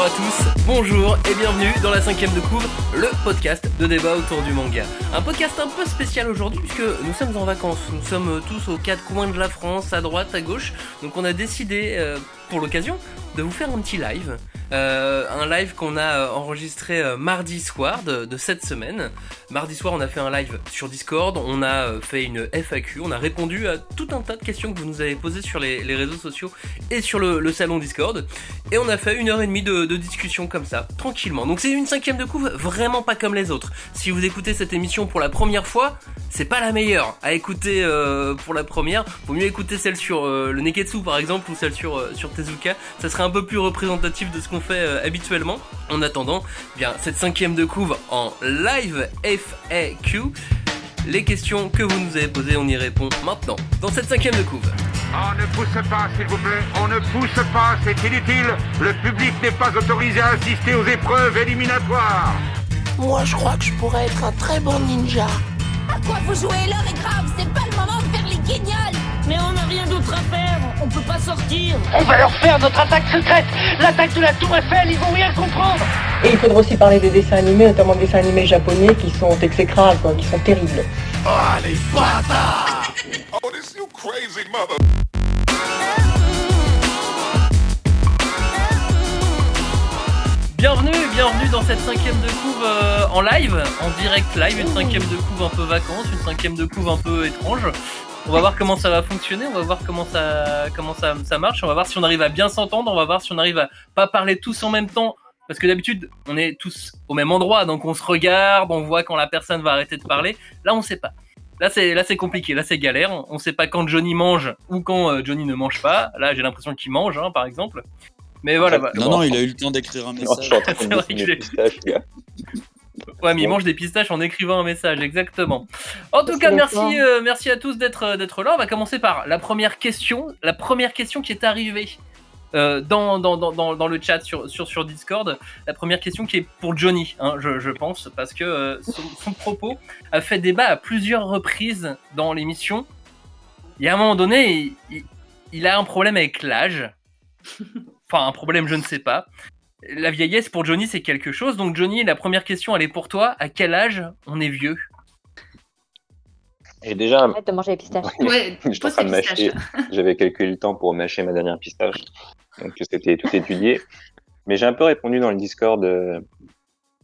Bonjour à tous, bonjour et bienvenue dans la cinquième de couve, le podcast de débat autour du manga. Un podcast un peu spécial aujourd'hui puisque nous sommes en vacances, nous sommes tous aux quatre coins de la France, à droite, à gauche, donc on a décidé euh, pour l'occasion de vous faire un petit live. Euh, un live qu'on a euh, enregistré euh, mardi soir de, cette semaine. Mardi soir, on a fait un live sur Discord, on a fait une FAQ, on a répondu à tout un tas de questions que vous nous avez posées sur les, réseaux sociaux et sur le, salon Discord. Et on a fait une heure et demie de, discussion comme ça, tranquillement. Donc c'est une cinquième de couve vraiment pas comme les autres. Si vous écoutez cette émission pour la première fois, c'est pas la meilleure à écouter pour la première. Vaut mieux écouter celle sur le Neketsu par exemple ou celle sur, sur Tezuka. Ça serait peu plus représentatif de ce qu'on fait euh, habituellement. En attendant, bien cette cinquième de couve en live FAQ. Les questions que vous nous avez posées, on y répond maintenant dans cette cinquième de couve. On ne pousse pas, s'il vous plaît. On ne pousse pas, c'est inutile. Le public n'est pas autorisé à assister aux épreuves éliminatoires. Moi, je crois que je pourrais être un très bon ninja. À quoi vous jouez L'heure est grave, c'est pas le moment de faire les guignols Mais on n'a rien d'autre à faire, on peut pas sortir On va leur faire notre attaque secrète L'attaque de la Tour Eiffel, ils vont rien comprendre Et il faudra aussi parler des dessins animés, notamment des dessins animés japonais qui sont exécrables, quoi, qui sont terribles. Oh, les bâtards Oh, this you crazy mother Bienvenue, bienvenue dans cette cinquième de couve euh, en live, en direct live, une cinquième de couve un peu vacances, une cinquième de couve un peu étrange. On va voir comment ça va fonctionner, on va voir comment ça, comment ça, ça marche, on va voir si on arrive à bien s'entendre, on va voir si on arrive à pas parler tous en même temps. Parce que d'habitude, on est tous au même endroit, donc on se regarde, on voit quand la personne va arrêter de parler. Là, on sait pas. Là, c'est là, c'est compliqué. Là, c'est galère. On, on sait pas quand Johnny mange ou quand euh, Johnny ne mange pas. Là, j'ai l'impression qu'il mange, hein, par exemple. Mais voilà. bah, Non, non, il a eu le temps d'écrire un message. C'est vrai que j'ai- Ouais, mais il mange des pistaches en écrivant un message, exactement. En tout cas, merci, euh, merci à tous d'être euh, d'être là. On va commencer par la première question, la première question qui est arrivée euh, dans, dans, dans, dans, dans le chat sur, sur, sur Discord. La première question qui est pour Johnny, hein, je, je pense, parce que euh, son, son propos a fait débat à plusieurs reprises dans l'émission. Il y a un moment donné, il, il- il a un problème avec l'âge. Enfin, un problème, je ne sais pas. La vieillesse pour Johnny, c'est quelque chose. Donc, Johnny, la première question, elle est pour toi. À quel âge on est vieux? J'ai déjà, Arrête de manger les pistaches. Ouais, je suis en pose train de tes pistaches. mâcher. J'avais calculé le temps pour mâcher ma dernière pistache, donc c'était tout étudié. Mais j'ai un peu répondu dans le Discord euh,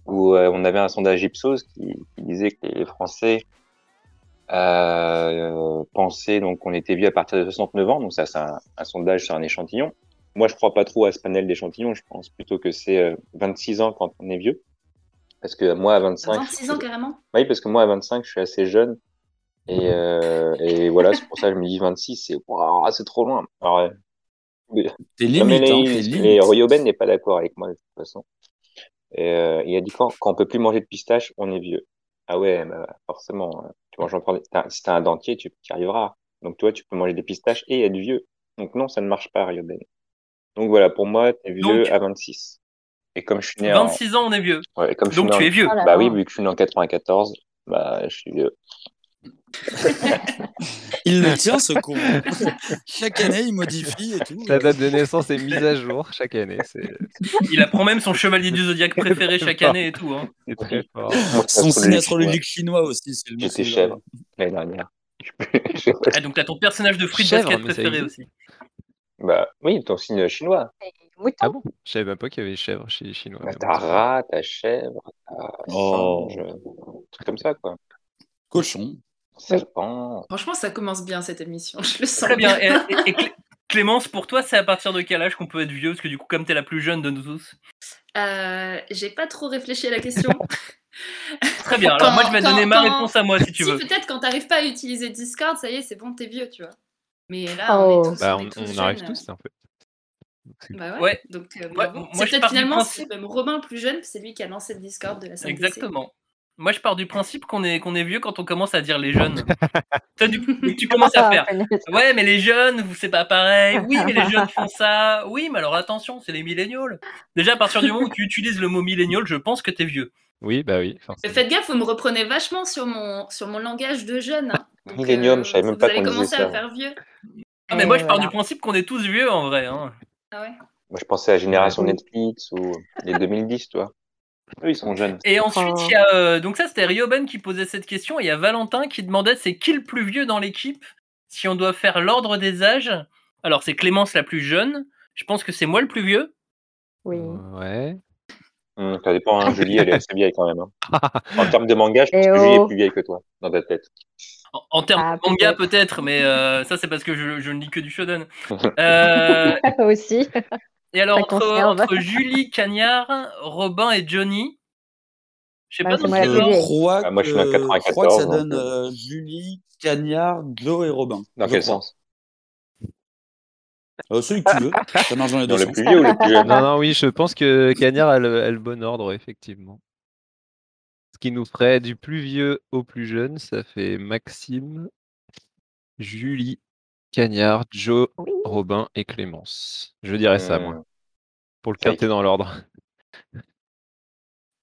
où euh, on avait un sondage Ipsos qui, qui disait que les Français euh, pensaient donc qu'on était vieux à partir de 69 ans. Donc ça, c'est un, un sondage sur un échantillon. Moi, je crois pas trop à ce panel d'échantillons. Je pense plutôt que c'est euh, 26 ans quand on est vieux. Parce que moi, à 25, 26 ans carrément? Oui, parce que moi, à 25, je suis assez jeune. Et, euh, et voilà, c'est pour ça que je me dis 26, c'est waouh, c'est trop loin. Alors, euh, mais- T'es limite, hein, limite. Royoben n'est pas d'accord avec moi, de toute façon. Et, euh, il a dit quand, quand on peut plus manger de pistache, on est vieux. Ah ouais, bah, forcément. euh, Tu manges encore des- t'as- si t'as un dentier, tu y arriveras. Donc, toi, tu peux manger des pistaches et être vieux. Donc, non, ça ne marche pas, Ryoben. Donc, voilà, pour moi, t'es vieux Donc- à 26. Et comme je suis né en, 26 ans, on est vieux. ouais, comme je suis Donc, tu en- es vieux. Là bah oui, vu que je suis né en 94, bah, je suis vieux. Il le tient, ce con. Chaque année, il modifie et tout. La date de naissance est mise à jour chaque année. Il apprend même son chevalier du zodiaque préféré chaque année et tout. Hein. c'est très fort. Son signe astrologique, chinois aussi, c'est le J'étais chèvre l'année dernière. Ah, donc, t'as ton personnage de fruit de Chèvre, basket préféré aussi. Bah oui, ton signe chinois. Mouton. Ah bon? Je savais même pas qu'il y avait chèvre chez les Chinois. Bah, t'as rat, t'as chèvre, t'as Oh. singe, truc comme ça quoi. Cochon. Serpent. Franchement, ça commence bien cette émission, je le sens Très bien. Et, et- et Clé- Clémence, pour toi, c'est à partir de quel âge qu'on peut être vieux? Parce que du coup, comme t'es la plus jeune de nous tous. Euh, J'ai pas trop réfléchi à la question. Très bien. Alors, Quand- moi, je vais quand- donner ma quand- réponse à moi si tu si veux. peut-être quand t'arrives pas à utiliser Discord, ça y est, c'est bon, t'es vieux, tu vois. Mais là, Oh. on est tous, Bah, on est on, tous on arrive tous en fait. Donc, Bah ouais. Ouais. Donc, euh, Ouais, moi, peut-être finalement principe- c'est même Robin le plus jeune, c'est lui qui a lancé le Discord de la 5 Exactement. Moi, je pars du principe qu'on est, qu'on est vieux quand on commence à dire les jeunes. Toi, du coup, tu commences à faire. Ouais, mais les jeunes, vous c'est pas pareil. Oui, mais les jeunes font ça. Oui, mais alors attention, c'est les millénials. Déjà, à partir du moment où tu utilises le mot millénial, je pense que t'es vieux. Oui, bah oui. forcément. Faites gaffe, vous me reprenez vachement sur mon, sur mon langage de jeune. hein. Donc, Millennium, je savais même vous pas allez qu'on disait commencer ça. à faire vieux. Ah, mais moi, je pars voilà. du principe qu'on est tous vieux en vrai. Hein. Ah ouais Moi, je pensais à Génération Oui. Netflix ou les 2010, tu vois. Eux, ils sont jeunes. Et ensuite, il y a. euh, donc, ça, c'était Ryoben qui posait cette question. Et il y a Valentin qui demandait c'est qui le plus vieux dans l'équipe Si on doit faire l'ordre des âges? Alors, c'est Clémence la plus jeune. Je pense que c'est moi le plus vieux. Oui. Ouais. Hum, ça dépend, hein. Julie, elle est assez vieille quand même. hein. En termes de manga, je pense Eh que Julie oh. est plus vieille que toi, dans ta tête. En, en termes Ah, de manga, peut-être. mais euh, ça, c'est parce que je, je ne lis que du shonen. Euh, Aussi. et alors, entre, Julie, Cagnard, Robin et Johnny. Je sais Ah, pas ordre. vieille. crois Ah, moi, je suis en que, je crois que 94, ça donne euh, Julie, Cagnard, Joe et Robin. Dans je quel crois. sens? Euh, Celui que tu veux. Ça marche dans les deux le plus vieux ou le plus jeune Non, non, oui, je pense que Cagnard a le, a le bon ordre, effectivement. Ce qui nous ferait du plus vieux au plus jeune, ça fait Maxime, Julie, Cagnard, Joe, Oui. Robin et Clémence. Je dirais ça, moi, Hum, pour le quartier dans l'ordre.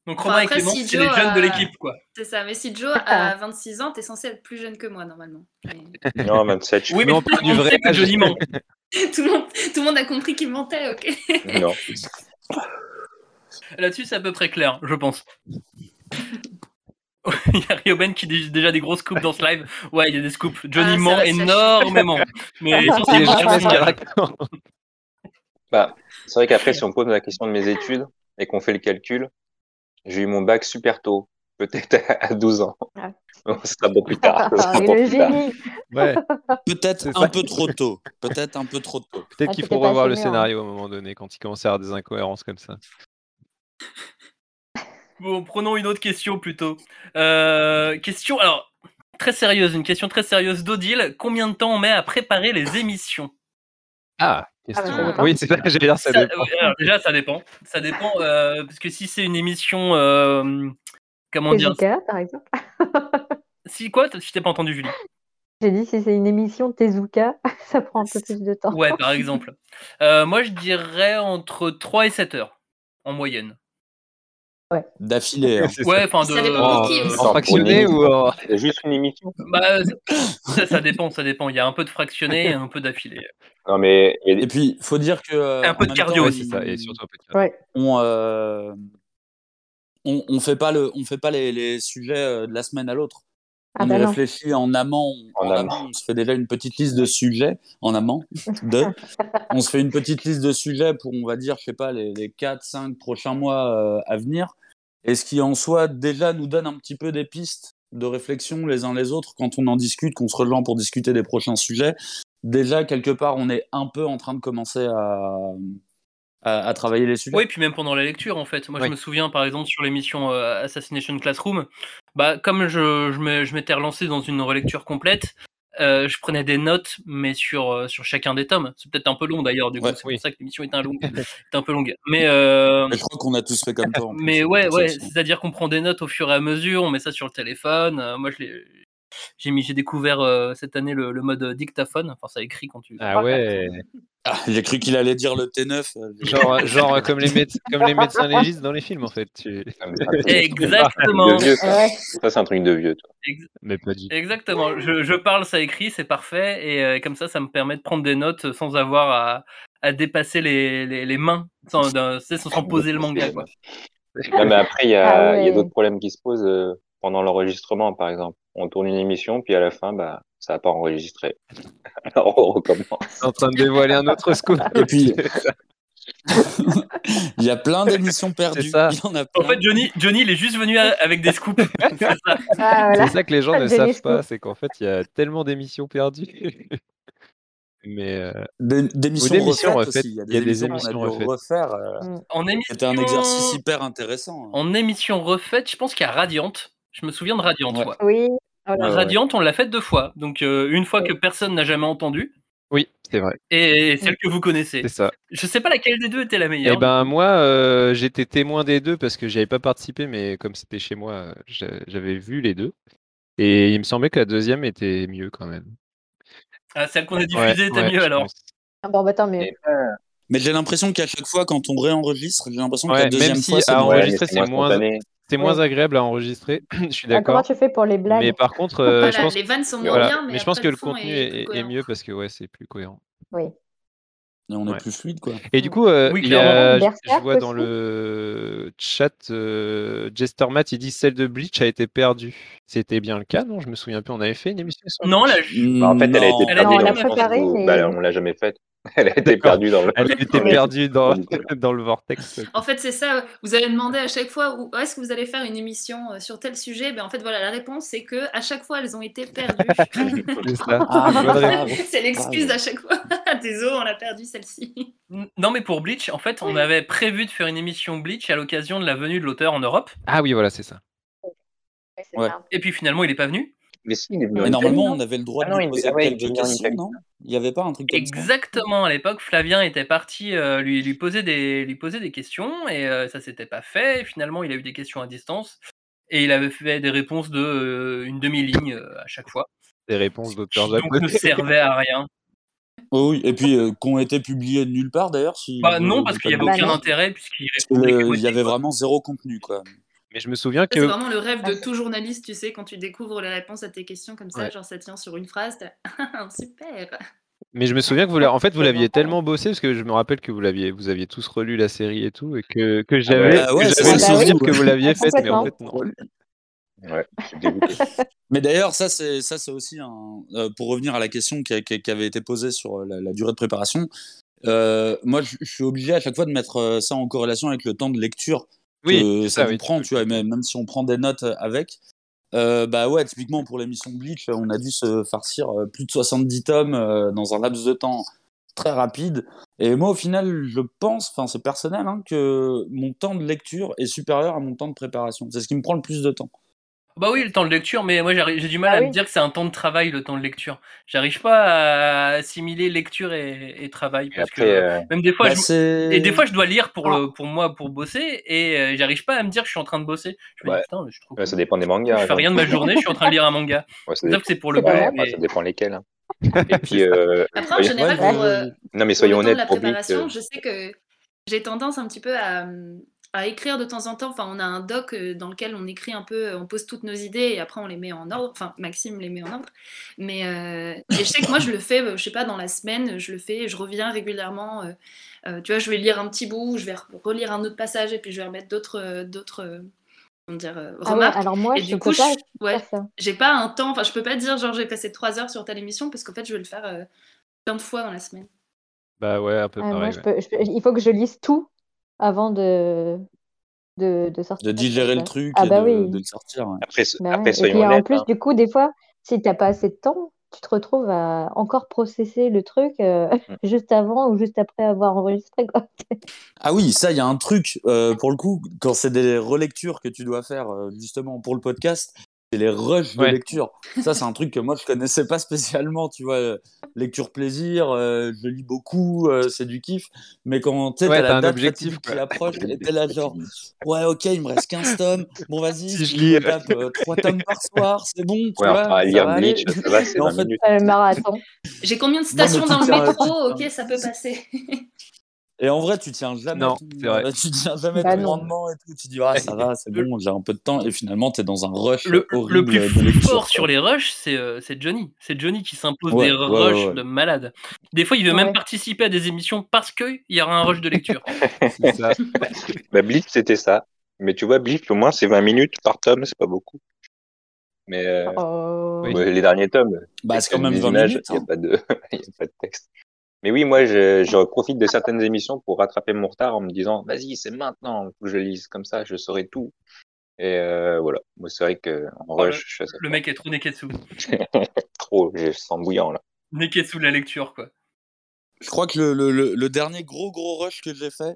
Donc, Enfin, Robin et Clémence, si c'est les jeunes de euh, l'équipe, quoi. C'est ça, mais si Joe a 26 ans, t'es censé être plus jeune que moi normalement. Mais- Non, 27, je Oui, mais Non, pas du vrai sait que. Tout, le monde, tout le monde a compris qu'il mentait, ok Non. Là-dessus, c'est à peu près clair, je pense. il y a Ryoben qui dit déjà des grosses scoops dans ce live. Ouais, il y a des scoops. Johnny Ah, ment énormément. Mais. Bah, c'est vrai qu'après, si on pose la question de mes études et qu'on fait le calcul, j'ai eu mon bac super tôt, peut-être à 12 ans. Ah. Bon, ça sera beaucoup plus tard. plus. Ouais, Peut-être C'est un peu trop tôt. Peut-être un peu trop tôt. peut-être Ah, qu'il faut revoir le hein. scénario à un moment donné quand il commence à avoir des incohérences comme ça. Bon, prenons une autre question plutôt. Euh, question, alors, très sérieuse, une question très sérieuse d'Odile. Combien de temps on met à préparer les émissions? Ah, bah, ça question. dépend. oui, c'est ça, j'allais dire ça, Ça- dépend. ouais, alors, déjà, ça dépend. Ça dépend, euh, parce que si c'est une émission. Comment dire Tezuka, par exemple. Si quoi Je t'ai pas entendu, Julie. J'ai dit si c'est une émission Tezuka, ça prend un peu plus de temps. Ouais, par exemple. Euh, moi, je dirais entre 3 et 7 heures, en moyenne. D'affilée. hein. C'est Ouais, enfin, de. Ça dépend qui aussi. en fractionné ou en... Juste une émission. Bah, ça, ça dépend, ça dépend. Il y a un peu de fractionné et un peu d'affilé. Non, mais Et puis, faut dire que. Un peu de cardio temps, aussi, C'est ça, et surtout un peu de cardio. Ouais. on, euh, on, on fait pas le, on fait pas les, les sujets euh, de la semaine à l'autre. Ah on bah y non. réfléchit en amont. En En, amont. amont, on se fait déjà une petite liste de sujets. En amont, de. on se fait une petite liste de sujets pour, on va dire, je sais pas, les, les 4, 5 prochains mois euh, à venir. Et ce qui en soi déjà nous donne un petit peu des pistes de réflexion les uns les autres quand on en discute, qu'on se rejoint pour discuter des prochains sujets. Déjà, quelque part, on est un peu en train de commencer à, à, à travailler les sujets. Oui, puis même pendant la lecture, en fait. Moi, Oui. je me souviens, par exemple, sur l'émission euh, Assassination Classroom, bah, comme je, je m'étais relancé dans une relecture complète, euh, je prenais des notes, mais sur, euh, sur chacun des tomes. C'est peut-être un peu long d'ailleurs, du coup, Ouais, c'est oui. pour ça que l'émission est un, long, est un peu longue. Mais, euh, Mais je crois qu'on a tous fait comme toi. en plus. mais ouais, ouais, c'est-à-dire qu'on prend des notes au fur et à mesure, on met ça sur le téléphone. Moi, je l'ai. J'ai mis, j'ai découvert euh, cette année le, le mode dictaphone. Enfin, ça écrit quand tu. Ah ouais. Ah, J'ai cru qu'il allait dire le T9. euh, Genre, genre comme, les méde- comme les médecins légistes dans les films, en fait. Tu... Ah, Exactement. vieux, ça. C'est un truc de vieux. toi. Ex- Mais pas du tout. Exactement. Je, je parle, ça écrit, c'est parfait. Et euh, comme ça, ça me permet de prendre des notes sans avoir à, à dépasser les, les, les mains, sans, sans, sans poser le manga. Quoi. Non, mais après, il y a, Ah y a d'autres problèmes qui se posent euh, pendant l'enregistrement, par exemple. On tourne une émission, puis à la fin, bah, ça n'a pas enregistré. Alors, on recommence. En train de dévoiler un autre scoop. Et puis, il y a plein d'émissions perdues. Ça. Il en a En fait, Johnny, Johnny, il est juste venu à- avec des scoops. C'est ça. Ah, voilà. C'est ça que les gens ne savent Scoop. pas, c'est qu'en fait, il y a tellement d'émissions perdues. Mais euh, Des, d'émissions refaites. Il y a Il y a des, émissions refaites. refaire. euh, En émission, C'était un exercice hyper intéressant. hein. en émission refaite, je pense qu'il y a Radiante. Je me souviens de Radiante. Ouais. Oui. Voilà. Ouais, ouais. Radiante, on l'a faite deux fois. Donc, euh, une fois Ouais. que personne n'a jamais entendu, oui, c'est vrai, et celle que vous connaissez. c'est ça. Je sais pas laquelle des deux était la meilleure. Eh ben moi, euh, j'étais témoin des deux parce que j'avais pas participé, mais comme c'était chez moi, euh, j'a- j'avais vu les deux. Et il me semblait que la deuxième était mieux quand même. Ah, celle qu'on a Ouais, diffusée était ouais, mieux alors. Ah, bon, bah tant mieux. Et- Mais j'ai l'impression qu'à chaque fois, quand on réenregistre, j'ai l'impression que la deuxième même si fois, à enregistrer, c'est moins, moins Ouais. agréable à enregistrer. je suis Ah, comment d'accord. tu fais pour les blagues Mais par contre, euh, je Voilà, pense, les vannes sont moins voilà, bien, mais, mais je pense que le contenu est mieux parce que ouais, c'est plus cohérent. Oui. Et on est Ouais. plus fluide, quoi. Et du coup, euh, Oui, il y a- clairement. je- je vois dans aussi. le chat, euh, Jester Matt, il dit celle de Bleach a été perdue. C'était bien le cas, non? Je me souviens plus. On avait fait une émission sur Non, je- Bah, en fait, elle a été perdue l'a mais- bah, on l'a jamais faite. Elle a été perdue dans le. Elle a été dans le- perdue dans, dans le- dans le vortex. En fait, c'est ça. Vous allez demander à chaque fois où est-ce que vous allez faire une émission euh, sur tel sujet. Ben, en fait, voilà, la réponse, c'est que à chaque fois, elles ont été perdues. C'est. Ah, c'est l'excuse à chaque fois. Désolé, on a perdu celle-ci. Non, mais pour Bleach, en fait, on avait prévu de faire une émission Bleach à l'occasion de la venue de l'auteur en Europe. Ah oui, voilà, c'est ça. Ouais. Et puis finalement, il est pas venu. Mais si, il est venu Mais en normalement, Italie, on avait le droit Ah de non, poser ah il quelques questions, non? Il n'y avait pas un truc comme ça? Exactement, à l'époque, Flavien était parti euh, lui, lui, poser des, lui poser des questions et euh, ça s'était pas fait. Et finalement, il a eu des questions à distance et il avait fait des réponses de euh, une demi-ligne euh, à chaque fois, Des réponses d'auteurs donc ne japonais. servaient à rien. Oh oui, et puis euh, qui ont été publiés de nulle part d'ailleurs. Si Bah, non, parce qu'il y pas avait aucun intérêt puisqu'il y avait quoi. vraiment zéro contenu, quoi. Mais je me souviens C'est que. vraiment le rêve de Ah, tout journaliste, tu sais, quand tu découvres les réponses à tes questions comme ça, Ouais. genre ça tient sur une phrase, super. Mais je me souviens que vous, en fait, vous C'est l'aviez tellement bossé parce que je me rappelle que vous l'aviez, vous aviez tous relu la série et tout, et que, que j'avais, bah ouais, c'est le souvenir que vous l'aviez Ah, faite, mais en fait non. Ouais, je suis dégoûté. Mais d'ailleurs, ça c'est ça c'est aussi un euh, pour revenir à la question qui, a- qui- qui avait été posée sur la, la durée de préparation. euh, moi, je, suis obligé à chaque fois de mettre euh, ça en corrélation avec le temps de lecture Oui, ça ça, oui. prend, tu vois. Même, même si on prend des notes euh, avec, euh, bah ouais, typiquement pour l'émission Bleach, on a dû se farcir euh, plus de 70 tomes dans un laps de temps très rapide. Et moi, au final, je pense, enfin c'est personnel, hein, que mon temps de lecture est supérieur à mon temps de préparation. C'est ce qui me prend le plus de temps. Bah oui, le temps de lecture, mais moi j'arrive- j'ai du mal Ah à oui. me dire que c'est un temps de travail, le temps de lecture. J'arrive pas à assimiler lecture et, et travail Et parce après, que euh, même des fois, Bah, je, et des fois je dois lire pour, Ah. le, pour moi pour bosser et euh, j'arrive pas à me dire que je suis en train de bosser. Je me Ouais. dis putain, mais je ouais, con. ça dépend des mangas. Je fais rien de ma journée, je suis en train de lire un manga. Ouais, ça, Sauf dépend. que c'est pour le Ouais, boulot. bah, mais- ça dépend lesquels. hein. Et puis, euh, Après, en soyons- général, Ouais, pour, je- euh, non mais soyons honnêtes, la préparation, euh, je sais que j'ai tendance un petit peu à, à écrire de temps en temps. Enfin, on a un doc euh, dans lequel on écrit un peu, on pose toutes nos idées et après on les met en ordre. Enfin, Maxime les met en ordre. Mais euh, et je sais que moi, je le fais, euh, je sais pas, dans la semaine, je le fais, je reviens régulièrement. euh, euh, tu vois, je vais lire un petit bout, je vais re- relire un autre passage et puis je vais remettre d'autres, euh, d'autres, euh, comment dire, euh, Ah ouais, remarques. alors moi, et je du peux coup, pas je- ouais, j'ai pas un temps, enfin je peux pas dire genre j'ai passé trois heures sur telle émission parce qu'en fait je vais le faire euh, plein de fois dans la semaine. Bah ouais, un peu Ah, moi, pareil. je peux, je peux- il faut que je lise tout avant de, de, de sortir. de digérer le truc Ah et bah de, oui. de le sortir. ouais. après, Bah après. Et puis en honnêtes. plus, hein. du coup, des fois, si t'as pas assez de temps, tu te retrouves à encore processer le truc euh, Mm. juste avant ou juste après avoir enregistré, quoi. Ah oui, ça, il y a un truc, euh, pour le coup, quand c'est des relectures que tu dois faire euh, justement pour le podcast, c'est les rushs de lecture. Ça, c'est un truc que moi, je connaissais pas spécialement, tu vois. euh, Lecture plaisir, euh, je lis beaucoup, euh, c'est du kiff. Mais quand tu sais, Ouais, t'as t'as la un date objectif, qui approche, t'es là genre, ouais, ok, il me reste 15 tomes. Bon, vas-y, Si je lis, tape 3 tomes par soir, c'est bon, tu Ouais, vois, enfin, ça va. Bleach, ça va, c'est Mais en 20 fait, minutes. Euh, Le marathon. J'ai combien de stations dans le métro Ok, ça peut passer. Et en vrai, tu tiens jamais Non, ton, c'est vrai. tu tiens jamais Bah rendement et tout. Tu dis, ah, ça va, c'est bon, j'ai un peu de temps. Et finalement, t'es dans un rush Le, horrible le plus fort sur les rushs, c'est euh, c'est Johnny. C'est Johnny qui s'impose Ouais, des ouais, rushs ouais. de malade. Des fois, il veut même participer à des émissions parce qu'il y aura un rush de lecture. C'est ça. Bah, c'était ça. Mais tu vois, Bleach, au moins, c'est 20 minutes par tome, c'est pas beaucoup. Mais euh, Oh. Oui. les derniers tomes, Bah, c'est quand même des 20 images, minutes. il n'y a, hein. a pas de texte. Mais oui, moi, je, je profite de certaines émissions pour rattraper mon retard en me disant, vas-y, c'est maintenant que je lise, comme ça, je saurai tout. Et euh, voilà, moi, c'est vrai que en Oh, rush, je fais ça Le mec est trop Neketsu. trop, je sens bouillant là. Neketsu de la lecture, quoi. Je crois que le, le, le, le dernier gros gros rush que j'ai fait,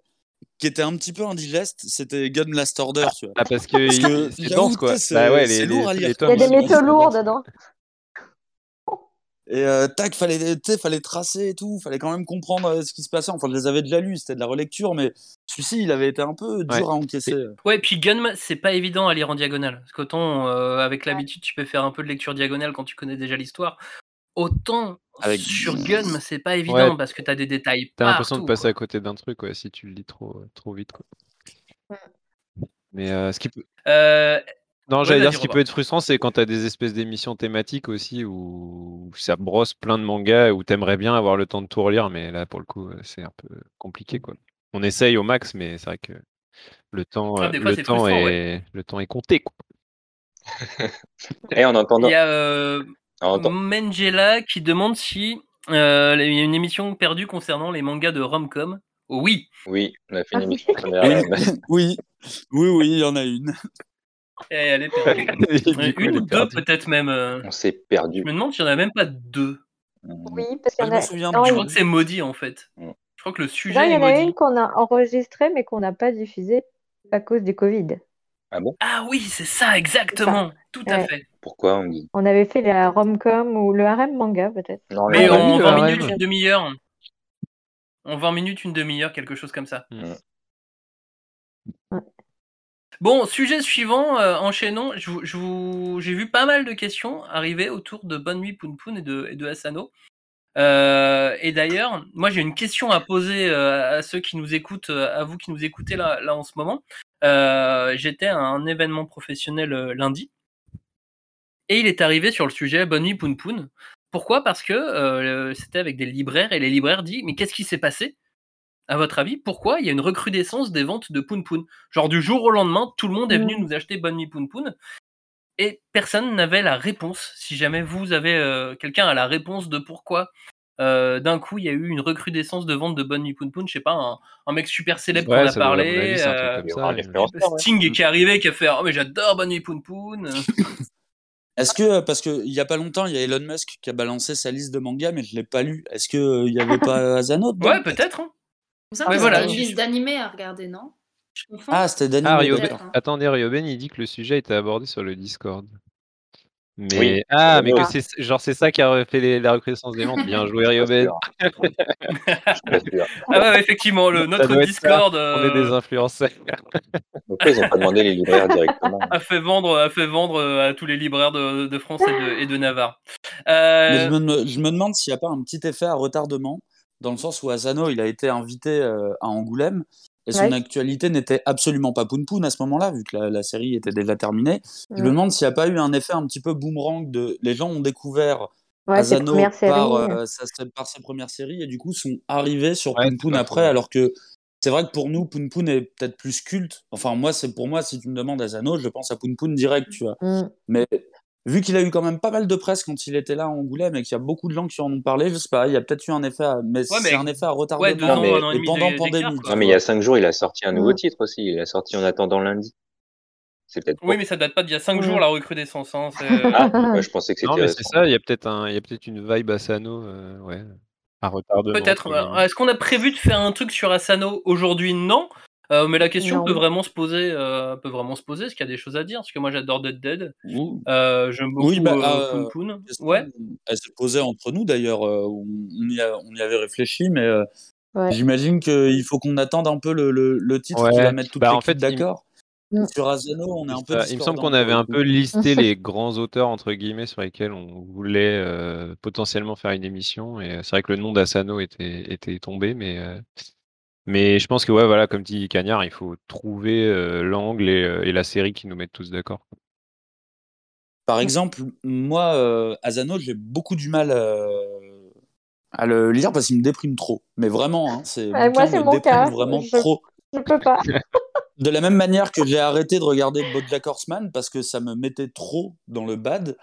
qui était un petit peu indigeste, c'était Gun Last Order. Tu vois. Ah, parce que, c'est dense, quoi. Bah ouais, c'est les, lourd à lire. Il y a des métaux lourds dedans. Et euh, tac, fallait, fallait tracer et tout, fallait quand même comprendre euh, ce qui se passait. Enfin, je les avais déjà lus, c'était de la relecture, mais celui-ci, il avait été un peu dur Ouais. à encaisser. Ouais, puis Gunman, c'est pas évident à lire en diagonale. Parce qu'autant, euh, avec l'habitude, tu peux faire un peu de lecture diagonale quand tu connais déjà l'histoire. Autant Avec- sur Gun, c'est pas évident Ouais. parce que t'as des détails. T'as l'impression de passer quoi. à côté d'un truc, ouais, si tu le lis trop, trop vite, quoi. Mais euh, ce qui peut. Non, Ouais, j'allais dire ce qui peut être frustrant, c'est quand tu as des espèces d'émissions thématiques aussi où ça brosse plein de mangas où t'aimerais bien avoir le temps de tout relire, mais là pour le coup euh, c'est un peu compliqué quoi. On essaye au max, mais c'est vrai que le temps, Ah, euh, fois, temps est, ouais. le temps est compté quoi. Et en entendant. Il y a euh, Mengela qui demande si euh, il y a une émission perdue concernant les mangas de Romcom. Oui, Oui, on a fait Ah une émission Oui, RM. oui, oui, oui, il y en a une. Eh, elle est perdue. Et du Euh, coup, une ou deux peut-être même. euh. On s'est Je perdu. me demande s'il n'y en a même pas deux. Oui, parce qu'il y Je en a. souviens non, de Je crois que c'est maudit en fait. Mm. Je crois que le non, sujet il y en a une qu'on a enregistrée mais qu'on n'a pas diffusée à cause du Covid. Ah bon? Ah oui, c'est ça, exactement. Tout à fait. Pourquoi on dit? On avait fait la romcom ou le harem manga peut-être. Non, Mais en le 20 harem. minutes, une demi-heure. En 20 minutes, une demi-heure, quelque chose comme ça. Mm. Bon, sujet suivant, euh, enchaînons. J'ai vu pas mal de questions arriver autour de Bonne Nuit Poun Poun et de, Asano. Euh, et d'ailleurs, moi j'ai une question à poser euh, à ceux qui nous écoutent, à vous qui nous écoutez là, là en ce moment. J'étais à un événement professionnel lundi et il est arrivé sur le sujet Bonne Nuit Poun Poun. Pourquoi? Parce que c'était avec des libraires et les libraires disent Mais qu'est-ce qui s'est passé? À votre avis, pourquoi il y a une recrudescence des ventes de Poun Poun Genre du jour au lendemain, tout le monde est venu Mm. nous acheter Bonne Nuit Poun Poun et personne n'avait la réponse. Si jamais vous avez euh, quelqu'un a la réponse de pourquoi euh, d'un coup il y a eu une recrudescence de vente de Bonne Nuit Poun Poun, je sais pas, un, un mec super célèbre Ouais, qu'on a à parlé, truc euh, ça, ouais. Sting qui est arrivé qui a fait oh mais j'adore Bonne Nuit Poun Poun. Est-ce que, parce qu'il y a pas longtemps, il y a Elon Musk qui a balancé sa liste de mangas, mais je l'ai pas lu. Est-ce qu'il n'y avait pas dedans ouais peut-être. Hein. Il me semble Ouais, que voilà, une liste d'animés à regarder, non? Je Ah, c'était d'anime. Ah, hein. attendez, Ryoben, il dit que le sujet était abordé sur le Discord. Mais Oui, ah, mais que c'est genre c'est ça qui a fait les- la recrudescence des ventes. Bien joué, Ryoben. Je suis pas sûr. Ah ouais, effectivement, le, notre. Discord On est des euh, influenceurs. Pourquoi ils ont pas demandé les libraires directement a fait vendre, a fait vendre euh, à tous les libraires de, de France et de, et de Navarre. Mais Euh, je me, je me demande s'il n'y a pas un petit effet à retardement, dans le sens où Asano, il a été invité euh, à Angoulême, et son Ouais. actualité n'était absolument pas Poun à ce moment-là, vu que la, la série était déjà terminée. Je me Mm. demande s'il n'y a pas eu un effet un petit peu boomerang de... Les gens ont découvert Ouais, Asano par, euh, sa- par ses premières séries, et du coup sont arrivés sur Ouais, Poun après, alors que c'est vrai que pour nous, Poun Poun est peut-être plus culte. Enfin, moi, c'est pour moi, si tu me demandes Asano, je pense à Poun Poun direct, tu vois. Mm. Mais vu qu'il a eu quand même pas mal de presse quand il était là à Angoulême et qu'il y a beaucoup de gens qui en ont parlé, je sais pas, il y a peut-être eu un effet à... Mais Ouais, c'est mais- un effet à retardement. ouais, deux ans, mais- et demi pendant d'é- pandémie. Non, mais il y a cinq jours, il a sorti un nouveau titre aussi. Il a sorti En attendant lundi. C'est peut-être oui, mais ça date pas d'il y a 5 Ouais. jours la recrudescence. Hein, c'est- Ah, moi, je pensais que Non, c'était mais c'est ça. Il y a peut-être un, il y a peut-être une vibe Asano, euh, ouais, à retardement. Peut-être. euh, Est-ce qu'on a prévu de faire un truc sur Asano aujourd'hui? Non. Euh, mais la question Non. peut vraiment se poser. euh, peut vraiment se poser. Est-ce qu'il y a des choses à dire? Parce que moi j'adore Dead Dead. Euh, J'aime beaucoup Oui, bah, euh, Poun Poun. question, Ouais. Elle s'est posée entre nous d'ailleurs, on, on y a- on y avait réfléchi, mais euh, Ouais. j'imagine qu'il faut qu'on attende un peu le, le- le titre qui Ouais. va mettre toute Bah, en fait, d'accord. Mm. Sur Asano, on est un peu il me semble qu'on avait un peu listé les grands auteurs entre guillemets sur lesquels on voulait euh, potentiellement faire une émission et c'est vrai que le nom d'Asano était, était tombé mais euh, mais je pense que ouais voilà comme dit Cagnard il faut trouver euh, l'angle et, euh, et la série qui nous mettent tous d'accord. Par exemple, moi, euh, Asano, j'ai beaucoup du mal euh, à le lire parce qu'il me déprime trop. Mais vraiment, hein, ces Ouais, moi, c'est me mon cas. vraiment Je- trop. Je peux pas. De la même manière que j'ai arrêté de regarder BoJack Horseman parce que ça me mettait trop dans le bad,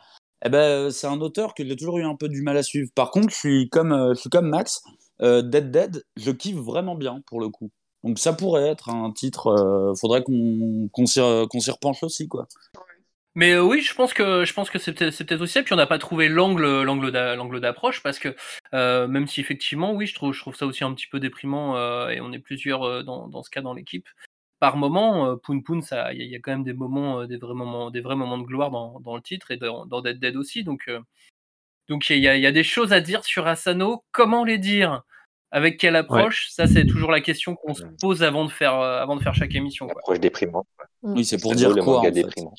eh ben, c'est un auteur que j'ai toujours eu un peu du mal à suivre. Par contre, je suis comme, je suis comme Max, euh, Dead Dead, je kiffe vraiment bien pour le coup. Donc ça pourrait être un titre, euh, faudrait qu'on qu'on s'y s'y repenche aussi. quoi. Mais euh, oui, je pense que je pense que c'est peut-être aussi ça. Puis on n'a pas trouvé l'angle l'angle d'a- l'angle d'approche parce que euh, même si effectivement, oui, je trouve je trouve ça aussi un petit peu déprimant euh, et on est plusieurs euh, dans, dans ce cas dans l'équipe. Par moment, euh, Poun Poun, ça, il y, a- quand même des moments, euh, des vrais moments, des vrais moments de gloire dans, dans le titre et dans, dans Dead Dead aussi. Donc euh, donc il y, a, il y a des choses à dire sur Asano. Comment les dire? Avec quelle approche? Ça, c'est toujours la question qu'on se pose avant de faire euh, avant de faire chaque émission. Quoi. Approche déprimante. Oui, c'est pour dire le quoi en fait? déprimant.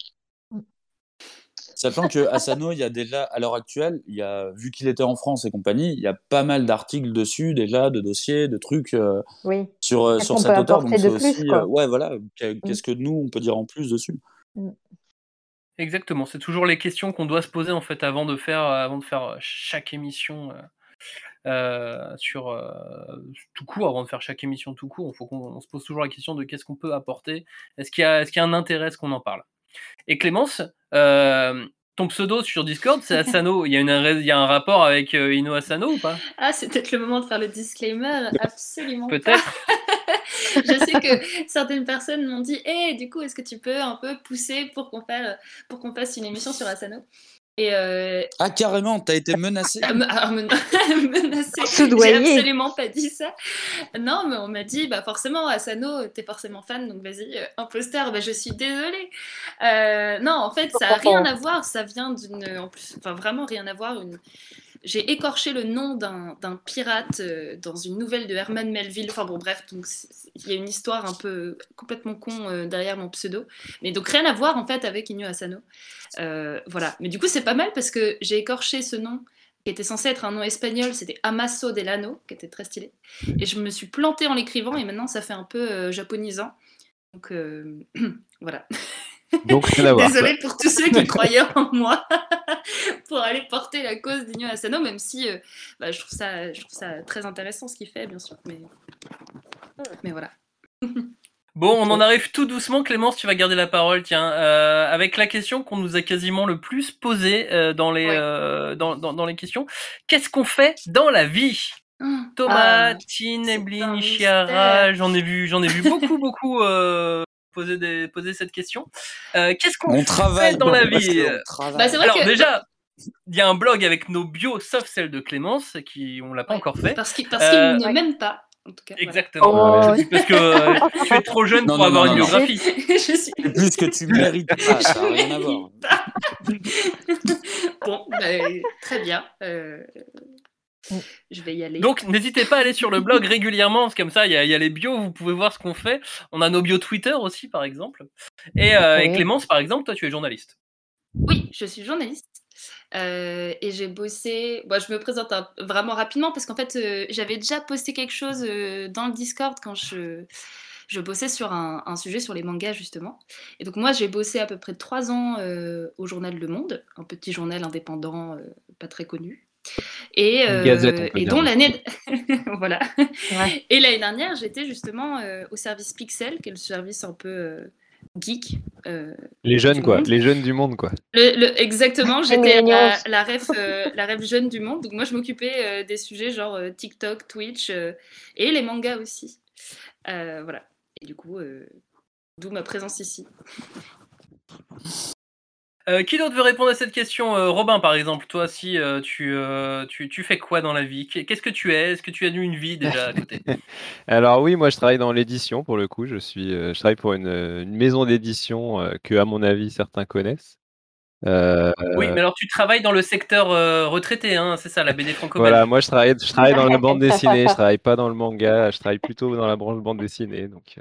Sachant que Asano, il y a déjà, à l'heure actuelle, il y a, vu qu'il était en France et compagnie, il y a pas mal d'articles dessus déjà, de dossiers, de trucs euh, Oui. sur, euh, sur cet auteur. Donc c'est aussi, quoi. euh, ouais, voilà, qu'est- qu'est-ce que nous on peut dire en plus dessus Mm. Exactement, c'est toujours les questions qu'on doit se poser en fait avant de faire, avant de faire chaque émission euh, euh, sur euh, tout court, avant de faire chaque émission tout court, il faut qu'on on se pose toujours la question de qu'est-ce qu'on peut apporter, est-ce qu'il y, a- est-ce qu'il y a un intérêt à ce qu'on en parle? Et Clémence, euh, ton pseudo sur Discord, c'est Asano. Il y, a une, il y a un rapport avec euh, Ino Asano ou pas? Ah, c'est peut-être le moment de faire le disclaimer. Absolument. Peut-être. Je sais que certaines personnes m'ont dit Eh, du coup, est-ce que tu peux un peu pousser pour qu'on fasse, pour qu'on fasse une émission sur Asano? Et euh, Ah, carrément, t'as été menacé. ah, ah, men- menacée. J'ai Soudoyée. absolument pas dit ça. Non, mais on m'a dit, bah forcément, Asano, t'es forcément fan, donc vas-y, euh, imposteur. Bah, je suis désolée. Euh, non, en fait, ça a rien à voir. Ça vient d'une, en plus, enfin vraiment rien à voir. Une... J'ai écorché le nom d'un pirate euh, dans une nouvelle de Herman Melville. Enfin bon, bref, donc il y a une histoire un peu complètement con euh, derrière mon pseudo. Mais donc rien à voir en fait avec Inyo Asano. Euh, voilà. Mais du coup, c'est pas mal parce que j'ai écorché ce nom qui était censé être un nom espagnol, c'était Amaso Delano, qui était très stylé. Et je me suis plantée en l'écrivant et maintenant ça fait un peu japonisant. Donc voilà. Donc, rien à voir, Désolée pour tous ceux qui croyaient en moi pour aller porter la cause d'Inyo Asano, même si euh, bah, je, trouve ça, je trouve ça très intéressant ce qu'il fait, bien sûr. Mais, mais voilà. Bon, on en arrive tout doucement. Clémence, tu vas garder la parole, tiens, euh, avec la question qu'on nous a quasiment le plus posée euh, dans, les, euh, dans, dans, dans les questions. Qu'est-ce qu'on fait dans la vie? Thomas, Ah, Tine, un Chiara, j'en ai vu, j'en ai vu beaucoup, beaucoup euh, poser, des, poser cette question. Euh, Qu'est-ce qu'on On fait travaille, dans la vie. Bah, c'est vrai Alors que- déjà, il y a un blog avec nos bios, sauf celle de Clémence, qui on l'a pas encore fait. Parce qu'il parce qu'il Euh, ne m'aime pas. En tout cas, voilà. Exactement. Oh. Parce que euh, tu es trop jeune Non, pour non, avoir non, une biographie. je suis C'est plus que tu mérites pas, ça n'a rien à voir. bon, bah, très bien. euh, je vais y aller. Donc n'hésitez pas à aller sur le blog régulièrement, parce que comme ça il y, a- il y a les bios, vous pouvez voir ce qu'on fait. On a nos bios Twitter aussi par exemple. Et, euh, et. Clémence par exemple, toi tu es journaliste. Oui, je suis journaliste. euh, et j'ai bossé. Bon, je me présente un- vraiment rapidement parce qu'en fait, euh, j'avais déjà posté quelque chose euh, dans le Discord quand je, je bossais sur un, un sujet sur les mangas, justement. Et donc, moi, j'ai bossé à peu près trois ans euh, au journal Le Monde, un petit journal indépendant, euh, pas très connu. Et, euh, gazette, et dont l'année. voilà. Et l'année dernière, j'étais justement euh, au service Pixel, qui est le service un peu euh, geek. euh, Les jeunes, du quoi. monde. Les jeunes du monde, quoi. Le- le- exactement, j'étais la, la ref, euh, la ref jeune du monde. Donc moi, je m'occupais euh, des sujets genre euh, TikTok, Twitch euh, et les mangas aussi. Euh, voilà. Et du coup, euh, d'où ma présence ici. Euh, qui d'autre veut répondre à cette question Euh, Robin par exemple, toi si euh, tu, tu, tu fais quoi dans la vie? Qu'est-ce que tu es? Est-ce que tu as eu une vie déjà à côté? Alors oui, moi je travaille dans l'édition pour le coup. Je suis, je travaille pour une, une maison d'édition que, à mon avis, certains connaissent. Oui, mais alors tu travailles dans le secteur retraité, hein, c'est ça, la BD franco Voilà, moi je travaille, je travaille dans la bande dessinée, je travaille pas dans le manga, je travaille plutôt dans la branche bande dessinée. Donc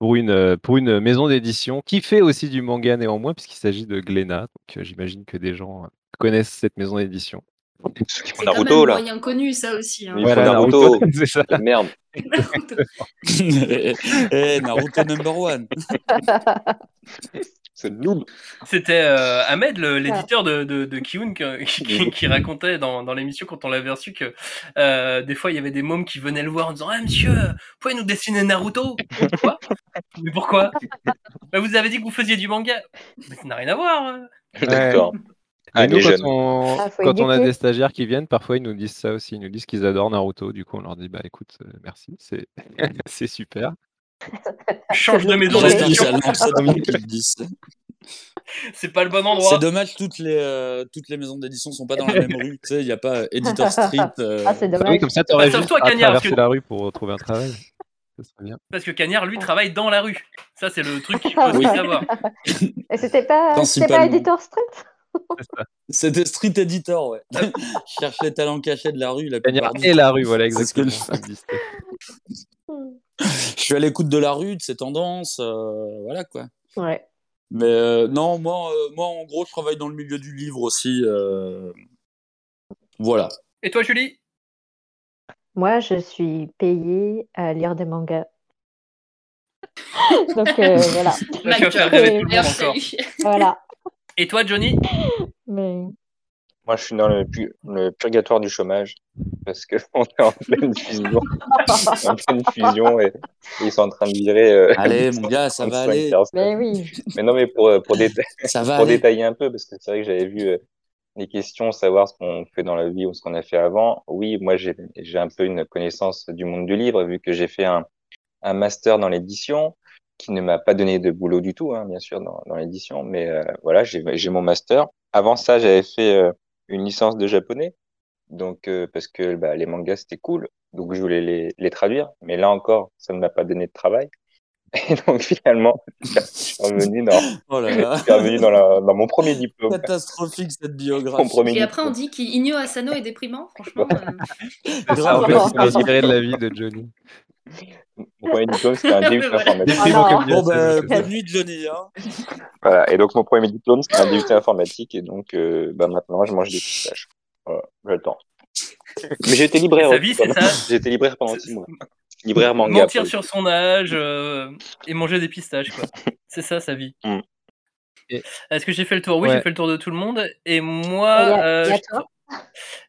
pour une euh, pour une maison d'édition qui fait aussi du manga néanmoins puisqu'il s'agit de Glénat. Donc euh, j'imagine que des gens euh, connaissent cette maison d'édition. C'est quand même moyen connu, ça aussi. hein. Voilà, Naruto. Naruto, c'est ça. Merde. Eh, Naruto number one. Noob. C'était euh, Ahmed, l'éditeur de, de, de Kiun, qui, qui racontait dans, dans l'émission quand on l'avait reçu que euh, des fois il y avait des mômes qui venaient le voir en disant Ah monsieur, vous pouvez nous dessiner Naruto? Pourquoi? Mais pourquoi? Bah, Vous avez dit que vous faisiez du manga. Mais ça n'a rien à voir. hein. D'accord. Et Ah, nous, quand on, Ah, quand on a des stagiaires qui viennent, parfois ils nous disent ça aussi. Ils nous disent qu'ils adorent Naruto. Du coup, on leur dit bah écoute, euh, merci, c'est c'est super. Change de maison d'édition. C'est pas le bon endroit. C'est dommage, toutes les, euh, toutes les maisons d'édition sont pas dans la même rue. Tu sais, il n'y a pas euh, Editor Street. euh, Ah, c'est Ah oui, dommage. comme ça, tu aurais Bah, sauf juste toi, à Cagnard, parce traverser que- la rue pour trouver un travail. Bien. Parce que Cagnard, lui, travaille dans la rue. Ça, c'est le truc qu'il faut oui. savoir. Et c'était pas, c'était pas. Editor Street? C'était Street Editor, ouais. Cherche les talents cachés de la rue. La Cagnard et la rue, voilà C'est ce que exactement. je suis à l'écoute de la rue, de ses tendances, euh, voilà quoi. Ouais. Mais euh, non, moi, euh, moi, en gros, je travaille dans le milieu du livre aussi. euh, Voilà. Et toi, Julie? Moi, je suis payée à lire des mangas. Donc euh, voilà. Là, tu vas faire rêver tout le monde Merci. encore. Voilà. Et toi, Johnny? Mais... Moi, je suis dans le, pu- le purgatoire du chômage parce que on est en pleine fusion, en pleine fusion et, et ils sont en train de virer. euh, Allez, mon gars, ça va 135 aller. Mais oui. Mais non, mais pour, euh, pour, déta- Ça va pour aller. détailler un peu, parce que c'est vrai que j'avais vu euh, les questions, savoir ce qu'on fait dans la vie ou ce qu'on a fait avant. Oui, moi, j'ai j'ai un peu une connaissance du monde du livre, vu que j'ai fait un, un master dans l'édition, qui ne m'a pas donné de boulot du tout, hein, bien sûr, dans, dans l'édition. Mais euh, voilà, j'ai j'ai mon master. Avant ça, j'avais fait euh, une licence de japonais, donc euh, parce que bah, les mangas, c'était cool. Donc, je voulais les, les traduire. Mais là encore, ça ne m'a pas donné de travail. Et donc, finalement, je suis revenu dans, Oh là là. je suis revenu dans, la- dans mon premier diplôme. Catastrophique cette biographie. Et après, on dit qu'Inyo Asano est déprimant, franchement. euh, inspiré de la vie de Johnny. Mon premier diplôme, c'était un DUT informatique. Ah Bon, bah, bonne nuit, Johnny. Hein. Voilà. Et donc, mon premier diplôme, c'était un DUT informatique. Et donc, euh, bah, maintenant, je mange des pistaches. Voilà, j'ai le temps. Mais j'ai été libraire Sa vie, c'est pendant- ça. J'ai été libraire pendant six mois. Libraire manga. Mentir sur son âge euh, et manger des pistaches, quoi. C'est ça sa vie. Mm. Et- Est-ce que j'ai fait le tour? Oui, Ouais. j'ai fait le tour de tout le monde. Et moi, a- euh, je,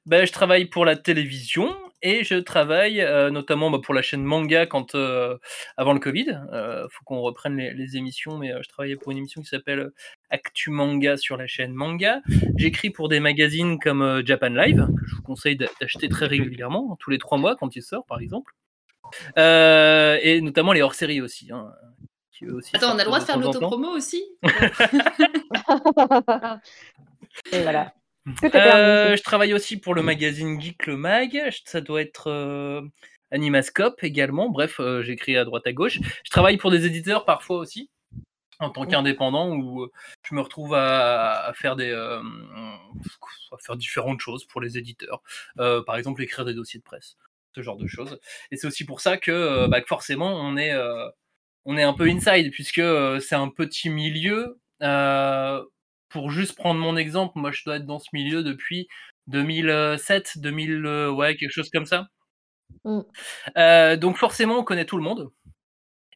ben, je travaille pour la télévision et je travaille euh, notamment bah, pour la chaîne Manga quand euh, avant le Covid. Euh, faut qu'on reprenne les, les émissions, mais euh, je travaillais pour une émission qui s'appelle Actu Manga sur la chaîne Manga. J'écris pour des magazines comme euh, Japan Live que je vous conseille d'a- d'acheter très régulièrement, tous les trois mois quand il sort, par exemple. Euh, et notamment les hors-séries aussi. hein, qui aussi Attends, on a le droit de faire l'autopromo aussi? Et voilà. Euh, je travaille aussi pour le magazine Geek le Mag. Ça doit être euh, Animascope également. Bref, euh, j'écris à droite à gauche. Je travaille pour des éditeurs parfois aussi, en tant qu'indépendant, où euh, je me retrouve à, à faire des, euh, à faire différentes choses pour les éditeurs. Euh, par exemple, écrire des dossiers de presse, ce genre de choses. Et c'est aussi pour ça que, euh, bah, forcément, on est, euh, on est un peu inside, puisque c'est un petit milieu. Euh, pour juste prendre mon exemple, moi je dois être dans ce milieu depuis 2007, 2000, euh, ouais, quelque chose comme ça. Mm. Euh, donc forcément, on connaît tout le monde.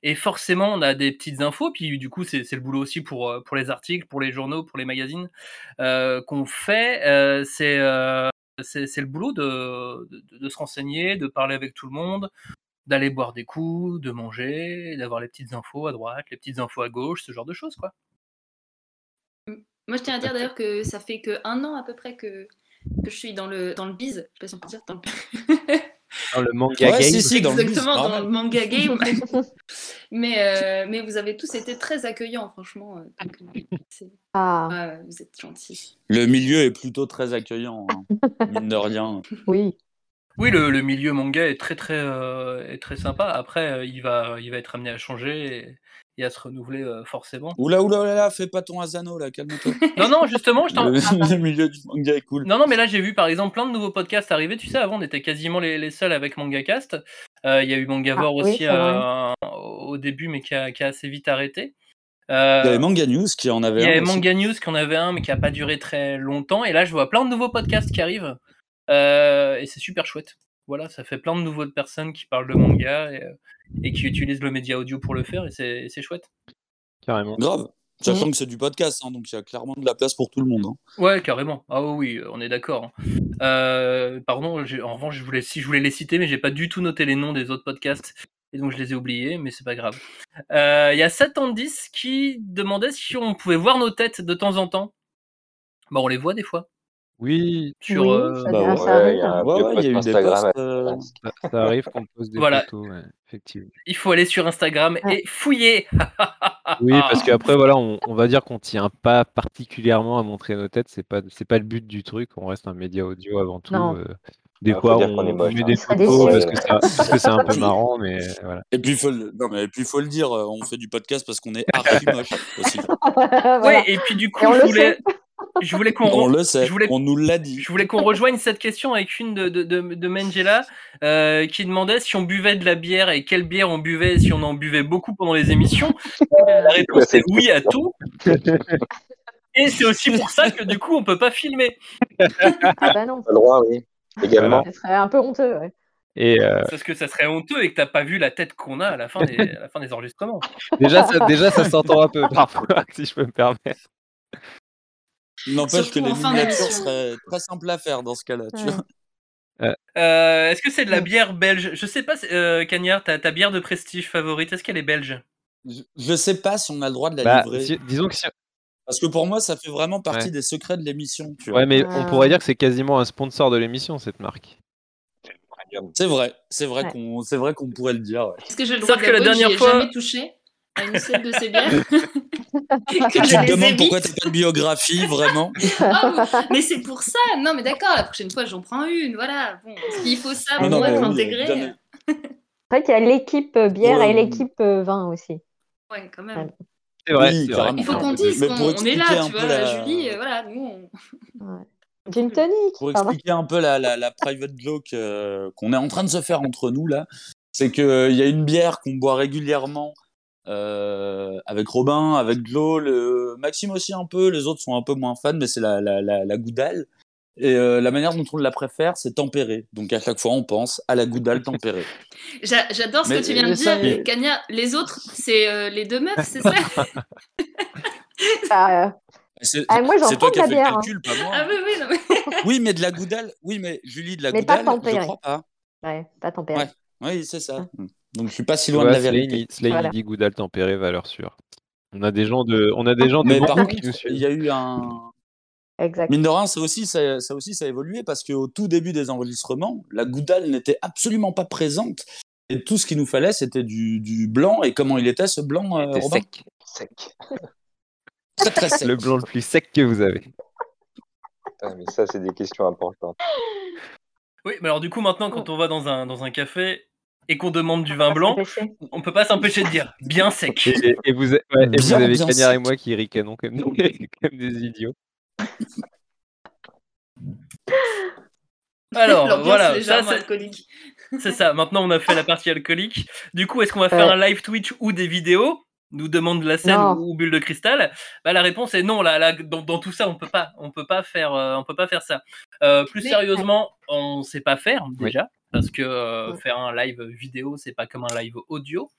Et forcément, on a des petites infos. Puis du coup, c'est le boulot aussi pour, euh, pour les articles, pour les journaux, pour les magazines euh, qu'on fait. Euh, c'est le boulot de, de, de se renseigner, de parler avec tout le monde, d'aller boire des coups, de manger, d'avoir les petites infos à droite, les petites infos à gauche, ce genre de choses, quoi. Moi, je tiens à dire d'ailleurs que ça fait que un an à peu près que, que je suis dans le, dans le biz. Je sais pas si on peut dire dans le... Dans le manga Ouais, game. si, si, dans le biz, Exactement, dans normal. le manga game. mais, euh, mais vous avez tous été très accueillants, franchement. euh, donc, euh, Ah, ouais, vous êtes gentils. Le milieu est plutôt très accueillant, hein, mine de rien. oui. Oui, le, le milieu manga est très très euh, est très sympa. Après, il va il va être amené à changer et, et à se renouveler euh, forcément. Oula, oula, oula, là, fais pas ton Asano, là, calme-toi. Non, non, justement, je t'en. Le, le milieu du manga est cool. Non, non, mais là j'ai vu par exemple plein de nouveaux podcasts arriver. Tu sais, avant on était quasiment les, les seuls avec MangaCast. Euh, Il y a eu Mangavore Ah, aussi euh, au début, mais qui a, qui a assez vite arrêté. Il y avait Euh, Manga News qui en avait Il y un. avait. Manga News qui en avait un, mais qui a pas duré très longtemps. Et là, je vois plein de nouveaux podcasts qui arrivent. Euh, et c'est super chouette. Voilà, ça fait plein de nouveaux personnes qui parlent de manga et, euh, et qui utilisent le média audio pour le faire. Et c'est et c'est chouette. Carrément. Grave. Sachant que c'est du podcast, hein, donc il y a clairement de la place pour tout le monde. hein. Ouais, carrément. Ah oui, on est d'accord. hein. Euh, pardon, en revanche, je voulais, si je voulais les citer, mais j'ai pas du tout noté les noms des autres podcasts. Et donc je les ai oubliés, mais c'est pas grave. Euh, Il y a 7 qui demandait si on pouvait voir nos têtes de temps en temps. Bah, on les voit des fois. Oui, Sur, Oui, euh, ça, bah ça Ouais, il y arrive. a Ouais, ouais, y eu des posts. euh, ça, ça arrive qu'on pose des Voilà. photos, ouais, effectivement. Il faut aller sur Instagram et fouiller. Oui, parce qu'après, voilà, on, on va dire qu'on tient pas particulièrement à montrer nos têtes. C'est pas, c'est pas le but du truc. On reste un média audio avant tout. Non. euh, des Ah, faut fois, on, on moche, met hein. des photos parce que, ça- parce que c'est un peu marrant, mais voilà. Et puis il faut le... non mais et puis faut le dire, on fait du podcast parce qu'on est archi moche aussi. Voilà. Ouais, et puis du coup, on je le voulais. Je voulais qu'on On re- le sait, je voulais- on nous l'a dit. Je voulais qu'on rejoigne cette question avec une de, de, de, de Mengela euh, qui demandait si on buvait de la bière et quelle bière on buvait, si on en buvait beaucoup pendant les émissions. Euh, la réponse est oui à tout. Et c'est aussi pour ça que du coup on peut pas filmer. Ah bah non, le droit, oui. Également. ça serait un peu honteux. Ouais. Et euh, Parce que ça serait honteux et que t'as pas vu la tête qu'on a à la fin des, à la fin des enregistrements. déjà, ça, déjà, ça s'entend un peu parfois, si je peux me permettre. N'empêche que les miniatures d'émission. seraient très simples à faire dans ce cas-là. Ouais. vois. Euh, Est-ce que c'est de la bière belge? Je sais pas, euh, Cagnard, ta, ta bière de prestige favorite, est-ce qu'elle est belge? Je, je sais pas si on a le droit de la Bah, livrer. si- disons que si- Parce que pour moi, ça fait vraiment partie Ouais. des secrets de l'émission. tu vois. Ouais, mais Ah. on pourrait dire que c'est quasiment un sponsor de l'émission, cette marque. C'est vrai, c'est vrai Ouais. qu'on, c'est vrai qu'on pourrait le dire. ouais. Est-ce que j'ai le Sauf droit de que la dernière fois- jamais touché à une seule de ces bières. Tu que je te les demandes évite. pourquoi t'as pas de biographie, vraiment Ah, mais c'est pour ça. Non, mais d'accord, la prochaine fois, j'en prends une. Voilà. Bon, il faut ça Non, pour non, être intégré. fait, il y a l'équipe euh, bière Ouais, et l'équipe euh, vin aussi. Ouais, quand même. C'est vrai, Oui. Il faut qu'on dise qu'on on est là, tu vois, la- Julie. euh, Voilà, nous, on... Ouais. Gin tonic. Pour pardon. expliquer un peu la, la, la private joke euh, qu'on est en train de se faire entre nous là, c'est qu'il y a une bière qu'on boit régulièrement euh, avec Robin, avec Glo, le... Maxime aussi un peu, les autres sont un peu moins fans, mais c'est la, la, la, la Goudale. Et euh, la manière dont on la préfère, c'est tempérée. Donc à chaque fois, on pense à la Goudale tempérée. J'a- J'adore ce Mais- que tu viens de dire, mais- Kanya. Les autres, c'est euh, les deux meufs, c'est ça? Ah, C'est Ah, moi, toi qui as fait le bière, calcul, pas moi. Ah oui, oui, non, mais... Oui, mais de la Goudale, oui, mais Julie, de la Mais pas Goudale, je tempérée. crois pas. ouais, pas tempéré. Ouais. Oui, c'est ça. Donc je suis pas si loin Ouais, de la vérité. il Voilà. dit Goudal tempéré, valeur sûre. On a des gens de, on a des gens de Mais par contre, il y a eu un. Exact. Mine de rien, ça aussi, ça, ça aussi, ça a évolué parce qu'au tout début des enregistrements, la Goudale n'était absolument pas présente. Et tout ce qu'il nous fallait, c'était du, du blanc. Et comment il était ce blanc, euh, C'était Robin? sec. Sec. Très très sec. Le blanc le plus sec que vous avez. Putain, mais ça, c'est des questions importantes. Oui, mais alors du coup, maintenant, quand on va dans un, dans un café et qu'on demande du vin blanc, on peut pas s'empêcher de dire bien sec. Et, vous, a- ouais, et vous avez Cagnard et moi qui ricanons comme, comme des idiots. Alors voilà, ça alcoolique. c'est ça. Maintenant, on a fait la partie alcoolique. Du coup, est-ce qu'on va faire Ouais. un live Twitch ou des vidéos? Nous demande la scène Non. ou bulle de cristal. Bah, la réponse est non. Là, là, dans, dans tout ça, on peut pas, on peut pas faire, euh, on peut pas faire ça. Euh, plus Mais- sérieusement, on sait pas faire Oui. Parce que euh, Ouais. faire un live vidéo, c'est pas comme un live audio.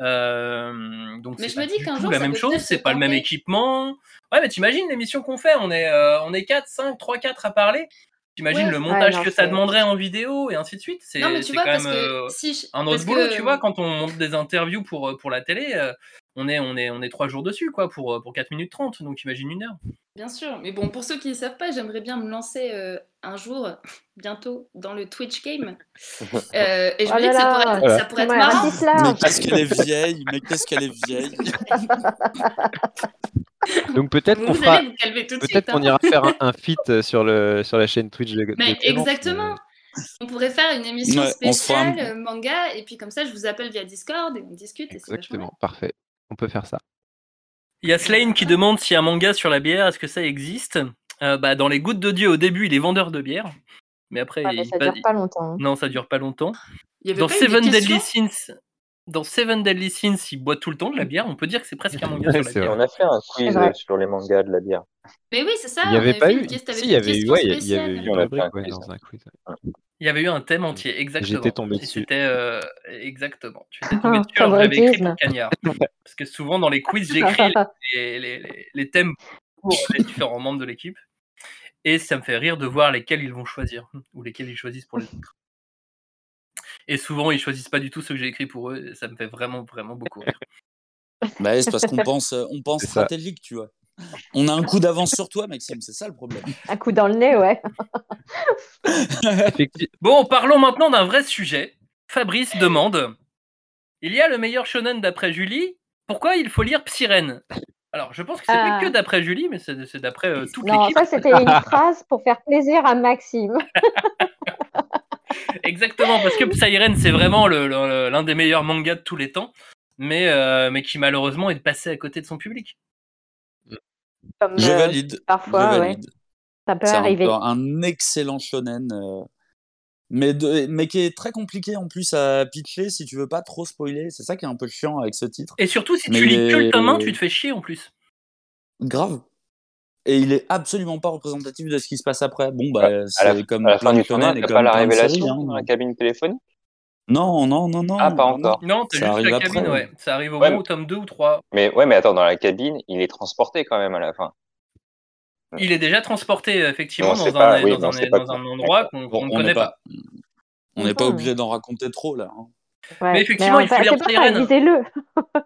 Euh, donc Mais c'est je me pas dis du qu'un tout jour, la ça même chose, c'est pas le même équipement. Ouais, mais t'imagines l'émission qu'on fait, on est, euh, on est 4, 5, 3, 4 à parler. T'imagines Ouais. le Ouais, montage non, que ça demanderait en vidéo et ainsi de suite. C'est Non, mais tu c'est vois, quand parce même euh, que si je- un parce autre boulot, que- tu vois, quand on monte des interviews pour, pour la télé, euh, on est, on est, on est 3 jours dessus, quoi, pour, euh, pour 4 minutes 30, donc imagine une heure. Bien sûr, mais bon, pour ceux qui ne savent pas, j'aimerais bien me lancer euh, un jour, bientôt, dans le Twitch game. Euh, et je Oh me dis là que ça pourrait être, Voilà. ça pourrait être marrant. Mais qu'est-ce qu'elle est vieille Mais qu'est-ce qu'elle est vieille Donc peut-être qu'on fera, peut-être qu'on hein. ira faire un, un feat sur le sur la chaîne Twitch de. de Mais Clémence, exactement. On pourrait faire une émission Ouais, un- spéciale manga, et puis comme ça, je vous appelle via Discord et on discute. Et Exactement, parfait. On peut faire ça. Il y a Slane qui demande s'il y a un manga sur la bière, est-ce que ça existe? Euh, bah, Dans les gouttes de Dieu, au début, il est vendeur de bière. Mais après, Ouais, mais il ça pa- dure pas longtemps. hein. Non, ça dure pas longtemps. Il y avait Dans pas Seven Deadly Sins, dans Seven Deadly Sins, il boit tout le temps de la bière. On peut dire que c'est presque un manga Ouais, sur la bière. On a fait un quiz sur les mangas de la bière. Mais oui, c'est ça. Il n'y avait avait pas eu. Si, il y avait eu. Ouais, il y avait eu un quiz, dans un quiz. Il y avait eu un thème entier, exactement. J'étais tombé dessus. C'était euh, exactement. Tu étais tombé dessus, alors je l'avais écrit pour Cagnard. Parce que souvent dans les quiz, j'écris les, les, les- les thèmes pour les différents membres de l'équipe. Et ça me fait rire de voir lesquels ils vont choisir, ou lesquels ils choisissent pour les autres. Et souvent, ils choisissent pas du tout ceux que j'ai écrits pour eux, et ça me fait vraiment, vraiment beaucoup rire. Bah, c'est parce qu'on pense, euh, on pense stratégique, tu vois. On a un coup d'avance sur toi, Maxime, c'est ça le problème. Un coup dans le nez, ouais. Bon, parlons maintenant d'un vrai sujet. Fabrice demande Il y a le meilleur shonen d'après Julie, pourquoi il faut lire Psyren Alors, je pense que c'est Ah. pas que d'après Julie, mais c'est d'après euh, toute Non, l'équipe. ça c'était une phrase pour faire plaisir à Maxime. Exactement, parce que Psyren, c'est vraiment le- le- l'un des meilleurs mangas de tous les temps, mais, euh, mais qui malheureusement est passé à côté de son public. Comme, Je euh, valide. parfois, je ouais. valide. Ça peut arriver. un excellent shonen, euh, mais, de- mais qui est très compliqué en plus à pitcher si tu veux pas trop spoiler. C'est ça qui est un peu chiant avec ce titre. Et surtout, si Mais tu lis que le tome 1, est- tu te fais chier en plus. Grave. Et il est absolument pas représentatif de ce qui se passe après. Bon, bah, à la, c'est comme à la fin du tournoi, comme pas la révélation hein. dans la cabine téléphonique? Non, non, non, non. Ah, pas non, encore. Non, t'as juste arrive la cabine, ouais. ouais. Ça arrive au Ouais, au tome 2 ou 3. Mais ouais, mais attends, dans la cabine, il est transporté quand même à la fin. Il est déjà transporté effectivement dans, pas, un, oui, dans, dans endroit qu'on ne connaît pas. pas, on n'est pas obligé d'en raconter trop là. hein. Ouais. Mais effectivement, Mais il faut lire Siren. lisez-le.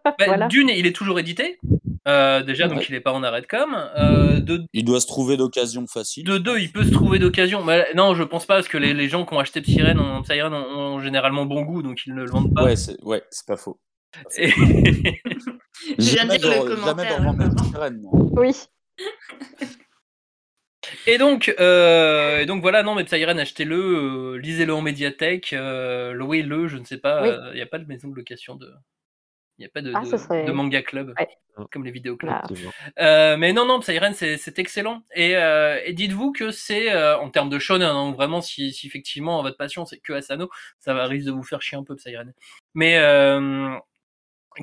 Bah, Voilà. D'une, il est toujours édité. Euh, déjà, donc Ouais. il n'est pas en arrêt de com. Euh, de, Il doit se trouver d'occasion facile. de deux, il peut se trouver d'occasion. Mais non, je pense pas parce que les, les gens qui ont acheté Siren ont, ont, ont généralement bon goût, donc ils ne le vendent pas. Ouais, c'est ouais, c'est pas faux. Et- Je viens de Jamais lire le de- jamais commentaire. de revendre moi. Oui. Et donc, euh, et donc voilà, non, mais Psyren, achetez-le, euh, lisez-le en médiathèque, euh, louez-le, je ne sais pas, Oui. il n'y a pas de maison de location de. Il n'y a pas de, Ah, de- ce serait- de manga club, Ouais. comme les vidéoclubs. Euh, mais non, non, Psyren, c'est c'est excellent. Et, et dites-vous que c'est, en termes de shonen, hein, vraiment, si, si effectivement votre passion c'est que Asano, ça va risque de vous faire chier un peu, Psyren. Mais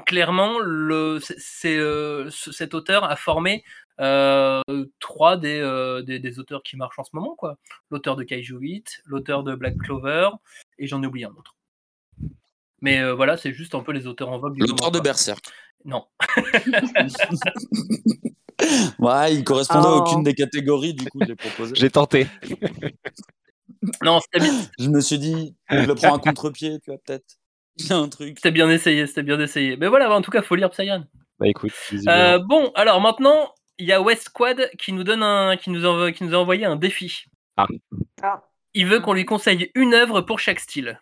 clairement, le, c'est, c'est, euh, ce- cet auteur a formé euh, trois des, euh, des, des auteurs qui marchent en ce moment, quoi. L'auteur de Kaiju 8, l'auteur de Black Clover, et j'en ai oublié un autre. Mais euh, voilà, c'est juste un peu les auteurs en vogue du L'auteur moment, de quoi. Berserk. Non. Ouais, il correspondait à Oh. aucune des catégories, du coup, j'ai proposé. J'ai tenté. Non, c'était bien, Je me suis dit, je le prends à contre-pied, tu vois, peut-être. Il a un truc. c'était bien essayé, c'était bien essayé. Mais voilà, en tout cas, faut lire Psyran. Bah écoute, Euh, bon, alors maintenant, il y a West Squad qui nous donne un, qui nous envoie, qui nous a envoyé un défi. Ah. Il veut qu'on lui conseille une œuvre pour chaque style.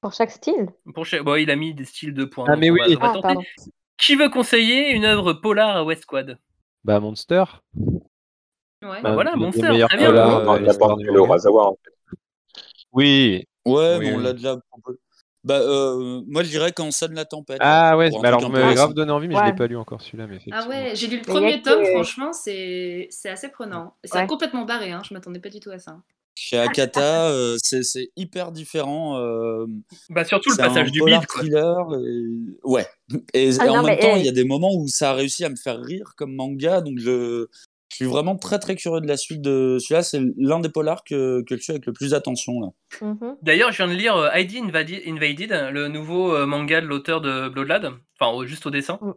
Pour chaque style? Pour chaque... bon, il a mis des styles de points. Ah, mais oui. va- on va Ah. Qui veut conseiller une œuvre polar à West Squad? Bah Monster. Ouais. Bah voilà, Monster, très bien. polar, euh, du que le. Urasawa, en fait. Oui. Ouais, Oui, mais on oui. l'a déjà. Bah, euh, moi, je dirais quand sonne la tempête. Ah ouais, Pour un bah alors m'avez grave donné envie, mais je Ouais. l'ai pas lu encore celui-là. Mais Ah ouais, j'ai lu le Mais premier que- tome, franchement, c'est c'est assez prenant. C'est Ouais. complètement barré, hein. je m'attendais pas du tout à ça. Chez Akata, euh, c'est c'est hyper différent. euh, Bah surtout le passage un du quoi. thriller. et- Ouais. Et, Ah et non, en même mais, temps, eh. il y a des moments où ça a réussi à me faire rire comme manga. Donc, je, je suis vraiment très très curieux de la suite de celui-là. C'est l'un des polars que, que je suis avec le plus d'attention. là. Mhm. D'ailleurs, je viens de lire euh, ID Invaded, le nouveau euh, manga de l'auteur de Bloodlad, enfin au- juste au dessin. Mm.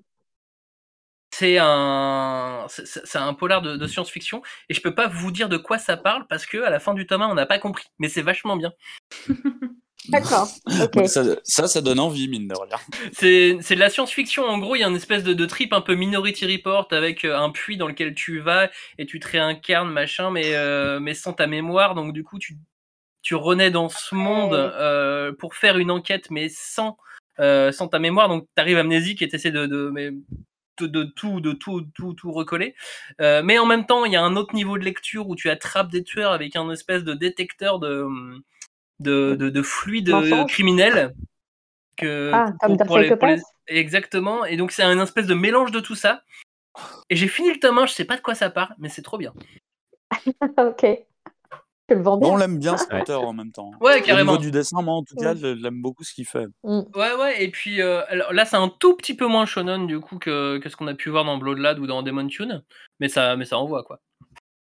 C'est un, c'est un polar de, de science-fiction et je peux pas vous dire de quoi ça parle parce que à la fin du tome 1, on n'a pas compris, mais c'est vachement bien. D'accord. Ça, ça, ça donne envie, mine de rien. C'est c'est de la science-fiction. En gros, il y a une espèce de, de trip un peu Minority Report avec euh, un puits dans lequel tu vas et tu te réincarnes, machin, mais, euh, mais sans ta mémoire. Donc, du coup, tu, tu renais dans ce monde euh, pour faire une enquête, mais sans, euh, sans ta mémoire. Donc, tu arrives amnésique et tu essaies de, de, mais, de, de tout, de tout, tout, tout recoller. Euh, mais en même temps, il y a un autre niveau de lecture où tu attrapes des tueurs avec un espèce de détecteur de, de, de, de fluide Mensonge. criminel. Que, Ah, comme pour les- pour les- Psychopath Exactement. Et donc, c'est un espèce de mélange de tout ça. Et j'ai fini le tome 1, je sais pas de quoi ça parle, mais c'est trop bien. Ok. Tu le vends bien. On l'aime bien, ce Ouais. auteur, en même temps. Ouais, Au carrément. niveau du dessin, moi, en tout cas, Mm. je l'aime beaucoup ce qu'il fait. Mm. Ouais, ouais. Et puis euh, alors, là, c'est un tout petit peu moins shonen du coup que, que ce qu'on a pu voir dans Bloodlad ou dans Demon Tune. Mais ça, mais ça envoie quoi.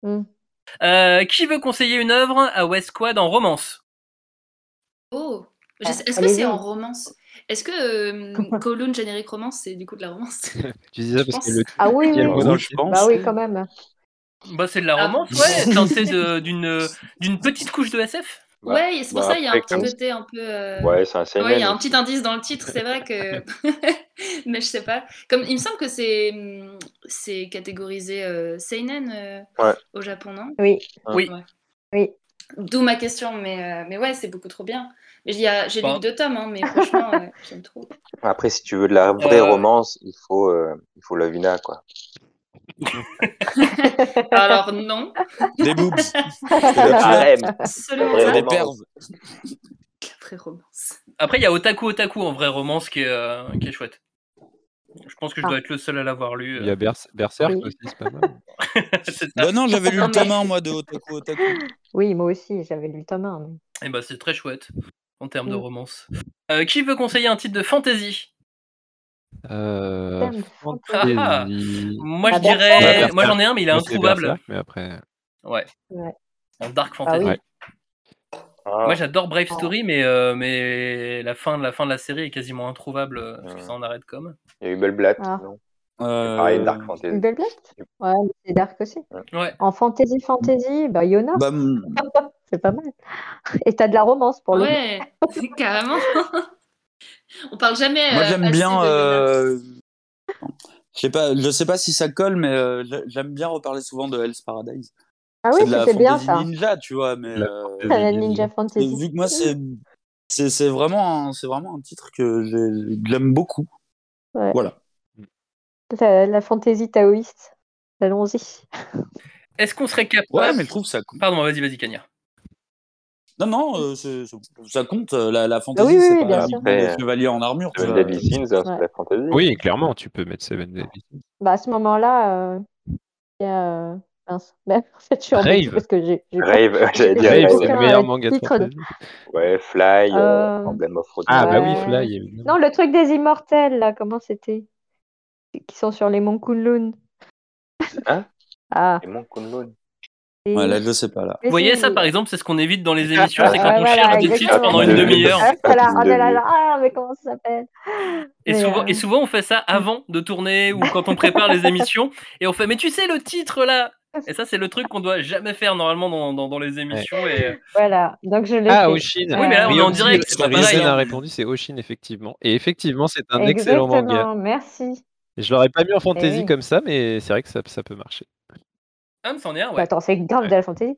Mm. Euh, qui veut conseiller une œuvre à West Squad en romance? Oh Ah, Est-ce que c'est en romance? Est-ce que euh, Kowloon générique romance, c'est du coup de la romance? Tu dis ça parce que le Ah oui. Bah oui, quand même. Bah, c'est de la Ah. romance, ouais. d'une d'une petite couche de SF. Bah, Ouais, c'est pour bah, ça il y a un petit côté un peu. euh, Ouais, c'est un seinen. Ouais, il y a un petit indice dans le titre, c'est vrai que. Mais je sais pas. Comme il me semble que c'est c'est catégorisé euh, seinen euh, Ouais. au Japon, non? Oui. Oui. Ouais. Oui. D'où ma question, mais, euh, mais ouais, c'est beaucoup trop bien. J'ai lu deux tomes, hein, mais franchement, euh, j'aime trop. Après, si tu veux de la vraie Euh, romance, il faut, euh, il faut la Vina, quoi. Alors non, Des boobs. Le harem. absolument des perves. La vraie romance. Après, il y a Otaku Otaku en vraie romance qui est, euh, qui est chouette. Je pense que je Ah. dois être le seul à l'avoir lu. Il y a Bers- Berserk Oui. aussi, c'est pas mal. Bah non, j'avais lu le tome 1, moi, de Otaku Otaku. Oui, moi aussi, j'avais lu le tome 1. mais- Et bah, c'est très chouette en termes de Mm. romance. Euh, qui veut conseiller un titre de fantasy? Euh, Terme de fantasy. Moi, je Ah, dirais. Moi, j'en ai un, mais il est introuvable. Mais après. Ouais. En dark Ah fantasy. oui. Ah, Moi, j'adore Brave Ah. Story, mais, euh, mais la fin de la fin de la série est quasiment introuvable euh, parce que ça en arrête comme. il y a eu Belle Blatt, Ah. non? Euh, Pareil, Dark Fantasy. Une belle blague Ouais, c'est dark aussi. Ouais. En fantasy, fantasy, bah Yona, bah, c'est pas mal. Et t'as de la romance pour le Ouais, carrément. On parle jamais. Moi euh, j'aime assez bien. euh, Je sais pas, je sais pas si ça colle, mais euh, j'a- j'aime bien reparler souvent de Hell's Paradise. Ah oui, c'était bien fantasy ça. ninja, tu vois, mais euh, la Ninja Fantasy. vu que moi c'est vraiment c'est vraiment un titre que j'ai- que j'aime beaucoup. Ouais. Voilà. La, la fantasy taoïste. Allons-y. Est-ce qu'on serait capable. Ouais, mais je trouve ça. Pardon, vas-y, vas-y, Cagnard. Non, non, euh, c'est- ça compte. euh, La, la Ah fantasy, oui, oui, c'est oui, pas des chevaliers en armure. Seven. Deadly Sins, c'est Ouais. la fantasy. Oui, clairement, tu peux mettre Seven Deadly Sins. Bah, à ce moment-là, euh, il y a. mince. Bah, en fait, je suis embêtée Rave. parce que j'ai. j'ai pas- j'allais dire Rave, c'est le meilleur manga de fantasy. Ouais, Fly, euh, Emblem of Road. Ah bah oui. Fly, évidemment. Non, le truc des immortels, là, comment c'était? Qui sont sur les monts Kunlun. Hein? Ah. Et mon Kunlun. Et- Ouais, là, je sais pas là. Vous voyez ça, par exemple, c'est ce qu'on évite dans les émissions, Ouais, c'est quand on voilà, cherche des titres pendant une demi-heure. Ah, on est là, ah, mais comment ça s'appelle? Et Mais, souvent, euh, et souvent, on fait ça avant de tourner ou quand on prépare les émissions. Et on fait, mais tu sais, le titre là Et ça, c'est le truc qu'on doit jamais faire normalement dans, dans, dans les émissions. Et... euh, Voilà, donc je l'ai Ah, fait. Oshin. Oui, mais là, on est en direct, c'est pas pareil, Ryozen hein. a répondu, c'est Oshin, effectivement. Et effectivement, c'est un excellent manga. Exactement, merci. Je l'aurais pas mis en fantasy oui. comme ça, mais c'est vrai que ça, ça peut marcher. Ah, mais c'en est un, Bah, ouais. Attends, c'est grave de la fantaisie.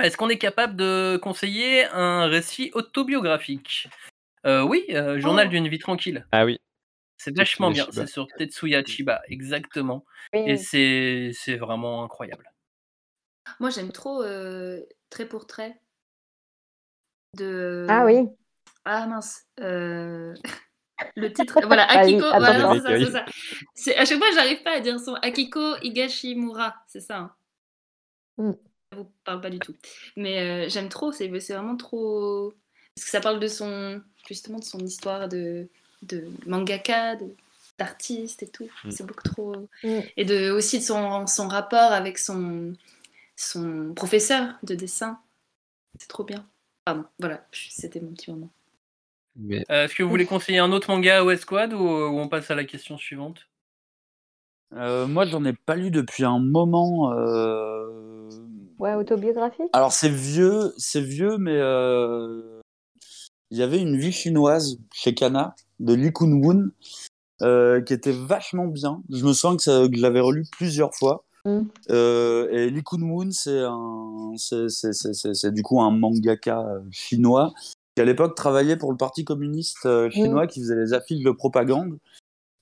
Est-ce qu'on est capable de conseiller un récit autobiographique? Euh, Oui, euh, Journal Oh. d'une vie tranquille. Ah oui. C'est vachement bien. C'est sur Tetsuya Chiba, exactement. Oui. Et c'est c'est vraiment incroyable. Moi, j'aime trop euh, Trait pour trait. De... Ah oui. Ah mince. Le titre, voilà, Ah oui, Akiko, attends, voilà, c'est ça, c'est ça. C'est- À chaque fois, j'arrive pas à dire son Akiko Higashimura, c'est ça. hein. Mm. Ça vous parle pas du tout. Mais euh, j'aime trop, c'est c'est vraiment trop. Parce que ça parle de son. Justement, de son histoire de, de mangaka, de- d'artiste et tout. Mm. C'est beaucoup trop. Mm. Et de, aussi de son, son rapport avec son, son professeur de dessin. C'est trop bien. Pardon, voilà, c'était mon petit moment. Mais... Euh, Est-ce que vous voulez conseiller un autre manga à West Squad ou, ou on passe à la question suivante? Euh, moi, j'en ai pas lu depuis un moment. euh, Ouais, autobiographique? Alors, c'est vieux, c'est vieux, mais euh, il y avait une vie chinoise chez Kana de Lee Kun-woon euh, qui était vachement bien. Je me souviens que, ça- que je l'avais relu plusieurs fois. Mm. Euh, et Lee Kun-woon, c'est un, c'est, c'est, c'est, c'est- c'est du coup un mangaka chinois qui à l'époque travaillait pour le Parti communiste euh, chinois qui faisait les affiches de propagande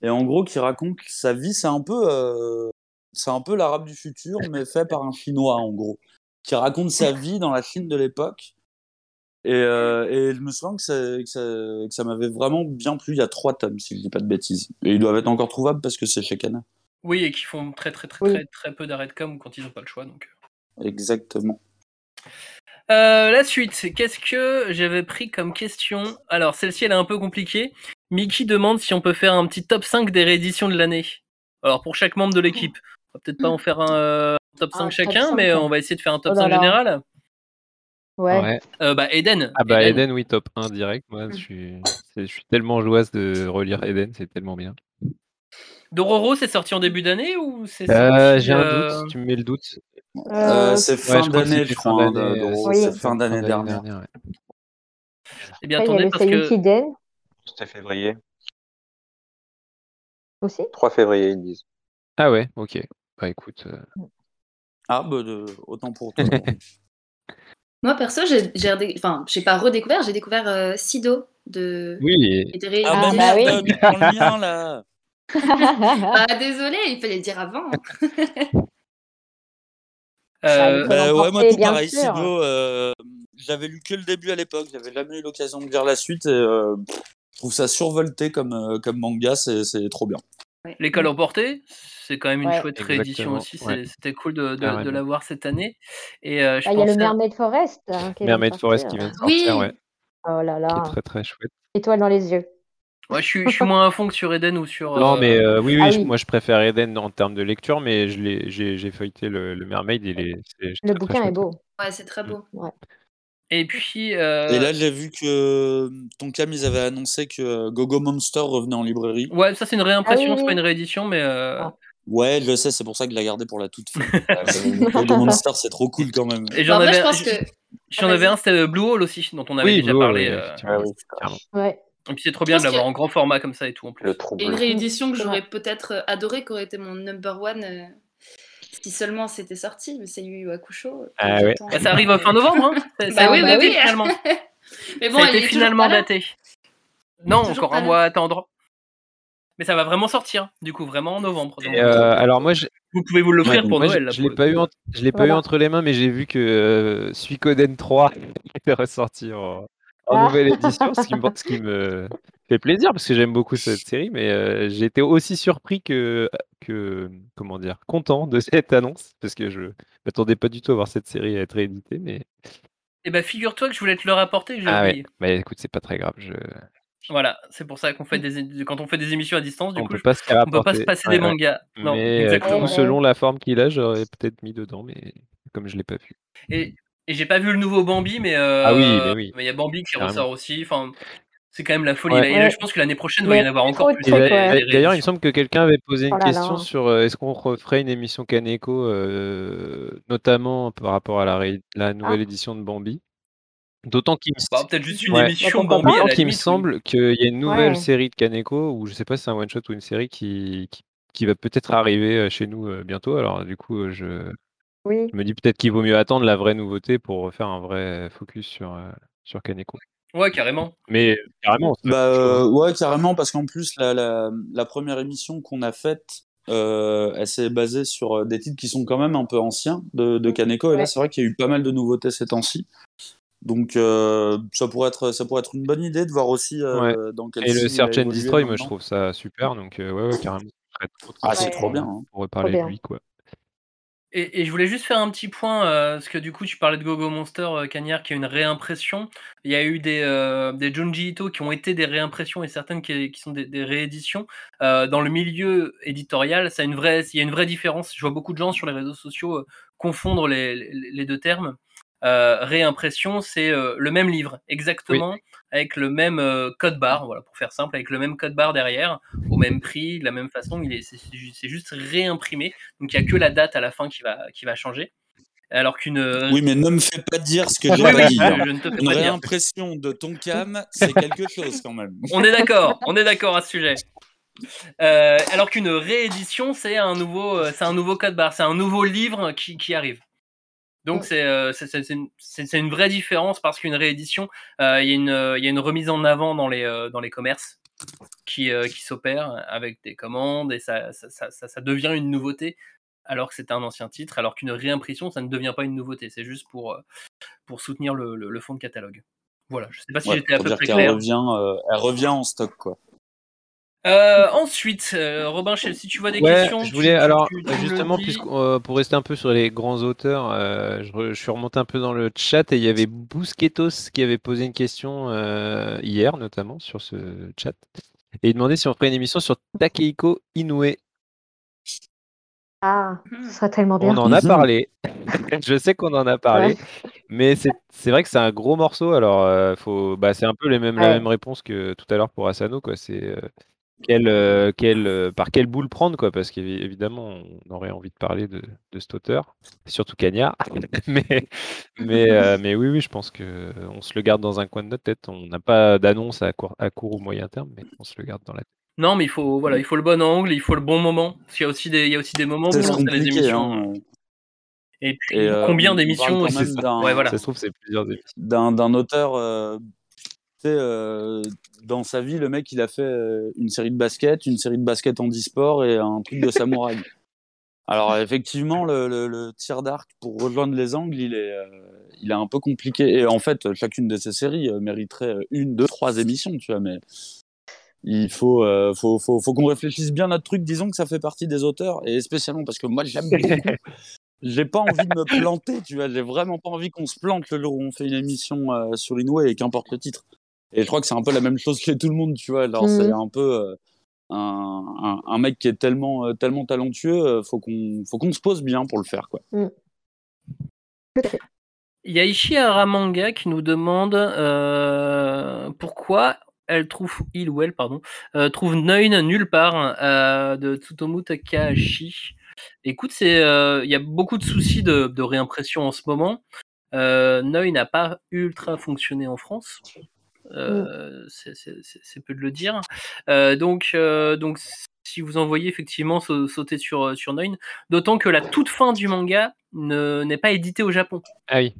et en gros qui raconte sa vie. C'est un peu, euh, c'est un peu l'arabe du futur mais fait par un chinois en gros qui raconte sa vie dans la Chine de l'époque. Et, euh, et je me souviens que ça, que ça, que ça m'avait vraiment bien plu. Il y a trois tomes, si je dis pas de bêtises. Et ils doivent être encore trouvables parce que c'est chez Kana. Oui, et qui font très très très Oui. très très peu d'arrêt de com quand ils n'ont pas le choix. Donc. Exactement. Euh, la suite, qu'est-ce que j'avais pris comme question? Alors, celle-ci, elle est un peu compliquée. Mickey demande si on peut faire un petit top 5 des rééditions de l'année. Alors, pour chaque membre de l'équipe. On va peut-être pas en faire un euh, top 5 Un top chacun, 5, mais hein. on va essayer de faire un top Oh là 5 là. général. Ouais. Ouais. Euh, bah, Eden. Ah bah Eden. Eden, oui, top 1 direct. Moi, je suis, je suis tellement joyeuse de relire Eden, c'est tellement bien. Dororo, c'est sorti en début d'année ou c'est Euh, sorti, J'ai un euh, doute, tu me mets le doute. Euh, c'est fin Ouais, je crois que d'année, je fin crois. hein, d'année, de-. Oui. C'est fin d'année dernière. ouais. Eh bien, Après, attendez, parce que. C'était février. aussi. 3 février, ils disent. Ah ouais, ok. Bah écoute, euh, Ah, bah, de... autant pour toi. Moi, perso, j'ai j'ai redé- enfin, j'ai pas redécouvert, j'ai découvert euh, Sido de. oui, était réédité. ah, bah, bah oui. le mien, là. Ah, désolé, il fallait le dire avant. euh, Bah, ouais, moi, tout pareil. Sido, euh, j'avais lu que le début à l'époque. J'avais jamais eu l'occasion de lire la suite. Et, euh, pff, je trouve ça survolté comme, euh, comme manga. C'est c'est trop bien. L'école emportée, c'est quand même une Ouais. chouette réédition aussi. c'est- ouais. C'était cool de, de, de Carrément. l'avoir cette année. Et euh, je Ah, il y a le à- Mermaid Forest. hein, qui vient de Mermaid Forest qui sortir. vient de sortir, Oui. ouais, Oh là qui là. est très très chouette. Étoile dans les yeux. Ouais, je suis, je suis moins à fond que sur Eden ou sur. Non, euh, mais euh, oui, oui, Ah je- oui. moi je préfère Eden en termes de lecture, mais je l'ai- j'ai j'ai feuilleté le, le Mermaid, il est, c'est Le bouquin est beau. Ouais, c'est très beau. Ouais. Et puis. euh, Et là, j'ai vu que ton cam, ils avaient annoncé que euh, Gogo Monster revenait en librairie. Ouais, ça c'est une réimpression, Ah oui, c'est pas une réédition, mais. euh, Ah. Ouais, je sais, c'est pour ça que je l'ai gardé pour la toute fin. Gogo Monster, c'est trop cool quand même. Et j'en moi, avais, je pense que. J'en Ah, avais un, c'était Blue Hole aussi, dont on avait Oui, déjà Blue parlé. euh. Ah. Ouais. Et puis c'est trop bien de l'avoir a- en grand format comme ça et tout en plus. le Et une réédition que j'aurais peut-être euh, adoré, qui aurait été mon number one euh, si seulement c'était sorti, mais c'est Yu Yu Hakusho. que Ah ouais. Bah, ça arrive fin novembre, hein. Ça, ça Bah a oui, été bah oui. finalement. mais bon, ça a été finalement daté. Non, encore un mois à attendre. Mais ça va vraiment sortir, du coup, vraiment en novembre. Donc, Et, euh, alors moi, je, vous pouvez vous l'offrir Ouais, pour moi, Noël. là, je l'ai pas eu, je l'ai pas eu entre les mains, mais j'ai vu que euh, Suikoden 3 était ressorti en, en Ah. nouvelle édition, ce qui me, ce qui me fait plaisir parce que j'aime beaucoup cette série, mais euh, j'ai été aussi surpris que, que, comment dire, content de cette annonce parce que je m'attendais pas du tout à voir cette série être rééditée, mais Eh ben, figure-toi que je voulais te le rapporter, que j'ai ah oublié. ouais, bah écoute, c'est pas très grave, je... Voilà, c'est pour ça qu'on fait des quand on fait des émissions à distance, du on coup, peut je- pas se on peut pas se passer Ouais, des ouais. mangas. Non, mais euh, exactement. coup, selon la forme qu'il a, j'aurais peut-être mis dedans, mais comme je l'ai pas vu. Et, et j'ai pas vu le nouveau Bambi, mais euh, Ah oui, mais oui. mais il y a Bambi qui Carrément. ressort aussi. Enfin, c'est quand même la folie. Ouais. Là, et là, Ouais. je pense que l'année prochaine, il Mais va y en avoir encore plus. ouais. des D'ailleurs, il me semble que quelqu'un avait posé une Oh là question là. sur euh, est-ce qu'on referait une émission Kaneko, euh, notamment par rapport à la, la nouvelle Ah. édition de Bambi? D'autant qu'il me, Bah, peut-être juste une Ouais. émission pourquoi Bambi. pas. à d'autant la qu'il me limite, oui. semble qu'il y a une nouvelle Ouais. série de Kaneko, ou je sais pas si c'est un one shot ou une série qui, qui, qui va peut-être arriver chez nous bientôt. Alors du coup, je, Oui. je me dis peut-être qu'il vaut mieux attendre la vraie nouveauté pour faire un vrai focus sur, euh, sur Kaneko. Ouais, carrément. Mais carrément, c'est Bah hein. euh, ouais, carrément, parce qu'en plus, la, la, la première émission qu'on a faite, euh, elle s'est basée sur euh, des titres qui sont quand même un peu anciens de, de Kaneko. Et là, c'est vrai qu'il y a eu pas mal de nouveautés ces temps-ci. Donc euh, ça pourrait être ça pourrait être une bonne idée de voir aussi euh, dans quel Et le Search and Destroy, moi je trouve ça super, donc euh, ouais, ouais, carrément. Ah, c'est Ouais. trop bien. hein. pour reparler Trop de lui, quoi. Et, et je voulais juste faire un petit point, euh, parce que du coup, tu parlais de Gogo Monster, euh, Cagnard, qui a une réimpression. Il y a eu des, euh, des Junji Ito qui ont été des réimpressions et certaines qui, qui sont des, des rééditions. Euh, dans le milieu éditorial, ça a une vraie, il y a une vraie différence. Je vois beaucoup de gens sur les réseaux sociaux euh, confondre les, les, les deux termes. Réimpression, c'est le même livre, exactement, avec le même euh, code barre, voilà, pour faire simple, avec le même code barre derrière, au même prix, de la même façon. Il est, c'est, c'est juste réimprimé. Donc il n'y a que la date à la fin qui va, qui va changer. Alors qu'une. euh, Oui, mais ne me fais pas dire ce que Oui, j'ai oui, pas je, dit. je ne te fais Une pas dire. réimpression de ton cam, c'est quelque chose quand même. On est d'accord, on est d'accord à ce sujet. Euh, alors qu'une réédition, c'est un nouveau, c'est un nouveau code barre, c'est un nouveau livre qui, qui arrive. Donc c'est euh, c'est- c'est- une, vraie différence parce qu'une réédition, euh, il y, a une, euh, il y a une remise en avant dans les, euh, dans les commerces qui, euh, qui s'opère avec des commandes et ça, ça, ça, devient une nouveauté alors que c'était un ancien titre, alors qu'une réimpression, ça ne devient pas une nouveauté, c'est juste pour, pour soutenir le, le, le fond de catalogue. Voilà, je sais pas si Ouais, j'étais à peu près clair. revient, euh, elle revient en stock quoi. Euh, ensuite, euh, Robin, si tu vois des Ouais, questions, je voulais tu- alors tu- tu justement euh, pour rester un peu sur les grands auteurs, euh, je, re- je suis remonté un peu dans le chat et il y avait Bousquetos qui avait posé une question euh, hier notamment sur ce chat et il demandait si on ferait une émission sur Takehiko Inoue. Ah, ce serait tellement bien. On en a Mhm. parlé. je sais qu'on en a parlé, Ouais. mais c'est vrai que c'est un gros morceau. Alors euh, faut, bah, c'est un peu les mêmes, la même réponse que tout à l'heure pour Asano quoi. C'est euh, quel, euh, quel, euh, par quelle boule prendre quoi parce qu'évidemment on aurait envie de parler de, de cet auteur surtout Cagnard mais mais euh, mais oui oui je pense que euh, on se le garde dans un coin de notre tête on n'a pas d'annonce à court, à court ou moyen terme mais on se le garde dans la tête Non, mais il faut, voilà, il faut le bon angle, il faut le bon moment. Parce qu'il y a aussi des, il y a aussi des moments C'est pour lancer les compliqué. émissions. Hein. Et puis, Et, euh, combien on- on d'émissions Ouais, voilà. ça se trouve c'est plusieurs émissions d'un d'un auteur. euh, tu sais, euh, dans sa vie, le mec, il a fait euh, une série de basket, une série de basket en e-sport et un truc de samouraï. Alors effectivement, le, le- le tir d'arc pour rejoindre les angles, il est, euh, il est un peu compliqué. Et en fait, chacune de ces séries mériterait une, deux, trois émissions, tu vois. Mais il faut, euh, faut, faut, faut qu'on réfléchisse bien à notre truc. Disons que ça fait partie des auteurs et spécialement parce que moi j'aime beaucoup. J'ai pas envie de me planter, tu vois. J'ai vraiment pas envie qu'on se plante le jour où on fait une émission euh, sur Inoue et qu'importe le titre. Et je crois que c'est un peu la même chose chez tout le monde, tu vois. Alors Mhm. c'est un peu euh, un, un, un mec qui est tellement, euh, tellement talentueux, euh, faut qu'on, faut qu'on se pose bien pour le faire, quoi. Mm. Fait. Il y a Ishi Aramanga qui nous demande euh, pourquoi elle trouve, il ou elle, pardon, euh, trouve Neun nulle part euh, de Tsutomu Takahashi. Écoute, c'est, euh, il y a beaucoup de soucis de, de réimpression en ce moment. Euh, Neun n'a pas ultra fonctionné en France. Euh, c'est- peu de le dire. Euh, donc, euh, donc, si vous en voyez effectivement sau- sauter sur, sur d'autant que la toute fin du manga ne- n'est pas éditée au Japon. Ah oui.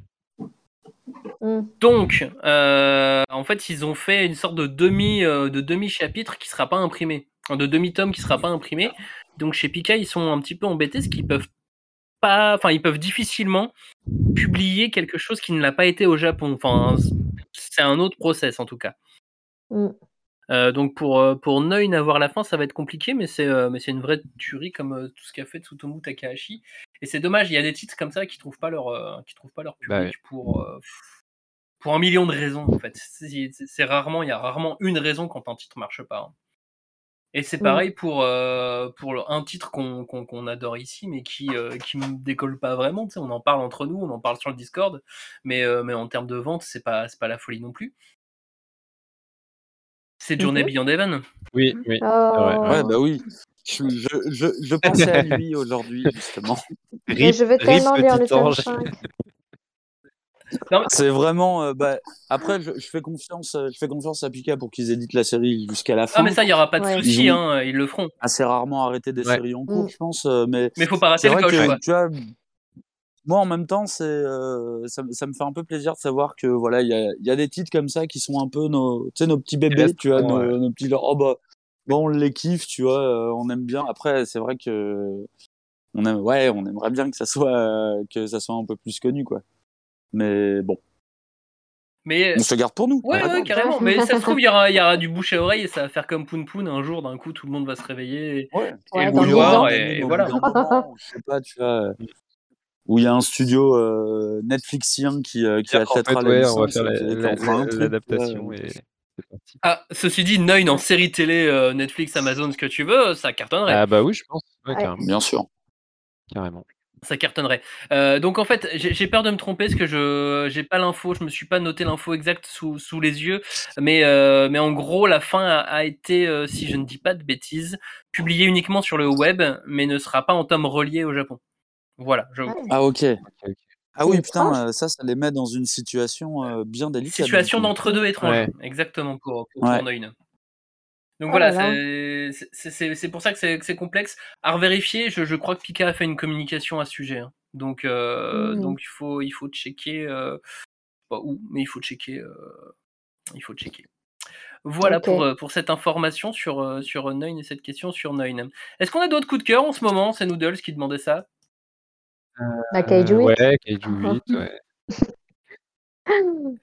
Donc, euh, en fait, ils ont fait une sorte de demi, euh, de demi chapitre qui sera pas imprimé, de demi tome qui sera pas imprimé. Donc chez Pika, ils sont un petit peu embêtés, parce qu'ils peuvent pas, enfin, ils peuvent difficilement publier quelque chose qui ne l'a pas été au Japon. Enfin, c'est un autre process en tout cas. Mm. Euh, donc pour euh, pour Neun avoir la fin, ça va être compliqué, mais c'est euh, mais c'est une vraie tuerie comme euh, tout ce qu'a fait Tsutomu Takahashi. Et c'est dommage, il y a des titres comme ça qui trouvent pas leur euh, qui trouvent pas leur public Bah ouais. pour euh, pour un million de raisons en fait. C'est rarement, il y a rarement une raison quand un titre marche pas. hein. Et c'est mmh. pareil pour, euh, pour un titre qu'on qu adore ici, mais qui ne euh, qui décolle pas vraiment. Tu sais, on en parle entre nous, on en parle sur le Discord, mais, euh, mais en termes de vente, c'est pas, pas la folie non plus. C'est Journée. Mmh Beyond Heaven. Oui, mmh. oui. Oh. Ouais, bah oui. Je, je, je, je pensais à lui aujourd'hui, justement. Rip, je vais tellement lire le tome c'est vraiment. Euh, bah, après, je, fais confiance, euh, je fais confiance à Pika pour qu'ils éditent la série jusqu'à la ah, fin. Ah, mais ça, il n'y aura pas de ouais. souci, ils, hein, ils, le feront. Assez rarement arrêter des séries en cours, mm. je pense. Euh, mais il faut pas rater le tu moi, en même temps, c'est, ça, me fait un peu plaisir de savoir que voilà, il y a, y a, des titres comme ça qui sont un peu nos, nos petits bébés, tu vois, nos, petits. Oh, bah, bon, on les kiffe, tu vois, on aime bien. Après, c'est vrai que on aime, ouais, on aimerait bien que ça soit que ça soit un peu plus connu quoi. Mais bon, Mais on se garde pour nous. Ouais, carrément. Mais ça se trouve, il y aura, il y aura du bouche à oreille et ça va faire comme Poun Poun. Un jour, d'un coup, tout le monde va se réveiller et, Ouais. et. Et, voilà. moment, je sais pas, tu vois, où il y a un studio euh, Netflixien qui, euh, qui achètera on va faire la- la- truc, l'adaptation et. Ah, ceci dit, Neun en série télé, euh, Netflix, Amazon, ce que tu veux, ça cartonnerait. Ah bah oui, je pense. Ouais. Bien sûr. carrément. Ça cartonnerait. Euh, donc en fait, j'ai peur de me tromper parce que je j'ai pas l'info, je me suis pas noté l'info exacte sous, sous les yeux, mais euh, mais en gros la fin a, a été, euh, si je ne dis pas de bêtises, publiée uniquement sur le web, mais ne sera pas en tome relié au Japon. Voilà. Je... Ah, Ah ok. Ah oui, putain, étrange. euh, ça, ça les met dans une situation euh, bien délicate. Situation d'entre-deux étranges, Ouais. exactement pour, pour Ouais. Donc Oh voilà, là là. c'est- pour ça que c'est complexe. À revérifier, je, je crois que Pika a fait une communication à ce sujet. hein. Donc, euh, Mhm. donc il faut, il faut checker, euh, pas où, mais il faut checker, euh, il faut checker. Voilà pour, pour cette information sur, sur Neun et cette question sur Neun. Est-ce qu'on a d'autres coups de cœur en ce moment? C'est Noodles qui demandait ça. La Kaiju Euh, 8. ouais, Kaiju 8, ouais.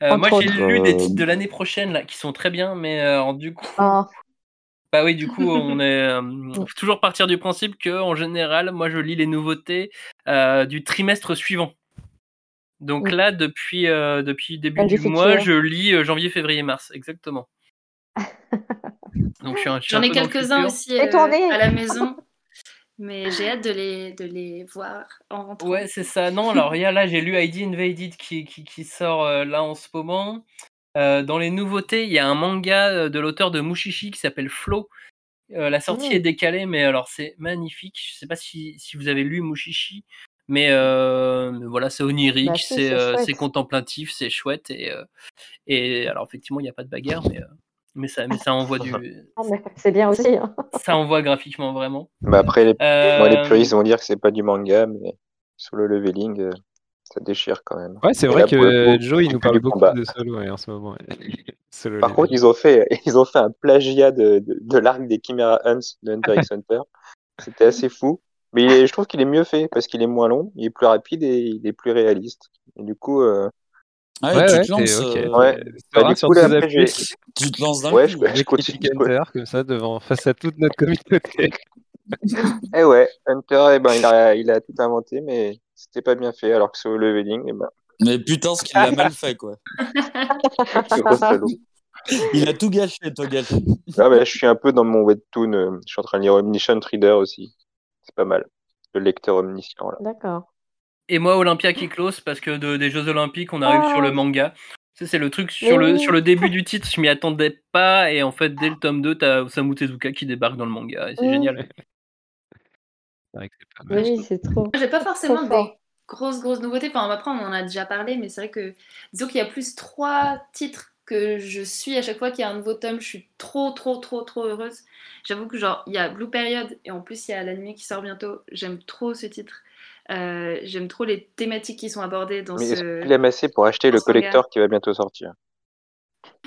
Euh, moi j'ai lu des titres de l'année prochaine là qui sont très bien, mais euh, alors, du coup, Oh, Bah oui, du coup, on est euh, faut toujours partir du principe que, en général, moi, je lis les nouveautés euh, du trimestre suivant. Donc Oui. là, depuis depuis depuis début du mois, je lis euh, janvier, février, mars, exactement. Donc je suis un, je suis J'en ai quelques-uns aussi euh, à la maison, mais j'ai hâte de les, de les voir en rentrant. Ouais, c'est ça. Non, alors il y a là, j'ai lu ID Invaded qui, qui, qui sort euh, là en ce moment. Euh, dans les nouveautés, il y a un manga euh, de l'auteur de Mushishi qui s'appelle Flow. Euh, la sortie est décalée, mais alors c'est magnifique. Je sais pas si, si vous avez lu Mushishi, mais, euh, mais voilà, c'est onirique, Bah c'est euh, contemplatif, c'est chouette. Et, euh, et alors effectivement, il n'y a pas de bagarre, mais, euh, mais, ça, mais ça envoie du. Ah, mais c'est bien aussi. hein. Ça envoie graphiquement vraiment. Bah après, les, moi, les puristes vont dire que c'est pas du manga, mais sur le leveling, ça déchire quand même. Ouais, c'est vrai là, que coup, Joe, il nous parle beaucoup combat. de solo ouais, en ce moment. ouais. Solo Par contre, ils ont fait, ils ont fait un plagiat de, de, de l'arc des Chimera Hunts de Hunter x Hunter. C'était assez fou. Mais est- je trouve qu'il est mieux fait parce qu'il est moins long, il est plus rapide et il est plus réaliste. Et du coup, euh, Ouais, Ouais, tu ouais, te lances. t'es- ok. euh, ouais. Tu Bah, du coup, là, après, Tu te lances d'un ouais, coup. je, ouais. je continue. Mythic Hunter, comme ça, devant, face à toute notre communauté. Eh ouais, Hunter, eh ben, il a, il a tout inventé, mais c'était pas bien fait, alors que sur le leveling, eh ben, Mais putain, ce qu'il a mal fait, quoi. Il a tout gâché, toi, gâché. Ah, bah, je suis un peu dans mon webtoon, euh, je suis en train de lire Omniscient Reader aussi. C'est pas mal. Le lecteur omniscient, là. D'accord. Et moi, Olympia qui close parce que de- des Jeux Olympiques, on arrive sur le Ah. manga. Ça, c'est le truc sur le, sur le début du titre, je m'y attendais pas. Et en fait, dès le tome 2, t'as Osamu Tezuka qui débarque dans le manga. Et c'est Mm. génial. C'est vrai que c'est pas mal. Oui, c'est trop. J'ai pas forcément des grosses, grosses nouveautés. Enfin, après, on en a déjà parlé, mais c'est vrai que disons qu'il y a plus trois titres que je suis à chaque fois qu'il y a un nouveau tome. Je suis trop, trop, trop, trop heureuse. J'avoue que, genre, il y a Blue Period et en plus, il y a l'anime qui sort bientôt. J'aime trop ce titre. Euh, J'aime trop les thématiques qui sont abordées dans Mais est-ce ce. assez pour acheter le collector qui va bientôt sortir?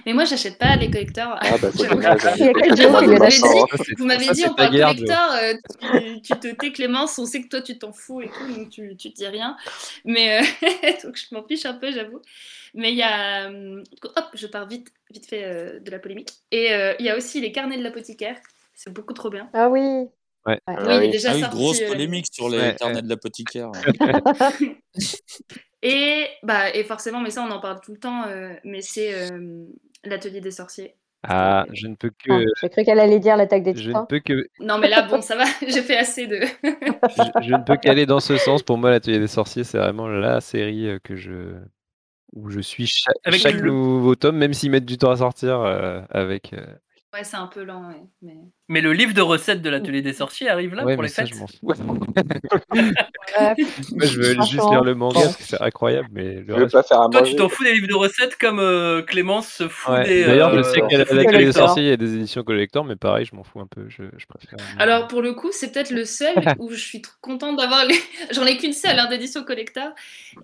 Mais moi, j'achète pas les collecteurs. Ah bah c'est vous m'avez dit, c'est on parle collector, euh, tu, tu te tais Clémence, on sait que toi tu t'en fous et tout, donc tu, tu dis rien. Mais euh, donc je m'en fiche un peu, j'avoue. Mais il y a, euh, hop, je pars vite, vite fait euh, de la polémique. Et euh, il y a aussi les carnets de l'apothicaire, c'est beaucoup trop bien. Ah oui. Ouais. Oui, il est déjà Ah oui, sorti. grosse euh, polémique sur les Ouais, carnets ouais. de l'apothicaire. Et bah et forcément, mais ça on en parle tout le temps. euh, mais c'est euh, l'atelier des sorciers. Ah, je ne peux que. Ah, J'ai cru qu'elle allait dire l'attaque des Je ne titans. peux que. Non mais là bon, ça va, j'ai fait assez de. Je, je ne peux qu'aller dans ce sens. Pour moi, l'Atelier des Sorciers, c'est vraiment la série euh, que je où je suis Avec chaque le- nouveau tome, même s'ils mettent du temps à sortir euh, avec. euh, Ouais, c'est un peu lent, ouais, mais. Mais le livre de recettes de l'atelier des sorciers arrive là ouais, pour les ça, fêtes. je m'en fous. Ouais. Moi, je veux juste lire le manga parce que c'est incroyable, mais le Je veux reste. pas faire à Toi, tu t'en fous des livres de recettes comme euh, Clémence se fout Ouais. des. D'ailleurs, je euh, sais qu'à l'Atelier des. Sorciers, il y a des éditions collector, mais pareil, je m'en fous un peu. Je, je préfère. Alors pour le coup, c'est peut-être le seul où je suis trop contente d'avoir les. J'en ai qu'une seule hein, d'édition collector,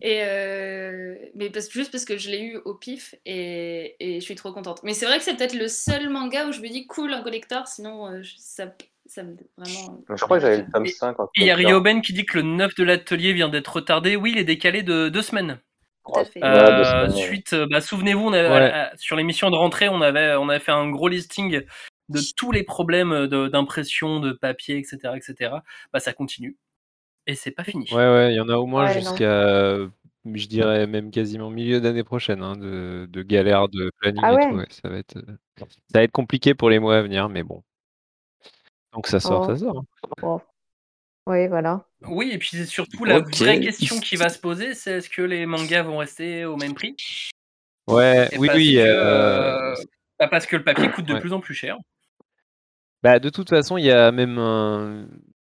et euh, mais parce juste parce que je l'ai eu au pif et... et je suis trop contente. Mais c'est vrai que c'est peut-être le seul manga où je me dis cool un collector, sinon euh, je- ça, ça me vraiment. Je crois que j'avais le tome Et- 5 en Et il y a. Ryoben qui dit que le 9 de l'atelier vient d'être retardé. Oui, il est décalé de deux semaines. Tout à fait. Ouais, Euh, semaines, ouais. suite, euh, bah, souvenez-vous, Ouais. sur l'émission de rentrée, on avait, on avait fait un gros listing de tous les problèmes de- d'impression, de, papier, etc., etc. Bah, ça continue. Et c'est pas fini. Ouais, ouais, il y en a au moins jusqu'à, euh, je dirais même quasiment milieu d'année prochaine, hein, de, de galère de planning Ah et tout. ouais, ça va être, euh, ça va être compliqué pour les mois à venir, mais bon. Donc ça sort, Oh. ça sort. Bon. Oui, voilà. Oui, et puis c'est surtout la vraie question qui va se poser, c'est est-ce que les mangas vont rester au même prix? Ouais, Et oui, oui. que, euh, euh, bah, parce que le papier coûte de Ouais. plus en plus cher. Bah, de toute façon, il y a même une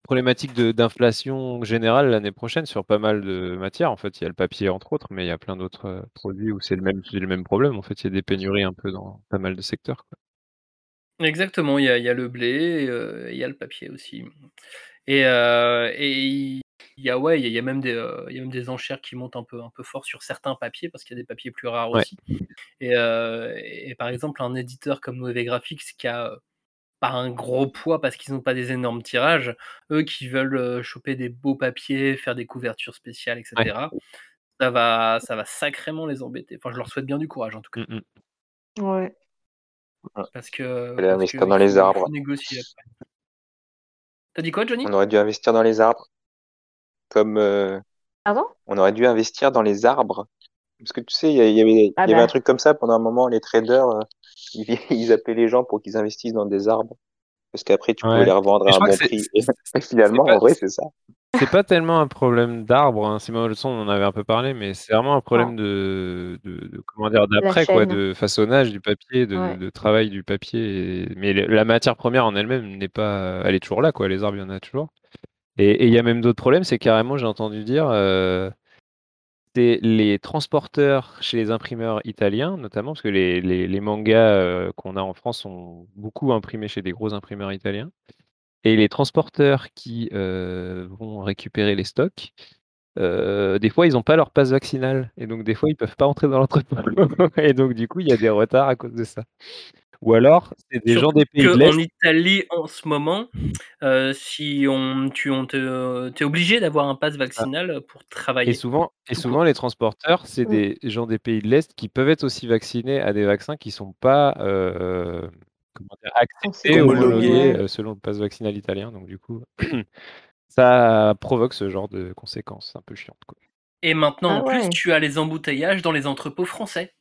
problématique d'inflation générale l'année prochaine sur pas mal de matières. En fait, il y a le papier entre autres, mais il y a plein d'autres euh, produits où c'est le même, le même problème. En fait, il y a des pénuries un peu dans pas mal de secteurs. quoi. Exactement, il y a, il y a le blé, euh, il y a le papier aussi. Et, euh, et il y a ouais, il y a- même des, euh, il y a même des enchères qui montent un peu, un peu fort sur certains papiers parce qu'il y a des papiers plus rares Ouais. aussi. Et, euh, et par exemple, un éditeur comme Noé Graphics qui a euh, pas un gros poids parce qu'ils n'ont pas des énormes tirages, eux qui veulent choper des beaux papiers, faire des couvertures spéciales, etc. Ça va, ça va sacrément les embêter. Enfin, je leur souhaite bien du courage en tout cas. Mm, mm. Ouais. Parce que. Parce investir que dans les arbres. faut négocier après. T'as dit quoi, Johnny? On aurait dû investir dans les arbres. Comme euh, Pardon? on aurait dû investir dans les arbres. Parce que tu sais, il y, avait, y Ah avait bah. un truc comme ça pendant un moment, les traders, euh, ils, ils appelaient les gens pour qu'ils investissent dans des arbres. Parce qu'après, tu pouvais Ouais. les revendre à un bon prix. Et finalement, pas- en vrai, c'est ça. C'est pas tellement un problème d'arbre, hein. Simon Leçon, on en avait un peu parlé, mais c'est vraiment un problème de, de, de- comment dire d'après quoi, de façonnage du papier, de, Ouais. de travail du papier. et- Mais la matière première en elle-même n'est pas, elle est toujours là quoi. Les arbres, il y en a toujours. Et et il y a même d'autres problèmes, c'est carrément, j'ai entendu dire, euh, les transporteurs chez les imprimeurs italiens, notamment parce que les, mangas euh, qu'on a en France sont beaucoup imprimés chez des gros imprimeurs italiens. Et les transporteurs qui euh, vont récupérer les stocks, euh, des fois, ils n'ont pas leur passe vaccinale. Et donc, des fois, ils peuvent pas entrer dans l'entrepôt. et donc, du coup, il y a des retards à cause de ça. Ou alors, c'est des gens des pays de l'Est. qu'en Italie, en ce moment, euh, si on, tu on te, es obligé d'avoir un pass vaccinal pour travailler. Et souvent, et souvent les transporteurs, c'est Mm. des gens des pays de l'Est qui peuvent être aussi vaccinés à des vaccins qui sont pas euh, comment dire, acceptés, Homologués, homologués ouais. euh, selon le pass vaccinal italien. Donc du coup, ça provoque ce genre de conséquences un peu chiantes. Quoi. Et maintenant, Ah en plus, ouais. tu as les embouteillages dans les entrepôts français.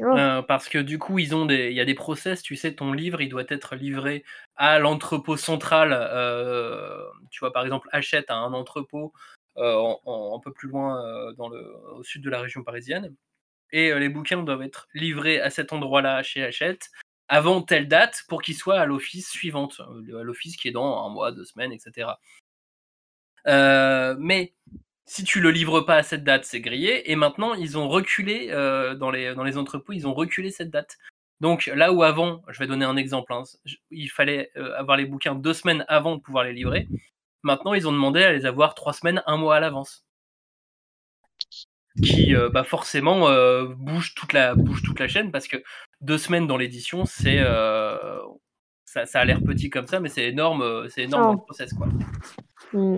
Oh. Euh, parce que du coup, ils ont des, il y a des process. Tu sais, ton livre, il doit être livré à l'entrepôt central. euh, tu vois, par exemple, achète à un entrepôt euh, un peu plus loin dans le, au sud de la région parisienne. Et les bouquins doivent être livrés à cet endroit-là chez Hachette avant telle date pour qu'ils soient à l'office suivante, à l'office qui est dans un mois, deux semaines, etc. Mais si tu le livres pas à cette date, c'est grillé. Et maintenant, ils ont reculé euh, dans, les, dans les entrepôts, ils ont reculé cette date. Donc là où avant, je vais donner un exemple, hein, il fallait euh, avoir les bouquins deux semaines avant de pouvoir les livrer. Maintenant, ils ont demandé à les avoir trois semaines, un mois à l'avance. Qui euh, bah forcément bouge, toute la, bouge toute la chaîne parce que deux semaines dans l'édition, c'est ça, ça a l'air petit comme ça, mais c'est énorme, c'est énorme Oh. dans le process quoi. Mm.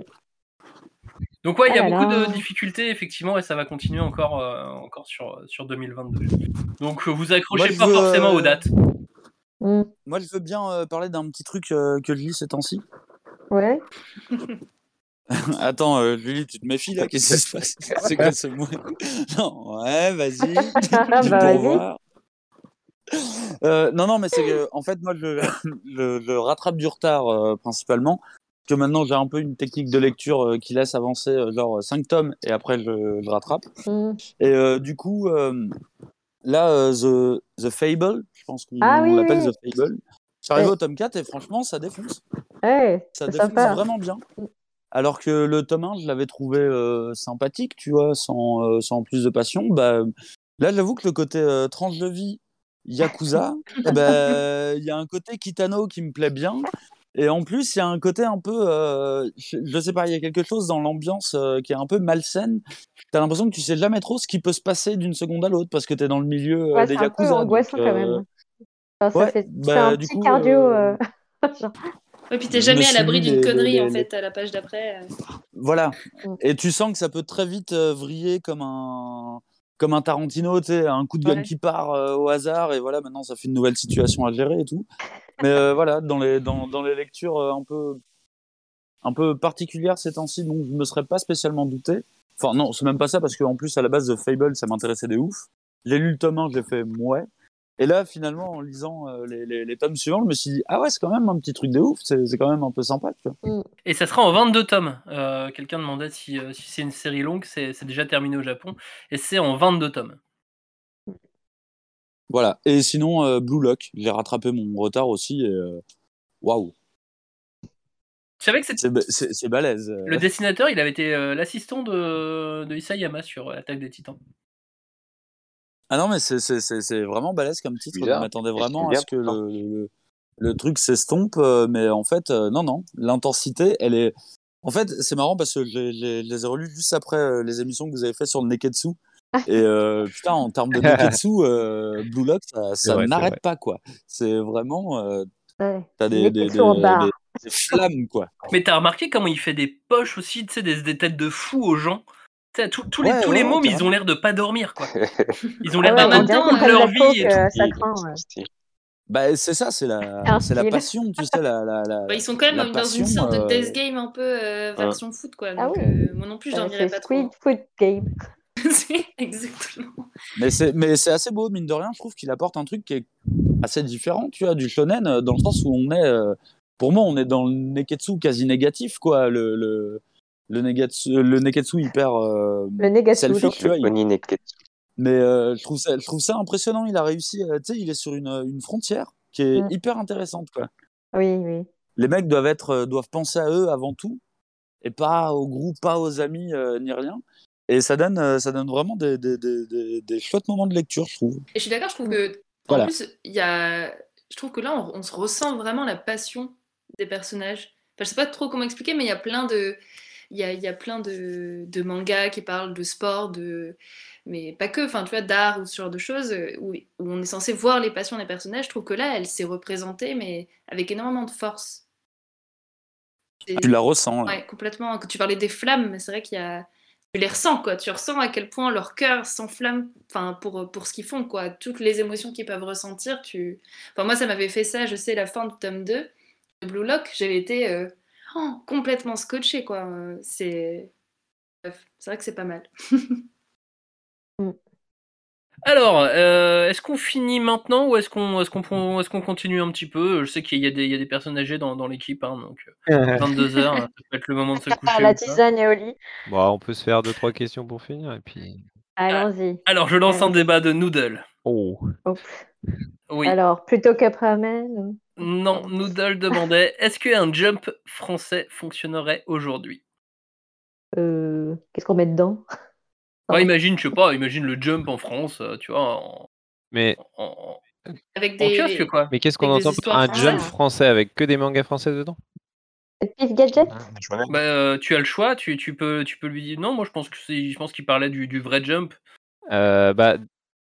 Donc ouais, il y a Ah là beaucoup là. de difficultés effectivement et ça va continuer encore, euh, encore sur, sur 2022. Donc euh, vous accrochez Moi, pas veux, forcément euh, aux dates. Mm. Moi, je veux bien euh, parler d'un petit truc euh, que je lis ces temps-ci. Ouais. Attends, euh, Julie, tu te méfies là? Qu'est-ce qui se passe? C'est quoi ce mot? Non, ouais, vas-y. Bah. Euh, non, non, mais c'est que, en fait, moi, je, je, je rattrape du retard euh, principalement. Que maintenant, j'ai un peu une technique de lecture euh, qui laisse avancer euh, genre 5 tomes et après, je, je rattrape. Mm. Et euh, du coup, euh, là, euh, The, The Fable, je pense qu'on Ah oui, l'appelle oui. The Fable. Ouais. au tome 4 et franchement, ça défonce. Ouais, Ça défonce sympa. vraiment bien. Alors que le tome 1, je l'avais trouvé euh, sympathique, tu vois, sans, euh, sans plus de passion. Bah, là, j'avoue que le côté euh, tranche de vie, Yakuza, eh ben, il y a un côté Kitano qui me plaît bien. Et en plus, il y a un côté un peu, euh, je, sais pas, il y a quelque chose dans l'ambiance euh, qui est un peu malsaine. T'as l'impression que tu sais jamais trop ce qui peut se passer d'une seconde à l'autre parce que t'es dans le milieu euh, Ouais, des c'est un peu Yakuza. donc, angoissant quand euh, même. Enfin, ça ouais, fait, bah, fais un du petit coup, cardio. euh, euh, genre. Ouais, puis t'es jamais à l'abri d'une connerie les- en les- fait à la page d'après. euh. Voilà. Mm. Et tu sens que ça peut très vite euh, vriller comme un comme un Tarantino, tu sais, un coup de gun Ouais. qui part euh, au hasard et voilà, maintenant ça fait une nouvelle situation à gérer et tout. Mais euh, voilà, dans les dans, dans les lectures euh, un peu un peu particulières ces temps-ci, donc je me serais pas spécialement douté. Enfin non, c'est même pas ça parce qu'en plus à la base de Fable, ça m'intéressait des ouf. J'ai lu le tome 1, j'ai fait ouais. Et là, finalement, en lisant euh, les, les, les tomes suivants, je me suis dit, ah ouais, c'est quand même un petit truc de ouf, c'est c'est quand même un peu sympa, tu vois. Et ça sera en 22 tomes. Euh, Quelqu'un demandait si, euh, si c'est une série longue, c'est c'est déjà terminé au Japon. Et c'est en 22 tomes. Voilà. Et sinon, euh, Blue Lock, j'ai rattrapé mon retard aussi. et, euh, Waouh, Je savais que c'était c'est ba- c'est c'est balèze. euh. le dessinateur, il avait été euh, l'assistant de, de Isayama sur Attaque des Titans. Ah non, mais c'est- vraiment balèze comme titre. Bizarre. Je m'attendais vraiment c'est à ce que le, le, le truc s'estompe, mais en fait, euh, non, non. L'intensité, elle est. En fait, c'est marrant parce que je les ai relus juste après les émissions que vous avez fait sur le Neketsu. Et euh, putain, en termes de Neketsu, euh, Blue Lock, ça, ça n'arrête pas, quoi. C'est vraiment. euh, Ouais. T'as des, des, flammes, quoi. Mais t'as remarqué comment il fait des poches aussi, tu sais, des, des têtes de fous aux gens Tu sais, tous- tous les, Ouais, tous ouais, les ouais, mômes, ils ont l'air de pas dormir, quoi. Ils ont Ah l'air ouais, temps, qu'ils toute prennent leur vie et tout. ça craint. ouais. Bah, c'est ça, c'est la, c'est la passion, tu sais, la, la, la, Bah, ils sont quand même dans, une sorte de death game un peu euh, version foot quoi. Ah oui. euh, moi non plus je dormirais pas trop. Squid Food Game. Exactement. Mais c'est, mais c'est assez beau, mine de rien. Je trouve qu'il apporte un truc qui est assez différent, tu vois, du shonen, euh, dans le sens où on est, euh, pour moi, on est dans le neketsu quasi négatif, quoi. Le, le, le, negatsu, le neketsu hyper euh, Le Negatsu. selfish, tu vois. il- Neketsu. Mais euh, je, trouve ça, je trouve ça impressionnant. Il a réussi, euh, tu sais, il est sur une, une frontière qui est Mm. hyper intéressante, quoi. Oui, oui. Les mecs doivent, être, doivent penser à eux avant tout, et pas au groupe, pas aux amis, euh, ni rien. Et ça donne, euh, ça donne vraiment des, des, des, des, chouettes moments de lecture, je trouve. Et je suis d'accord, je trouve que Voilà. en plus y a, je trouve que là on, on se ressent vraiment la passion des personnages. Enfin, je sais pas trop comment expliquer, mais il y a plein de, il y a, y a plein de, de mangas qui parlent de sport, de, mais pas que, enfin tu vois, d'art ou ce genre de choses euh, où, où on est censé voir les passions des personnages. Je trouve que là elle s'est représentée, mais avec énormément de force. Et- Tu la ressens, là. Ouais, complètement. Quand tu parlais des flammes, c'est vrai qu'il y a. Les ressens, quoi. Tu ressens à quel point leur cœur s'enflamme pour, pour ce qu'ils font, quoi. Toutes les émotions qu'ils peuvent ressentir. Tu... Enfin, moi, ça m'avait fait ça, je sais, la fin du tome 2 de Blue Lock. J'avais été euh, oh, complètement scotché, quoi. Euh, C'est. C'est vrai que c'est pas mal. Alors, euh, est-ce qu'on finit maintenant ou est-ce qu'on est-ce qu'on prend- est-ce qu'on continue un petit peu? Je sais qu'il y a des il y a des personnes âgées dans, dans l'équipe, hein, donc 22 heures, ça peut être le moment de se coucher. Ah, la tisane et au lit. Bon, on peut se faire deux trois questions pour finir et puis. Allons-y. Alors, je lance un débat de Noodle. Oh. Hop. Oui. Alors, plutôt qu'après-ramen ou- Non, Noodle demandait est-ce qu'un jump français fonctionnerait aujourd'hui? Euh, Qu'est-ce qu'on met dedans? Ouais, imagine, je sais pas, imagine le jump en France, euh, tu vois, en, Mais en- en- Avec en des. kiosque quoi. mais qu'est-ce qu'on entend par histoires un jump françaises. français avec que des mangas français dedans? Pif Gadget? Bah, euh, tu as le choix, tu, tu peux tu peux lui dire non, moi je pense que c'est je pense qu'il parlait du, du vrai jump. Euh, Bah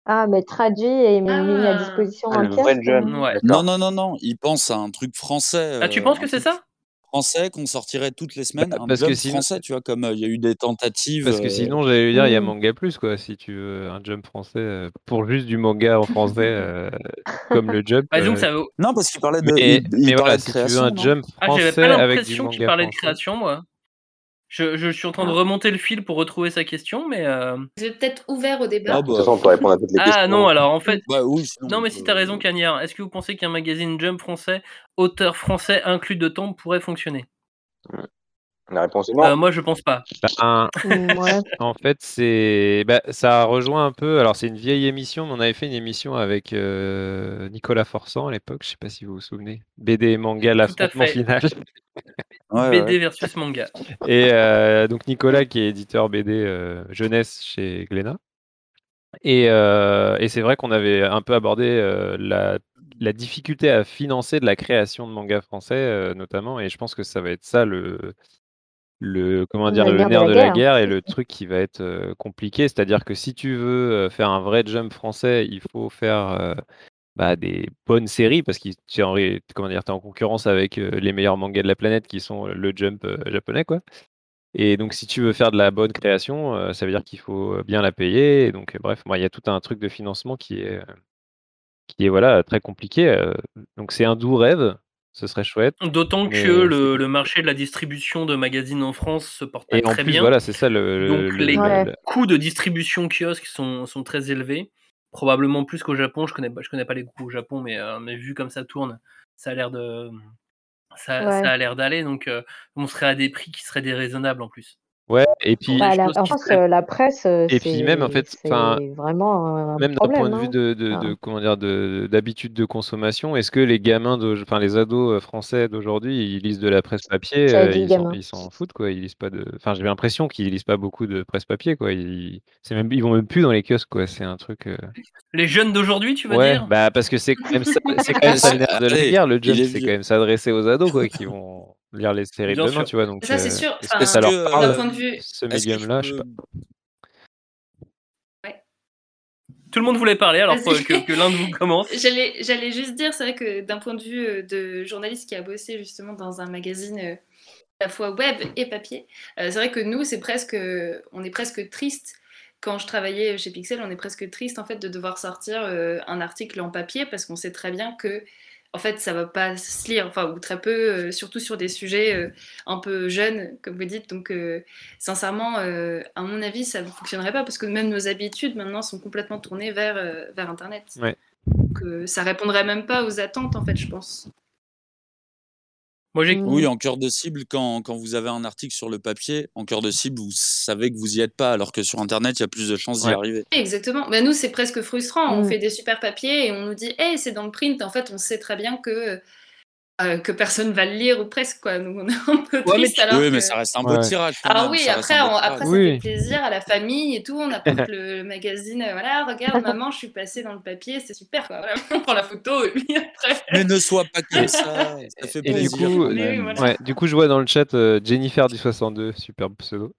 Ah, mais traduit et mis à Ah. disposition Ah, kiosque. euh, Ouais. Non, non, non, non. Il pense à un truc français. Ah, tu euh, penses que un c'est ça? Français qu'on sortirait toutes les semaines. Bah, un parce que sinon- français, tu vois, comme euh, il y a eu des tentatives. Parce que euh, sinon, j'allais dire, il y a Mm. Manga Plus, quoi, si tu veux un jump français euh, pour juste du manga en français, euh, comme le jump. Bah, euh, ça vaut- Non, parce qu'il parlait de. Mais, il, il mais parlait voilà, de si tu veux création. un jump Ah, j'avais français pas avec du l'impression qu'il manga parlait de français. création, moi. Je, je suis en train de Ah. remonter le fil pour retrouver sa question, mais. euh, Vous êtes peut-être ouvert au débat. Ah, De toute bah, façon, on peut répondre à toutes les questions. Ah non, alors en fait. bah oui, sinon, Non, on mais si t'as raison, Cagnard, est-ce que vous pensez qu'un magazine Jump français, auteur français inclus de temps, pourrait fonctionner? La réponse est non. Euh, Moi, je pense pas. Bah, ouais. En fait, c'est bah, ça rejoint un peu. Alors, c'est une vieille émission, mais on avait fait une émission avec euh, Nicolas Forçant à l'époque. Je sais pas si vous vous souvenez. BD et manga, l'affrontement final. Ouais, BD ouais. versus manga. Et euh, donc Nicolas qui est éditeur BD euh, jeunesse chez Glénat. Et, euh, et c'est vrai qu'on avait un peu abordé euh, la, la difficulté à financer de la création de mangas français euh, notamment. Et je pense que ça va être ça le, le comment dire Le nerf de la de la guerre. et le truc qui va être euh, compliqué. C'est-à-dire que si tu veux faire un vrai jump français, il faut faire euh, bah, des bonnes séries parce que tu es en, ré- comment dire, t'es en concurrence avec euh, les meilleurs mangas de la planète qui sont le jump euh, japonais quoi. Et donc si tu veux faire de la bonne création, euh, ça veut dire qu'il faut bien la payer. Et donc bref, il y a tout un truc de financement qui est qui est voilà très compliqué. donc c'est un doux rêve, ce serait chouette. D'autant que le, le marché de la distribution de magazines en France se porte pas Et en très plus bien. voilà c'est ça le, Donc le- les Ouais. coûts de distribution kiosque sont, sont très élevés. Probablement plus qu'au Japon. Je connais, pas- je connais pas les coûts au Japon, mais, euh, mais vu comme ça tourne, ça a l'air de ça, Ouais. ça a l'air d'aller. Donc euh, on serait à des prix qui seraient déraisonnables en plus. Ouais et puis Bah, je la- pense en France, euh, la presse, euh, Et puis même, en fait, vraiment un même d'un point de vue hein. de, de, comment dire de d'habitude de consommation, est-ce que les gamins de, enfin les ados euh, français d'aujourd'hui, ils lisent de la presse papier, euh, ils s'en foutent quoi, ils lisent pas de, enfin j'ai l'impression qu'ils lisent pas beaucoup de presse papier quoi, ils c'est même ils vont même plus dans les kiosques quoi, c'est un truc. euh, Les jeunes d'aujourd'hui, tu veux Ouais, dire? bah parce que c'est quand même ça, c'est quand même ça de la guerre, le est c'est quand même s'adresser aux ados quoi, qui vont lire les séries demain, sûr. tu vois, donc Ça, c'est euh, sûr. est-ce que ça leur que, parle euh, point de vue. ce médium-là, je je sais peux- pas. Tout le monde voulait parler, alors que, que l'un de vous commence. J'allais, j'allais juste dire, c'est vrai que d'un point de vue euh, de journaliste qui a bossé justement dans un magazine euh, à la fois web et papier, euh, c'est vrai que nous, c'est presque, on est presque triste. Quand je travaillais chez Pixel, on est presque triste en fait de devoir sortir euh, un article en papier parce qu'on sait très bien que en fait ça va pas se lire, enfin ou très peu, euh, surtout sur des sujets euh, un peu jeunes comme vous dites. Donc euh, sincèrement, à mon avis, ça ne fonctionnerait pas parce que même nos habitudes maintenant sont complètement tournées vers vers Internet. Ouais. Donc ça répondrait même pas aux attentes en fait, je pense. Moi, j'ai Mm. Oui, en cœur de cible, quand, quand vous avez un article sur le papier, en cœur de cible, vous savez que vous y êtes pas, alors que sur Internet, il y a plus de chances d'y arriver. Exactement. Ben, nous, c'est presque frustrant. On Mm. fait des super papiers et on nous dit, hey, c'est dans le print. En fait, on sait très bien que, euh, que personne va le lire ou presque. Quoi. Donc, on est un peu Ouais, mais triste. tu- alors oui, que- mais ça reste un Ouais. beau tirage. quand Alors même, oui, ça après, on- après ça fait plaisir à la famille et tout. On apporte le, le magazine. euh, Voilà, regarde, maman, je suis passée dans le papier. C'est super. Quoi. Voilà, on prend la photo et puis après... Mais ne sois pas comme ça, ça fait Et du plaisir. coup, oui, même. voilà. Ouais, du coup, je vois dans le chat euh, Jennifer du 62, superbe pseudo,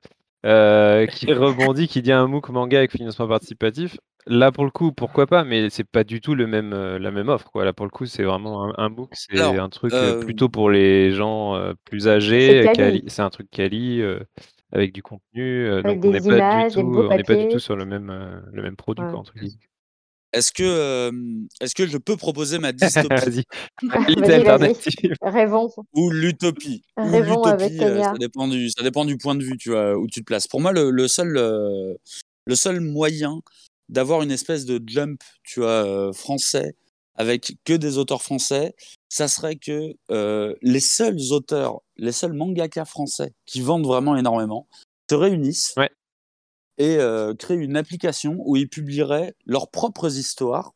euh, qui rebondit, qui dit un MOOC manga avec financement participatif. Là, pour le coup, pourquoi pas, mais c'est pas du tout le même, euh, la même offre. Quoi. Là, pour le coup, c'est vraiment un, un MOOC, c'est un truc euh, plutôt pour les gens plus âgés. C'est un truc quali avec du contenu. Avec donc, on des n'est pas du tout, beaux on n'est pas du papiers. tout sur le même, le même produit. Ouais. Quoi, entre guillemets. Est-ce que, euh, est-ce que je peux proposer ma dystopie? Alternative. Rêvons. ou l'utopie? Rêvons l'utopie euh, ça dépend du ça dépend du point de vue tu vois où tu te places. Pour moi le, le seul euh, le seul moyen d'avoir une espèce de jump, tu vois, euh, français, avec que des auteurs français, ça serait que euh, les seuls auteurs, les seuls mangaka français qui vendent vraiment énormément se réunissent et euh, créent une application où ils publieraient leurs propres histoires,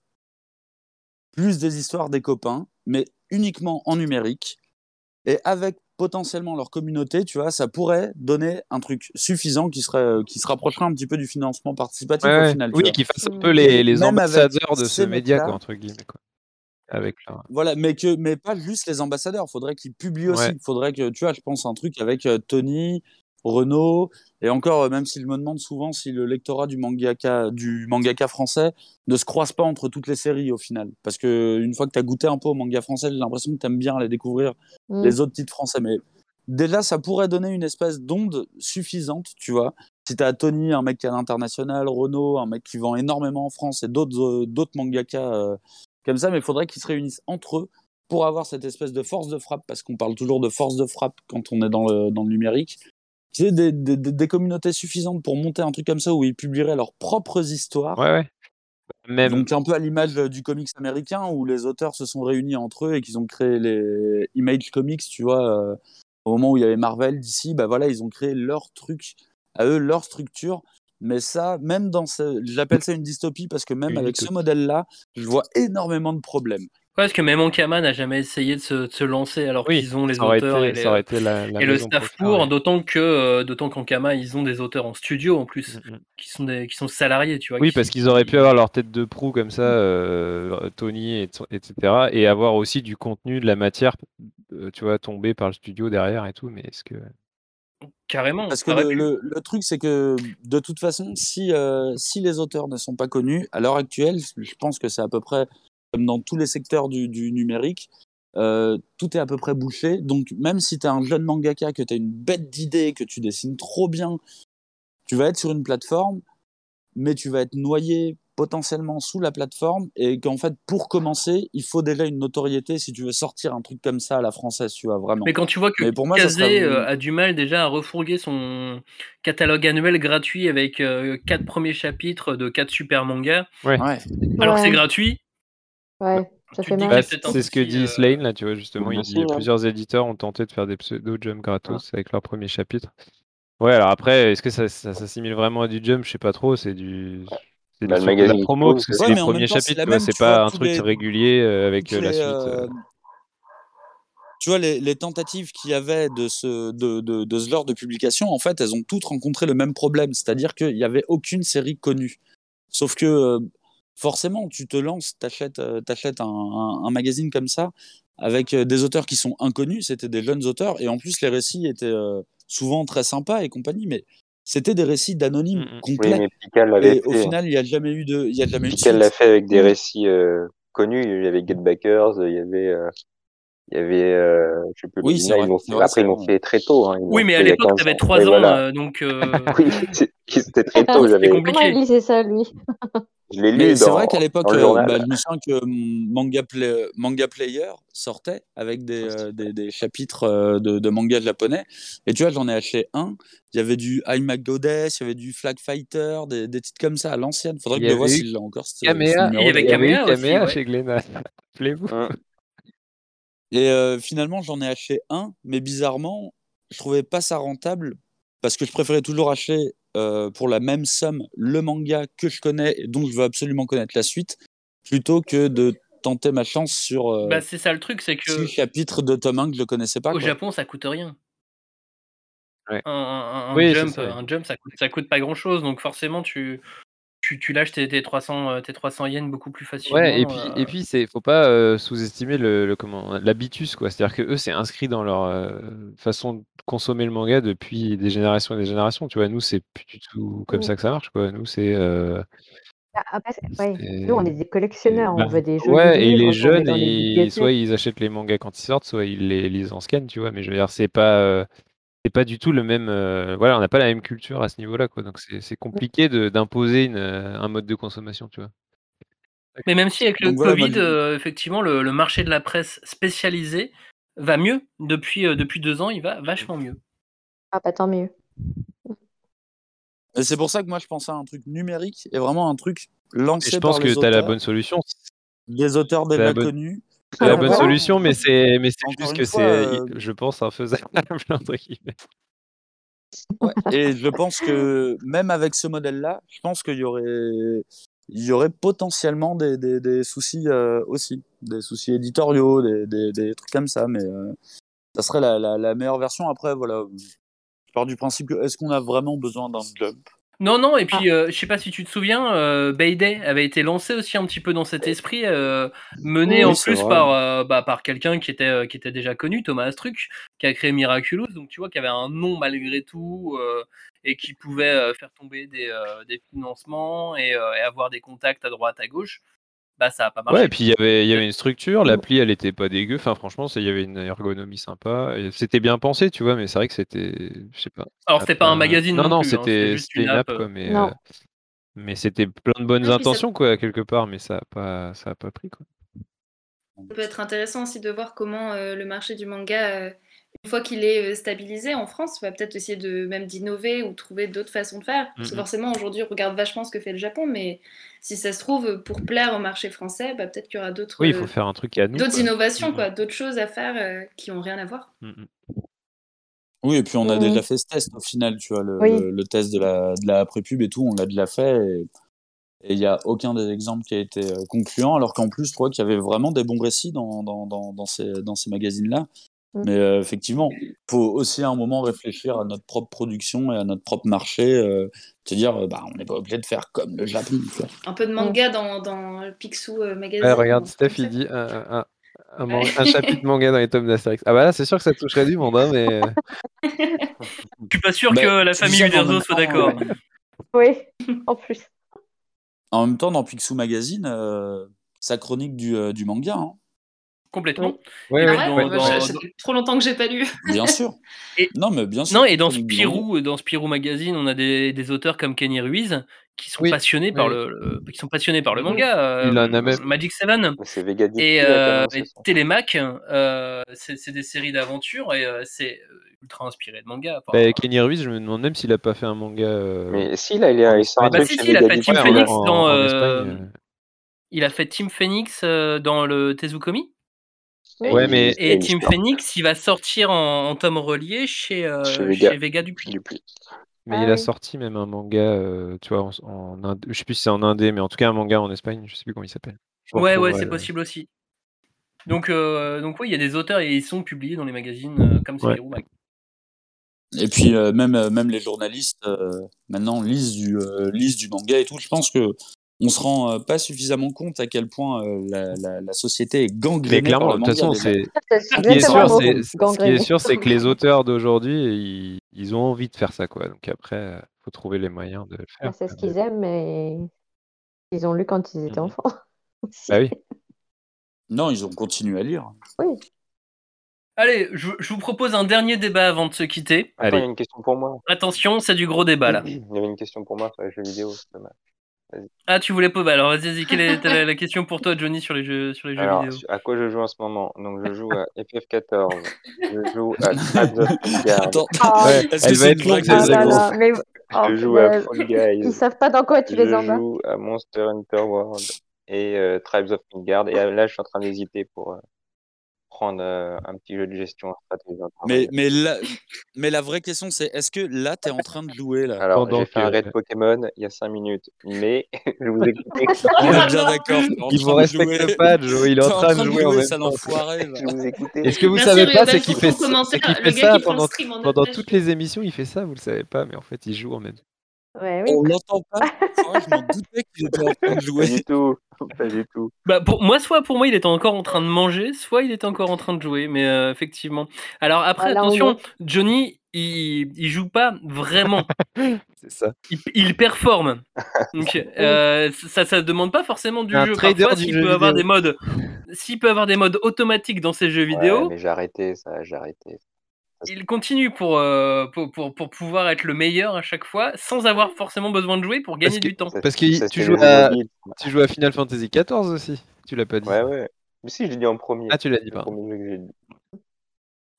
plus des histoires des copains, mais uniquement en numérique, et avec potentiellement leur communauté, tu vois, ça pourrait donner un truc suffisant qui serait euh, qui se rapprocherait un petit peu du financement participatif Ouais, au final. Oui, qui fassent un peu les, les ambassadeurs de ce ces média, quoi, entre guillemets. Quoi. Avec leur... Voilà, mais que mais pas juste les ambassadeurs. Faudrait qu'ils publient aussi. Ouais. Faudrait que tu vois, je pense un truc avec euh, Tony, Renault et encore euh, même s'il me demande souvent si le lectorat du mangaka du mangaka français ne se croise pas entre toutes les séries au final, parce que une fois que tu as goûté un peu au manga français, j'ai l'impression que tu aimes bien aller découvrir Mm. les autres titres français. Mais déjà, ça pourrait donner une espèce d'onde suffisante, tu vois. Si tu as Tony, un mec qui est à l'international, Renault, un mec qui vend énormément en France et d'autres euh, d'autres mangaka euh, comme ça, mais il faudrait qu'ils se réunissent entre eux pour avoir cette espèce de force de frappe, parce qu'on parle toujours de force de frappe quand on est dans le, dans le numérique. Des, des- des communautés suffisantes pour monter un truc comme ça où ils publieraient leurs propres histoires. Ouais, ouais. Même... Donc un peu à l'image euh, du comics américain où les auteurs se sont réunis entre eux et qu'ils ont créé les Image Comics, tu vois, euh, au moment où il y avait Marvel d'ici, bah voilà, ils ont créé leur truc, à eux, leur structure. Mais ça, même dans ce... J'appelle ça une dystopie parce que même avec ce modèle-là, je vois énormément de problèmes. Parce que même Ankama n'a jamais essayé de se, de se lancer alors Oui, qu'ils ont les auteurs été- et, les- la- la et le staff pour, ouais. d'autant que euh, d'autant qu'Ankama ils ont des auteurs en studio en plus qui sont des, qui sont salariés, tu vois. Oui, qui- parce qu'ils auraient pu avoir leur tête de proue comme ça, euh, Tony, et- etc. Et avoir aussi du contenu, de la matière, euh, tu vois, tomber par le studio derrière et tout. Mais est-ce que. Carrément. Parce que le, pu. le- le truc, c'est que de toute façon, si, euh, si les auteurs ne sont pas connus, à l'heure actuelle, je pense que c'est à peu près comme dans tous les secteurs du, du numérique, euh, tout est à peu près bouché. Donc, même si tu es un jeune mangaka, que tu as une bête d'idée, que tu dessines trop bien, tu vas être sur une plateforme, mais tu vas être noyé potentiellement sous la plateforme et qu'en fait, pour commencer, il faut déjà une notoriété si tu veux sortir un truc comme ça à la française, tu vois, vraiment. Mais quand tu vois que Mais pour moi, ça Kazé serait- euh, a du mal déjà à refourguer son catalogue annuel gratuit avec euh, quatre premiers chapitres de quatre super mangas, Ouais. alors que Ouais. c'est gratuit, Ouais, ça fait mal. un C'est ce que dit euh, Slane, là, tu vois, justement. Il dit hein. plusieurs éditeurs ont tenté de faire des pseudo-jump gratos avec leur premier chapitre. Ouais, alors après, est-ce que ça, ça s'assimile vraiment à du jump? Je sais pas trop. C'est du. C'est Bah, de la promo, parce que c'est- Ouais, les premiers temps, chapitres, c'est vois, pas un tous truc les- régulier euh, avec euh, la suite. euh, tu vois, les, les tentatives qu'il y avait de ce, de, de, de ce genre de publication, en fait, elles ont toutes rencontré le même problème, c'est-à-dire qu'il n'y avait aucune série connue. Sauf que, euh, forcément, tu te lances, t'achètes euh, t'achètes un, un, un magazine comme ça, avec euh, des auteurs qui sont inconnus, c'était des jeunes auteurs, et en plus, les récits étaient euh, souvent très sympas et compagnie, mais c'était des récits d'anonymes Mm, Oui, complets. mais et au fait. final, il n'y a jamais eu de, il y a jamais Picard l'a fait avec des Mm. récits euh, connus. Il y avait Get Backers, il y avait, euh, il y avait, euh, je sais plus. Oui, ils l'ont fait- Après, ils l'ont fait très tôt. Hein. Oui, mais à l'époque, 15 t'avais ans. 3 Oui, ans, voilà. euh, donc euh, Oui, c'était très tôt. J'avais, compliqué. Comment il lisait ça, lui je l'ai lu c'est vrai qu'à l'époque, euh, bah, je me souviens que hum, Manga, Play- Manga Player sortait avec des, euh, des, des chapitres euh, de, de manga japonais. Et tu vois, j'en ai acheté un. Il y avait du I'm a Goddess, il y avait du Flag Fighter, des, des titres comme ça à l'ancienne. Faudrait que je le vois s'il l'a encore. Il y avait ouais. chez Glénat. Rappelez-vous. Et euh, finalement, j'en ai acheté un, mais bizarrement, je trouvais pas ça rentable parce que je préférais toujours acheter euh, pour la même somme le manga que je connais et dont je veux absolument connaître la suite, plutôt que de tenter ma chance sur euh, Bah, c'est ça le truc, c'est que six chapitres de tome 1 que je connaissais pas. au quoi. Japon, ça coûte rien. Ouais. Un, un- un Oui, c'est jump, un jump, ça coûte, ça coûte pas grand chose, donc forcément, tu, tu, tu lâches tes, tes 300, euh, tes 300 yens beaucoup plus facilement. Ouais, et puis, euh. et puis c'est, faut pas euh, sous-estimer le, le comment, l'habitus, quoi. C'est-à-dire que eux, c'est inscrit dans leur euh, façon de consommer le manga depuis des générations et des générations. Tu vois, nous, c'est plus du tout comme Mm. ça que ça marche, quoi. Nous, c'est. euh, Ah, Après, c'est- ouais. c'est- Nous, on est des collectionneurs, bah, on veut des jolis ouais, et livres les jeunes, soit ils achètent les mangas quand ils sortent, soit ils les lisent en scan, tu vois. Mais je veux dire, c'est pas, euh, c'est pas du tout le même. euh, voilà, on n'a pas la même culture à ce niveau-là, quoi. Donc c'est compliqué d'imposer euh, un mode de consommation, tu vois. Mais même si avec le Donc voilà, moi, Covid, euh, effectivement, le, le marché de la presse spécialisée va mieux. Depuis, euh, depuis deux ans, il va vachement mieux. Ah, bah tant mieux. Et c'est pour ça que moi je pensais à un truc numérique et vraiment un truc lancé je pense par les que tu as la bonne solution. des auteurs déjà bonne- connus. C'est la bonne solution, mais c'est mais c'est Encore juste que c'est, euh, je pense, infaisable entre guillemets. Ouais, et je pense que même avec ce modèle-là, je pense qu'il y aurait, il y aurait potentiellement des, des, des soucis euh, aussi, des soucis éditoriaux, des, des, des trucs comme ça, mais euh, ça serait la, la, la meilleure version. Après, voilà, je pars du principe que est-ce qu'on a vraiment besoin d'un jump Non, non, et Ah. puis euh, je sais pas si tu te souviens, euh, Bayday avait été lancé aussi un petit peu dans cet esprit, euh, mené Oui, en plus vrai. par, euh, bah, par quelqu'un qui était, euh, qui était déjà connu, Thomas Astruc, qui a créé Miraculous, donc tu vois, qui avait un nom malgré tout, euh, et qui pouvait euh, faire tomber des, euh, des financements et, euh, et avoir des contacts à droite, à gauche. Bah, ça a pas marché. Ouais, et puis il y avait, il y avait une structure, l'appli elle était pas dégueu, enfin franchement il y avait une ergonomie sympa, c'était bien pensé, tu vois, mais c'est vrai que c'était, je sais pas. Alors, c'était pas un magazine Non, non hein, c'était c'était une une app, app, quoi, euh. mais, euh, mais c'était plein de bonnes ça- intentions, quoi, quelque part, mais ça a pas, ça a pas pris, quoi. Ça peut être intéressant aussi de voir comment euh, le marché du manga, euh, une fois qu'il est euh, stabilisé en France, va peut-être essayer de même d'innover ou trouver d'autres façons de faire. Parce que forcément, aujourd'hui, on regarde vachement ce que fait le Japon, mais si ça se trouve, pour plaire au marché français, bah, peut-être qu'il y aura d'autres Oui, il faut euh, faire un truc à nous. d'autres quoi. innovations, quoi, d'autres choses à faire euh, qui ont rien à voir. Oui, et puis on a déjà fait ce test au final, tu vois, le, Oui. le, le test de la, de la pré-pub et tout, on l'a déjà fait. Et et il n'y a aucun des exemples qui a été concluant, alors qu'en plus, je crois qu'il y avait vraiment des bons récits dans, dans, dans, dans ces, dans ces magazines-là. Mm. Mais euh, effectivement, il faut aussi à un moment réfléchir à notre propre production et à notre propre marché, euh, se dire, euh, bah, on n'est pas obligé de faire comme le Japon. Un peu de manga dans, dans le Picsou euh, magazine. Ouais, regarde, Steph, il dit un, un, un, man- Ouais. un chapitre manga dans les tomes d'Astérix. Ah bah là, c'est sûr que ça toucherait du monde, hein, mais... euh, Je suis pas sûr Bah, que la famille Uderzo soit d'accord. euh, Oui, en plus. En même temps, dans Picsou Magazine, euh, ça chronique du, euh, du manga, hein, Complètement. Ouais, ouais, dans- dans- ça- dans- ça fait trop longtemps que j'ai pas lu. bien sûr. Et- Non, mais bien sûr. Non, et dans. Spirou, dans Spirou Magazine, on a des, des auteurs comme Kenny Ruiz qui sont Oui, passionnés par oui. le, le- qui sont passionnés par le Mhm. manga. Il euh, en a même- Magic Seven et, euh, et. Télémac, euh, c'est des séries d'aventures et euh, c'est ultra inspiré de manga. Bah, Kenny Ruiz, je me demande même s'il a pas fait un manga. euh, Mais si, là, il, est, il sort un Bah truc si, il a fait. Team Phoenix en- dans, il a fait Team Phoenix dans le Tezukomi. Oui. Ouais, mais- Et Team Phoenix, il va sortir en, en tome relié chez, euh, Chez Vega. chez Vega Dupuis. Dupuis. Mais Ah il a oui. sorti même un manga, euh, tu vois, en, en Inde- je sais plus si c'est en indé, mais en tout cas un manga en Espagne, je sais plus comment il s'appelle. Ouais, ouais, c'est euh. possible aussi. Donc, euh, donc oui, il y a des auteurs et ils sont publiés dans les magazines euh, comme Ouais. Spirou Mag. Et puis euh, même, euh, même les journalistes euh, maintenant lisent du, euh, lisent du manga et tout. Je pense que on se rend euh, pas suffisamment compte à quel point euh, la, la, la société est gangrénée Mais clairement, de toute façon, c'est C'est ce qui est sûr, c'est mot, ce qui est gangréné. sûr, c'est que les auteurs d'aujourd'hui, ils, ils ont envie de faire ça, quoi. Donc après, euh, faut trouver les moyens de le Bah, faire. C'est quoi. ce qu'ils aiment, mais ils ont lu quand ils étaient Mhm. enfants. aussi. Bah oui. Non, ils ont continué à lire. Oui. Allez, je, je vous propose un dernier débat avant de se quitter. Attends, il y a Allez. une question pour moi. Attention, c'est du gros débat là. Il y avait une question pour moi sur les jeux vidéo. c'est dommage. Ah, tu voulais pas. bah, Alors vas-y, vas-y, quelle est la, la question pour toi, Johnny, sur les jeux, sur les jeux Alors, vidéo? à quoi je joue en ce moment? Donc, je joue à FF14. je joue à Tribes of Midgard. Attends, Ah, Ouais, est-ce que va c'est être une blague ah mais oh, Je joue à Fall Guys. ils savent pas dans quoi tu les Je embarques. joue à Monster Hunter World et euh, Tribes of Midgard. Et euh, là, je suis en train d'hésiter pour euh, prendre euh, un petit jeu de gestion. Mais, mais, la, mais la vraie question, c'est est-ce que là, tu es en train de jouer là? Alors, j'ai fait un que- raid Pokémon il y a 5 minutes, mais je vous écoutais. On est bien d'accord. en Il train vous respecte jouer. pas, Joe. Il est en T'es train de jouer en même temps. je vous écoutais. Et ce que vous Merci, savez pas, c'est qu'il fait, ça? pendant, en pendant toutes les émissions. Il fait ça, vous le savez pas, mais en fait, il joue en même temps. Ouais, oui. On l'entend pas. Je m'en doutais qu'il était en train de Pas jouer. du tout. Pas du tout. Bah pour moi, soit pour moi il était encore en train de manger, soit il était encore en train de jouer, mais euh, effectivement. Alors après, attention. Johnny, il, il joue pas vraiment, C'est ça. il, il performe. Donc euh, ça, ça demande pas forcément du Un jeu. Parfois, s'il peut avoir vidéo. des modes, s'il peut avoir des modes automatiques dans ses jeux Ouais, vidéo, mais j'ai arrêté ça, j'ai arrêté. Il continue pour, euh, pour, pour, pour pouvoir être le meilleur à chaque fois, sans avoir forcément besoin de jouer pour gagner Parce que- du temps. Parce que tu joues à, mobiles. tu joues à Final Fantasy XIV aussi. Tu l'as pas dit. Ouais, ouais. Mais si, je l'ai dit en premier. Ah, tu l'as dit, Le pardon. premier jeu que j'ai dit.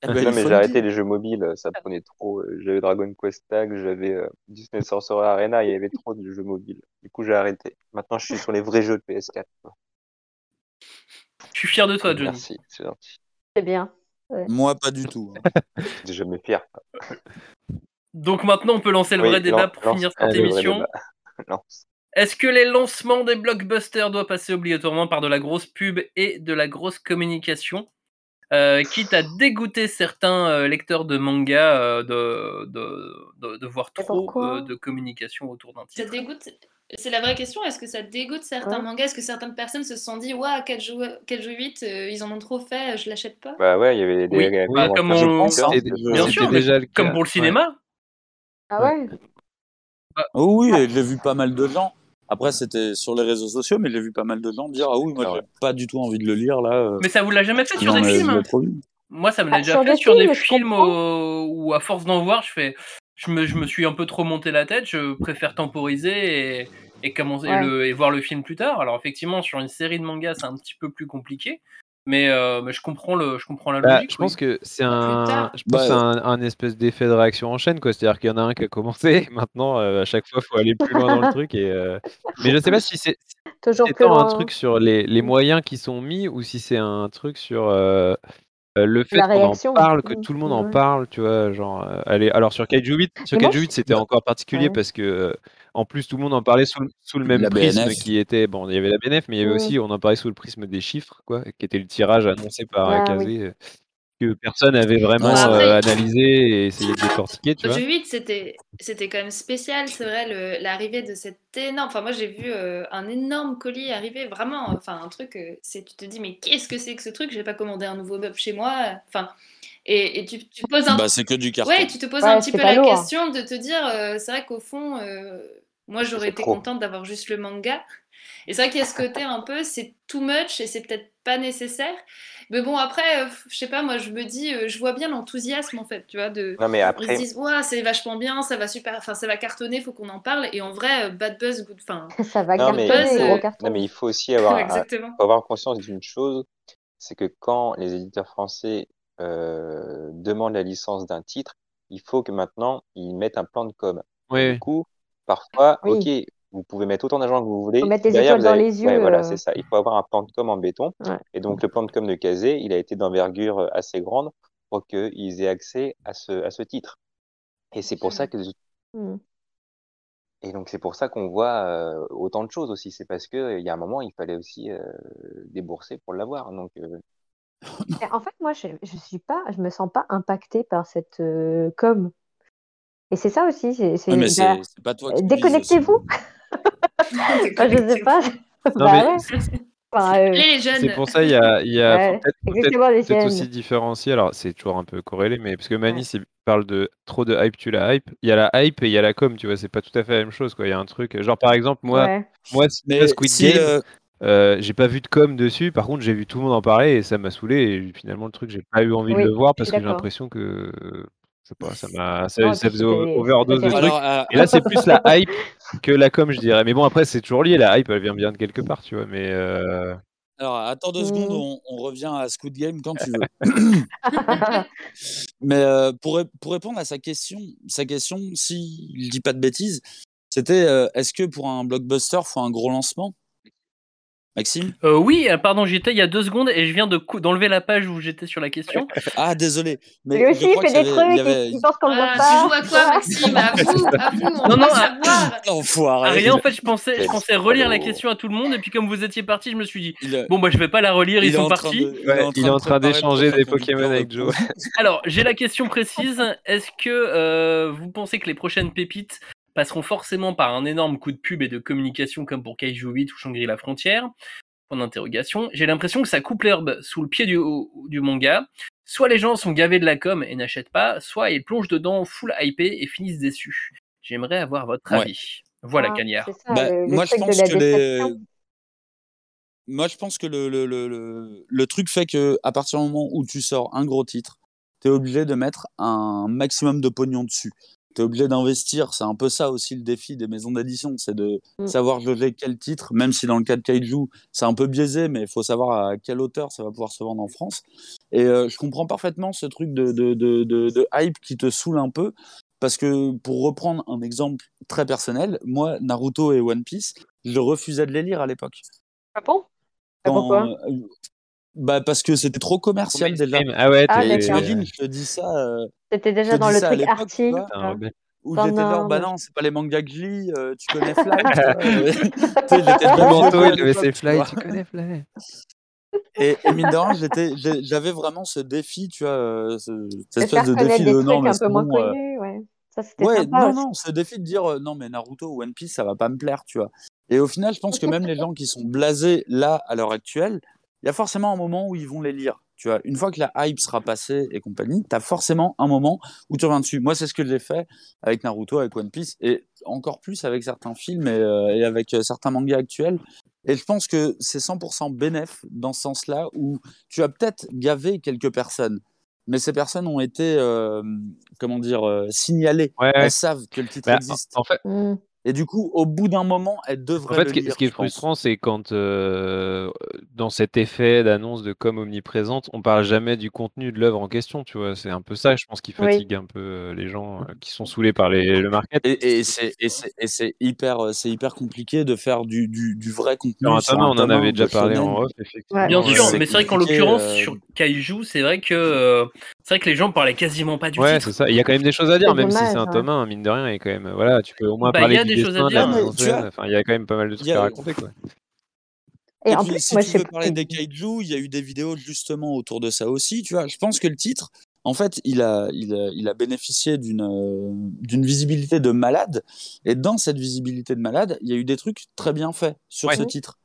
Eh ben, non, mais j'ai arrêté les jeux mobiles, ça prenait trop. J'avais Dragon Quest Tag, j'avais euh, Disney Sorcerer Arena, il y avait trop de jeux mobiles. Du coup, j'ai arrêté. Maintenant, je suis sur les vrais jeux de PS4. quoi. Je suis fier de toi, Johnny. Merci, c'est gentil. C'est bien. Ouais. Moi, pas du tout. hein. J'ai jamais fier. Donc maintenant, on peut lancer le Oui, vrai débat pour lance- finir ah, cette émission. Est-ce que les lancements des blockbusters doivent passer obligatoirement par de la grosse pub et de la grosse communication? Euh, quitte à dégoûter certains euh, lecteurs de manga euh, de, de, de, de voir trop euh, de communication autour d'un Ça titre? dégoûte. C'est la vraie question. Est-ce que ça dégoûte certains Ouais. mangas? Est-ce que certaines personnes se sont dit, waouh, quel jeu, quel jeu 8, euh, ils en ont trop fait, je l'achète pas? Bah ouais, il y avait des Oui, des bah, comme on- que- Bien sûr, déjà le comme pour le ouais. cinéma. Ah ouais? Oh oui, et j'ai vu pas mal de gens. Après, c'était sur les réseaux sociaux, mais j'ai vu pas mal de gens dire Ah oui, moi, Ah ouais. j'ai pas du tout envie de le lire là. euh, Mais ça vous l'a jamais fait sur non, des films? Moi, ça me l'a Ah, déjà sur fait des sur des films, films où, à force d'en voir, je fais, je me, je me suis un peu trop monté la tête. Je préfère temporiser et, et commencer Ouais. le, et voir le film plus tard. Alors effectivement, sur une série de mangas, c'est un petit peu plus compliqué, mais, euh, mais je comprends le, je comprends la Bah, logique. je pense oui. que c'est un, je pense Bah, un, un espèce d'effet de réaction en chaîne, quoi. C'est-à-dire qu'il y en a un qui a commencé, maintenant, euh, à chaque fois, il faut aller plus loin dans le truc. Et, euh, Mais je sais pas si c'est si un truc sur les, les moyens qui sont mis ou si c'est un truc sur euh, euh, le fait La qu'on en réaction. parle, que tout le monde en parle, tu vois. Genre, euh, allez, alors sur Kaiju 8, sur Mais moi, Kaiju je- 8, c'était encore particulier Ouais. parce que, euh, en plus, tout le monde en parlait sous, le- sous le même La prisme BNF. qui était. Bon, il y avait la BNF, mais il y avait aussi, on en parlait sous le prisme des chiffres, quoi, qui était le tirage annoncé par euh, Ah oui. Kazé. euh, que personne n'avait vraiment euh, analysé et essayé de décortiquer, tu Le vois. jeu 8, c'était, c'était quand même spécial, c'est vrai, le- l'arrivée de cet énorme. Enfin, moi, j'ai vu euh, un énorme colis arriver, vraiment. Enfin, un truc, euh, c'est, tu te dis, mais qu'est-ce que c'est que ce truc? J'ai pas commandé un nouveau meuble chez moi. Enfin, et, et tu, tu poses un. Bah, c'est que du carton. ouais, tu te poses Ouais, un petit peu la lourd. question de te dire, euh, c'est vrai qu'au fond, euh, moi, j'aurais C'est été trop. contente d'avoir juste le manga. Et c'est vrai qu'il y a ce côté un peu, c'est too much et c'est peut-être pas nécessaire. Mais bon, après, euh, je sais pas, moi, je me dis, euh, je vois bien l'enthousiasme, en fait, tu vois, de. Non, mais Ils se après, disent, Ouah, c'est vachement bien, ça va super, enfin ça va cartonner, faut qu'on en parle. Et en vrai, euh, bad buzz, good, enfin, Ça va non, mais, cartonner, Buzz, gros euh, carton. non, mais il faut aussi avoir, exactement. faut avoir conscience d'une chose, c'est que quand les éditeurs français euh, demandent la licence d'un titre, il faut que maintenant ils mettent un plan de com. Et Oui, du coup, parfois, Oui. ok, vous pouvez mettre autant d'argent que vous voulez. Faut mettre les derrière, étoiles dans les Ouais, yeux, voilà, euh. c'est ça. Il faut avoir un plan de com en béton. Ouais. Et donc, le plan de com de Kazé, il a été d'envergure euh, assez grande pour qu'ils aient accès à ce, à ce titre. Et c'est pour ça que Mm. et donc c'est pour ça qu'on voit euh, autant de choses aussi. C'est parce que euh, il y a un moment, il fallait aussi euh, débourser pour l'avoir. Donc euh, En fait, moi, je, je suis pas, je me sens pas impactée par cette euh, com. Et c'est ça aussi. C'est, c'est- Ouais, mais bah, c'est c'est pas toi qui le vis déconnectez-vous. Enfin, je sais pas. Non, bah mais ouais. Enfin, euh. C'est pour ça il y a, y a Ouais, faut peut-être aussi différencier. Alors c'est toujours un peu corrélé, mais parce que Mani Ouais. parle de trop de hype, tu la hype. Il y a la hype et il y a la com, tu vois. C'est pas tout à fait la même chose, quoi. Il y a un truc. Genre par exemple moi, Ouais. moi, Mais Squid si Game, le- euh, j'ai pas vu de com dessus. Par contre j'ai vu tout le monde en parler et ça m'a saoulé. Et finalement le truc j'ai pas eu envie Oui, de le voir parce que j'ai l'impression que je sais pas, ça m'a Non, ça, faisait overdose de trucs. Euh, Et là c'est plus la hype que la com, je dirais. Mais bon après c'est toujours lié. La hype elle vient bien de quelque part, tu vois. Mais euh, alors, attends deux secondes, Mm. on, on revient à Squid Game quand tu veux. Mais euh, pour, pour répondre à sa question, sa question, si je dis pas de bêtises, c'était est-ce que pour un blockbuster, faut un gros lancement? Maxime? Euh, oui, euh, pardon, j'y étais il y a deux secondes et je viens de cou- d'enlever la page où j'étais sur la question. Ah, désolé. Mais Lui aussi, il fait des avait- il trucs, avait- il, il pense qu'on le voit Ah, pas. tu joues à quoi, Maxime? À vous, à vous, on Non, non, savoir. À Enfoiré. rien, en fait, je pensais, je pensais relire la question à tout le monde et puis comme vous étiez parti, je me suis dit Il, est- bon bah je vais pas la relire, il ils sont en train partis. de- il ouais, il est en train d'échanger des Pokémon avec Joe. Alors, j'ai la question précise. Est-ce que euh, vous pensez que les prochaines pépites passeront forcément par un énorme coup de pub et de communication comme pour Kaiju 8 ou Shangri-La Frontière Point d'interrogation. J'ai l'impression que ça coupe l'herbe sous le pied du, du manga. Soit les gens sont gavés de la com et n'achètent pas, soit ils plongent dedans full hypé et finissent déçus. J'aimerais avoir votre Ouais. avis. Voilà, Ah, Cagnard. ça, Bah, le, le moi, je pense que les... déception. Moi, je pense que le, le, le, le, le truc fait que à partir du moment où tu sors un gros titre, tu es obligé de mettre un maximum de pognon dessus. Tu es obligé d'investir. C'est un peu ça aussi le défi des maisons d'édition, c'est de Mm. savoir jauger quel titre, même si dans le cas de Kaiju, c'est un peu biaisé, mais il faut savoir à quelle hauteur ça va pouvoir se vendre en France. Et euh, je comprends parfaitement ce truc de, de, de, de, de hype qui te saoule un peu. Parce que pour reprendre un exemple très personnel, moi, Naruto et One Piece, je refusais de les lire à l'époque. Ah bon? Ah, Quand, Pourquoi? euh, bah parce que c'était trop commercial déjà. Ah ouais, Ah, je te dis ça. euh, C'était déjà dans le truc arty. où Dans j'étais genre, bah non, c'est pas les mangas que je lis, euh, tu connais Fly, j'étais Le déjà manteau, il avait l'époque, ses tu fly, tu connais Fly. Et, et mine de rien, j'avais vraiment ce défi, tu vois, euh, ce- cette espèce de défi des de non, mais un peu moins bon. euh, connus, ouais. Ça, c'était Ouais, sympa non, aussi. non, ce défi de dire euh, non, mais Naruto ou One Piece, ça va pas me plaire, tu vois. Et au final, je pense que même les gens qui sont blasés là, à l'heure actuelle, il y a forcément un moment où ils vont les lire. Tu vois, une fois que la hype sera passée et compagnie, tu as forcément un moment où tu reviens dessus. Moi, c'est ce que j'ai fait avec Naruto, avec One Piece, et encore plus avec certains films et, euh, et avec euh, certains mangas actuels. Et je pense que c'est 100% bénéf dans ce sens-là, où tu as peut-être gavé quelques personnes, mais ces personnes ont été, euh, comment dire, euh, signalées. Ouais. Elles savent que le titre Bah, existe. en fait, Mm. Et du coup, au bout d'un moment, elles En devraient fait, le ce qui, lire, ce qui est frustrant, c'est quand, euh, dans cet effet d'annonce de com omniprésente, on parle jamais du contenu de l'œuvre en question, tu vois. C'est un peu ça, je pense, qui Oui. fatigue un peu euh, les gens euh, qui sont saoulés par les, le market. Et, et c'est hyper, c'est hyper compliqué de faire du, du, du vrai contenu un, un on en avait déjà parlé en off, effectivement. Bien sûr, mais c'est vrai qu'en l'occurrence, euh, sur Kaiju, c'est vrai que euh, c'est vrai que les gens parlaient quasiment pas du Ouais, titre. c'est ça. Il y a quand même des choses à dire, même si c'est un ouais. tome 1, mine de rien, et quand même, voilà, tu peux au moins Bah, il y parler a du des choses à dessin, de la dire. Ouais, Enfin, il y a quand même pas mal de trucs à raconter, quoi. Et Et en puis, plus, si moi, tu veux parler des kaiju, il y a eu des vidéos justement autour de ça aussi. Tu vois, je pense que le titre, en fait, il a, il a, il a bénéficié d'une euh, d'une visibilité de malade. Et dans cette visibilité de malade, il y a eu des trucs très bien faits sur Ouais. ce titre.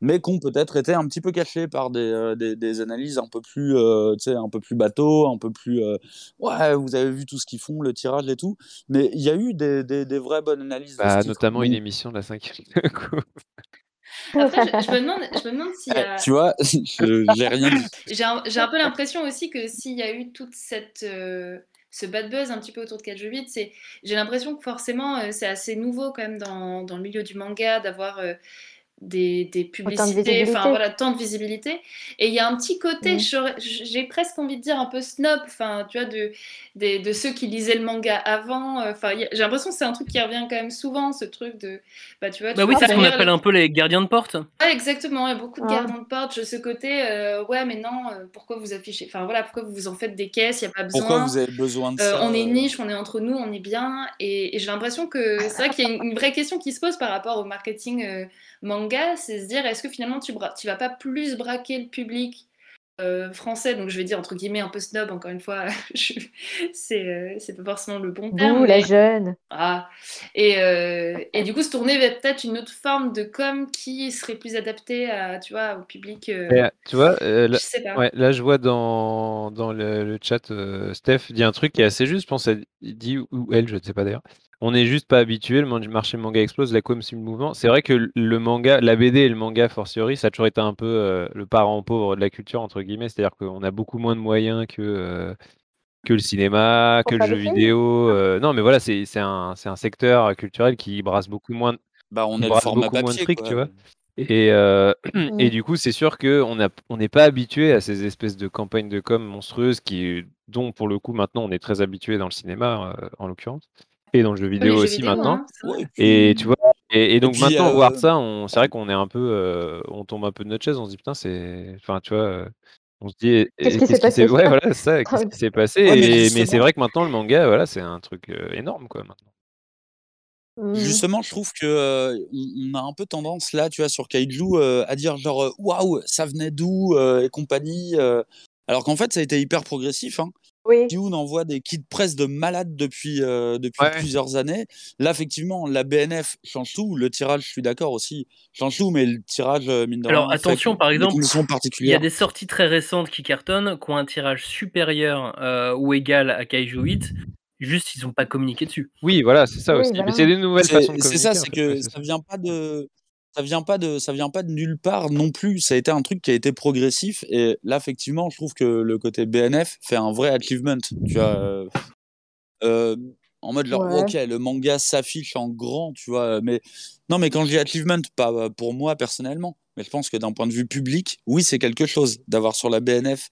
Mais qui ont peut-être été un petit peu cachés par des, euh, des, des analyses un peu plus, euh, tu sais, un peu plus bateau, un peu plus. euh, ouais, vous avez vu tout ce qu'ils font, le tirage et tout. Mais il y a eu des, des, des vraies bonnes analyses Bah, notamment une émission de la cinquième coup. Après, je, je me demande, je me demande s'il y a. tu vois, j'ai rien dit. J'ai un, peu l'impression aussi que s'il y a eu toute cette. euh, ce bad buzz un petit peu autour de 4 jeux 8, c'est, j'ai l'impression que forcément euh, c'est assez nouveau quand même dans, dans le milieu du manga d'avoir euh, des, des publicités, enfin voilà, tant de visibilité. Et il y a un petit côté, j'aurais- j'ai presque envie de dire un peu snob, enfin tu vois, de, ceux qui lisaient le manga avant. euh, Enfin, y j'ai l'impression que c'est un truc qui revient quand même souvent, ce truc de, bah tu vois, tu Bah oui, c'est ce qu'on appelle le- un peu les gardiens de porte. Ouais, exactement, il y a beaucoup de gardiens de porte, ce côté, euh, ouais, mais non, euh, pourquoi vous affichez, enfin voilà, pourquoi vous vous en faites des caisses, il n'y a pas besoin. Pourquoi vous avez besoin de Euh, ça on est niche, on est entre nous, on est bien. Et, et j'ai l'impression que c'est vrai qu'il y a une, une vraie question qui se pose par rapport au marketing euh, manga, c'est se dire est-ce que finalement tu, bra- tu vas pas plus braquer le public euh, français, donc je vais dire entre guillemets un peu snob, encore une fois, je- c'est euh, c'est pas forcément le bon terme. Bouh, la jeune. ah. et, euh, et du coup, se tourner vers peut-être une autre forme de com qui serait plus adaptée à, tu vois, au public. euh, tu vois, euh, là, je sais pas. ouais, là, je vois dans, dans le, le chat, euh, Steph dit un truc qui est assez juste, je pense, elle dit, ou elle, je ne sais pas d'ailleurs. On n'est juste pas habitué, le marché manga explose, la com suit le mouvement. C'est vrai que le- manga, la BD et le manga, fortiori, ça a toujours été un peu euh, le parent pauvre de la culture, entre guillemets. C'est-à-dire qu'on a beaucoup moins de moyens que, euh, que le cinéma, Pour que le jeu vidéo. euh, non, mais voilà, c'est c'est un, c'est un secteur culturel qui brasse beaucoup moins, de- Bah, on est le brasse format beaucoup moins de papier, fric, quoi. tu vois. Et, euh, et Mm. du coup, c'est sûr qu'on a- on n'est pas habitué à ces espèces de campagnes de com monstrueuses qui, dont, pour le coup, maintenant, on est très habitué dans le cinéma, euh, en l'occurrence, et dans le jeu vidéo aussi vidéo, maintenant. hein, et puis- Et tu vois, et, et donc puis, maintenant, euh, voir ça, on, c'est vrai qu'on est un peu, euh, on tombe un peu de notre chaise, on se dit, putain, c'est. Enfin, tu vois, euh, on se dit, Qu'est-ce qui s'est passé? Ouais, voilà, c'est ça, qu'est-ce qui s'est passé? Ouais, mais c'est vrai que maintenant, le manga, voilà, c'est un truc euh, énorme, quoi, maintenant. Mm. Justement, je trouve que euh, on a un peu tendance là, tu vois, sur Kaiju, euh, à dire genre waouh, ça venait d'où euh, et compagnie. euh, alors qu'en fait, ça a été hyper progressif. Hein. Oui. Kaiju envoie des kits presse de malades depuis, euh, depuis Ouais. plusieurs années. Là, effectivement, la BNF change tout. Le tirage, je suis d'accord aussi, change tout, mais le tirage, euh, mine de Alors rien, attention, par exemple, il y a des sorties très récentes qui cartonnent, qui ont un tirage supérieur euh, ou égal à Kaiju 8. Juste, ils n'ont pas communiqué dessus. Oui, voilà, c'est ça Oui, aussi. Mais c'est des nouvelles façons de c'est communiquer. ça, c'est que ouais, c'est ça ça. vient pas de. Ça vient pas de ça vient pas de nulle part non plus. Ça a été un truc qui a été progressif et là effectivement, je trouve que le côté BNF fait un vrai achievement. Tu vois, euh, euh, en mode genre, Ouais. ok, le manga s'affiche en grand, tu vois. Mais non, mais quand je dis achievement, pas euh, pour moi personnellement, mais je pense que d'un point de vue public, oui, c'est quelque chose d'avoir sur la BNF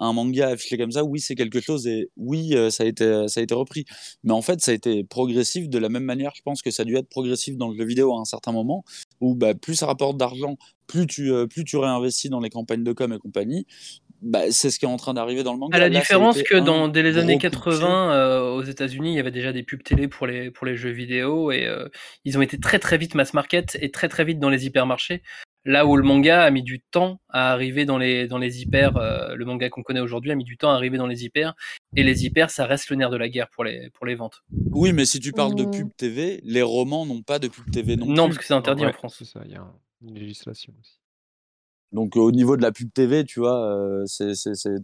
un manga affiché comme ça. Oui, c'est quelque chose et oui, euh, ça a été ça a été repris. Mais en fait, ça a été progressif de la même manière. Je pense que ça a dû être progressif dans le jeu vidéo à un certain moment où bah, plus ça rapporte d'argent, plus tu euh, plus tu réinvestis dans les campagnes de com et compagnie. Bah, c'est ce qui est en train d'arriver dans le manga. À la Là, différence que dans, dès les années coup de pied. 80, euh, aux États-Unis, il y avait déjà des pubs télé pour les, pour les jeux vidéo et euh, ils ont été très très vite mass market et très très vite dans les hypermarchés. Là où le manga a mis du temps à arriver dans les, dans les hyper, euh, le manga qu'on connaît aujourd'hui a mis du temps à arriver dans les hyper. Et les hyper, ça reste le nerf de la guerre pour les, pour les ventes. Oui, mais si tu parles de Mm. pub TV, les romans n'ont pas de pub TV non, Non, plus. parce que c'est interdit Ouais, en France. C'est ça, il y a un- une législation aussi. Donc au niveau de la pub TV, tu vois, euh, c'est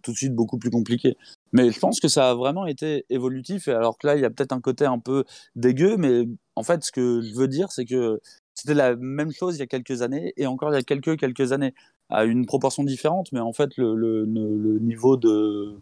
tout de suite beaucoup plus compliqué. Mais je pense que ça a vraiment été évolutif. Et alors que là, il y a peut-être un côté un peu dégueu, mais en fait, ce que je veux dire, c'est que c'était la même chose il y a quelques années et encore il y a quelques quelques années à une proportion différente. Mais en fait, le, le, le- le niveau de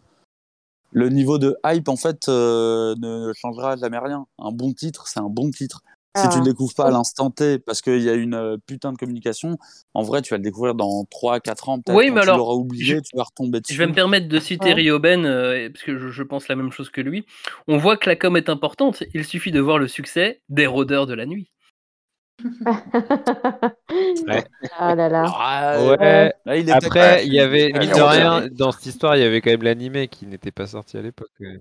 le niveau de hype en fait euh, ne changera jamais rien. Un bon titre, c'est un bon titre. Si tu Ah. le découvres pas à l'instant T parce qu'il y a une euh, putain de communication, en vrai, tu vas le découvrir dans 3-4 ans. Peut-être Oui, mais tu alors, l'auras oublié, tu vas retomber dessus. Je vais me permettre de citer Ouais. Ryoben, euh, parce que je, je pense la même chose que lui. On voit que la com est importante, il suffit de voir le succès des rôdeurs de la nuit. Ouais. Ah là là. Ah, Ouais. là, il était Après, il y avait, Ouais, mine mais de rien, dans cette histoire, il y avait quand même l'animé qui n'était pas sorti à l'époque. euh.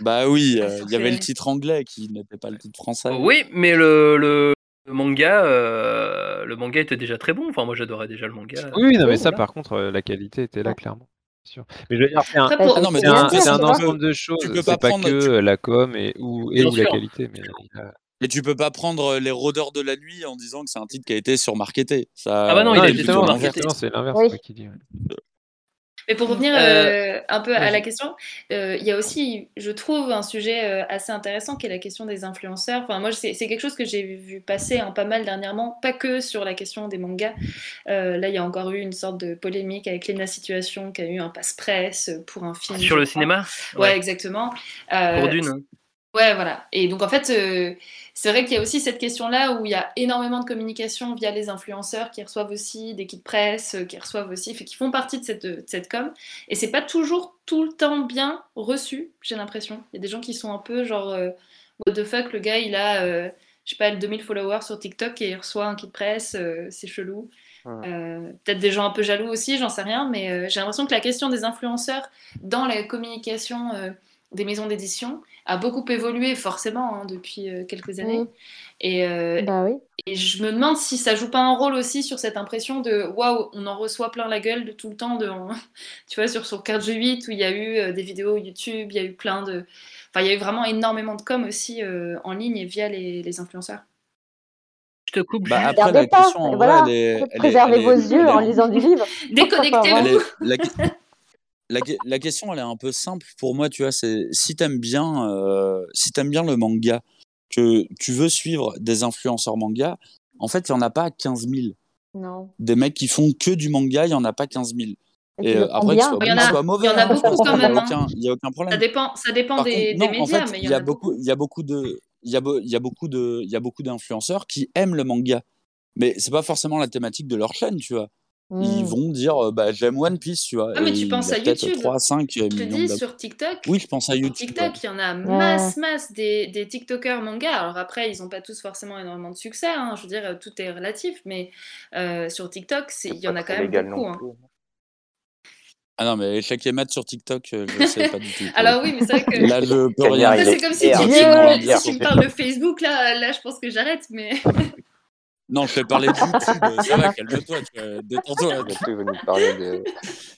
Bah oui, Ah, euh, ça il y avait le titre anglais qui n'était pas le titre français. Oui, mais le, le, le manga, euh, le manga était déjà très bon. Enfin, moi, j'adorais déjà le manga. Oui, non, mais Oh, ça, par contre, la qualité était là, clairement. Bien sûr. Mais je veux dire, c'est un, pour- un, ensemble de choses. C'est pas prendre- que tu- la com et ou, et ou la qualité. Mais il Et tu peux pas prendre les rôdeurs de la nuit en disant que c'est un titre qui a été surmarketé. Ça, Ah bah non, il Non, a c'est été plutôt justement, c'est l'inverse Oui. qui dit. ouais. Mais pour revenir Euh, euh, un peu à la question, euh, il y a aussi, je trouve, un sujet euh, assez intéressant qui est la question des influenceurs. Enfin, moi, c'est quelque chose que j'ai vu passer hein, pas mal dernièrement, pas que sur la question des mangas. Euh, là, il y a encore eu une sorte de polémique avec Lena Situation qui a eu un passe-presse pour un film. Sur je le crois. cinéma? Ouais, exactement. Euh, Pour Dune. Ouais, voilà. Et donc, en fait, euh, c'est vrai qu'il y a aussi cette question-là où il y a énormément de communication via les influenceurs qui reçoivent aussi des kits presse, euh, qui reçoivent aussi, fait, qui font partie de cette, de cette com. Et c'est pas toujours tout le temps bien reçu, j'ai l'impression. Il y a des gens qui sont un peu genre, euh, what the fuck, le gars, il a, euh, je sais pas, 2000 followers sur TikTok et il reçoit un kit presse, c'est chelou. Euh, Peut-être des gens un peu jaloux aussi, j'en sais rien, mais euh, j'ai l'impression que la question des influenceurs dans la communication euh, des maisons d'édition a beaucoup évolué forcément hein, depuis euh, quelques années. Mm. Et, euh, Bah oui. et je me demande si ça joue pas un rôle aussi sur cette impression de waouh, on en reçoit plein la gueule de tout le temps. De, tu vois, sur, sur 4G8 où il y a eu euh, des vidéos YouTube, il y a eu plein de. Enfin, il y a eu vraiment énormément de com aussi euh, en ligne et via les, les influenceurs. Je te coupe Bah, après, la pas. question, en et vrai, voilà. elle est- elle Préservez elle est- vos yeux elle est- en lisant du livre. Déconnectez-vous la, la, la question, elle est un peu simple pour moi, tu vois. C'est si t'aimes bien, euh, si t'aimes bien le manga, que tu veux suivre des influenceurs manga, en fait, il y en a pas 15 000. Non. Des mecs qui font que du manga, il y en a pas 15 000. Et euh, après, que soit Il y bon, en a- soit mauvais, il y en a hein, beaucoup ça, quand il y a même, hein. aucun- il y a aucun problème. Ça dépend, ça dépend Par des, contre, non, des en médias, fait, mais il y a beaucoup. il y a beaucoup de, il y a, beau- il y a beaucoup de, il y a beaucoup d'influenceurs qui aiment le manga, mais c'est pas forcément la thématique de leur chaîne, tu vois. Ils Mm. vont dire, bah, j'aime One Piece, tu vois. Ah, mais tu penses à YouTube. 3 5 Je te millions dis, sur TikTok, Oui, je pense à Sur YouTube. TikTok, ouais. il y en a masse, masse des, des TikTokers manga. Alors après, ils n'ont pas tous forcément énormément de succès. hein. Je veux dire, tout est relatif. Mais euh, sur TikTok, il y en a quand même beaucoup. non hein. Ah non, mais chaque émette sur TikTok, euh, je sais pas du tout. Alors oui, mais c'est vrai que. Là, je peux rien c'est comme si tu, dis, si tu me parles de Facebook, là, là, je pense que j'arrête. Mais Non, je vais parler de YouTube. Ça va, calme-toi, tu vois, détends-toi. De.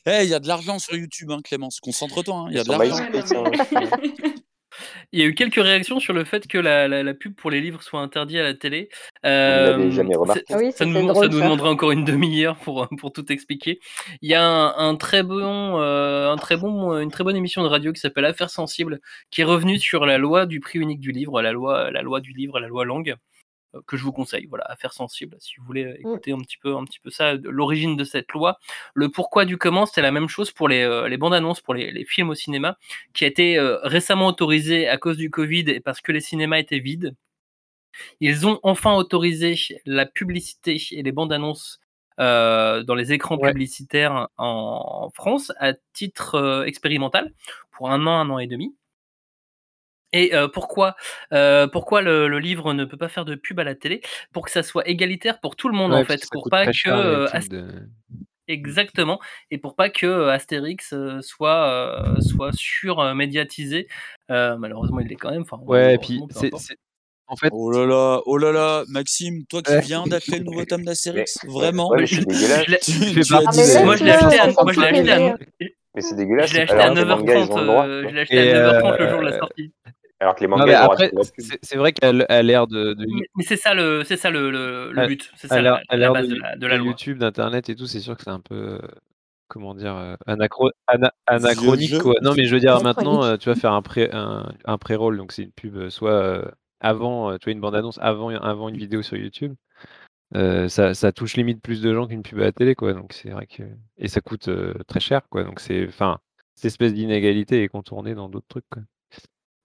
Eh, il y a de l'argent sur YouTube, hein, Clémence. Concentre-toi, hein, il y a de l'argent. Hein. Il y a eu quelques réactions sur le fait que la, la- la pub pour les livres soit interdite à la télé. Euh, jamais remarqué. oui, ça, nous, ça demanderait encore une demi-heure pour, pour tout expliquer. Il y a un, un très bon, euh, un très bon, une très bonne émission de radio qui s'appelle Affaires sensibles, qui est revenue sur la loi du prix unique du livre, la loi, la loi du livre, la loi langue. Que je vous conseille, voilà, affaire sensible, si vous voulez écouter un petit peu, un petit peu ça, l'origine de cette loi, le pourquoi du comment, c'était la même chose pour les, les bandes annonces, pour les, les, films au cinéma, qui a été récemment autorisé à cause du Covid et parce que les cinémas étaient vides. Ils ont enfin autorisé la publicité et les bandes annonces euh, dans les écrans Ouais. publicitaires en France à titre euh, expérimental pour un an, un an et demi. Et euh, pourquoi, euh, pourquoi le, le livre ne peut pas faire de pub à la télé? Pour que ça soit égalitaire pour tout le monde Ouais, en fait, pour pas que euh, exactement, et pour pas que euh, Astérix euh, soit euh, soit surmédiatisé. Euh, malheureusement, il l'est quand même. Enfin, Ouais, et puis c'est en fait Oh là là, oh là là, Maxime, toi qui viens d'acheter le nouveau tome d'Astérix, vraiment? ouais, mais c'est dégueulasse. Je Tu tu Ah, mais ça. moi, je l'ai acheté à, moi, je l'ai petit acheté à, plaisir. Mais c'est je l'ai acheté à Alors que les mangas, ils 9h30. ont le droit. euh, tu je l'ai acheté à et 9h30 le jour de la euh, sortie. Alors que les mangas, c'est vrai qu'à l- à l'ère de, de Mais, mais c'est ça le, c'est ça le, le, but, c'est ça la, à la l'ère de, base de You- la, de de la loi. YouTube, d'internet et tout, c'est sûr que c'est un peu euh, comment dire euh, anachro- ana- anachronique quoi. Non mais je veux dire maintenant euh, tu vas faire un pré un, un pré-roll donc c'est une pub soit avant tu vois une bande annonce avant avant une vidéo sur YouTube. Euh, ça, ça touche limite plus de gens qu'une pub à la télé quoi donc c'est vrai que et ça coûte euh, très cher quoi donc c'est enfin cette espèce d'inégalité est contournée dans d'autres trucs quoi.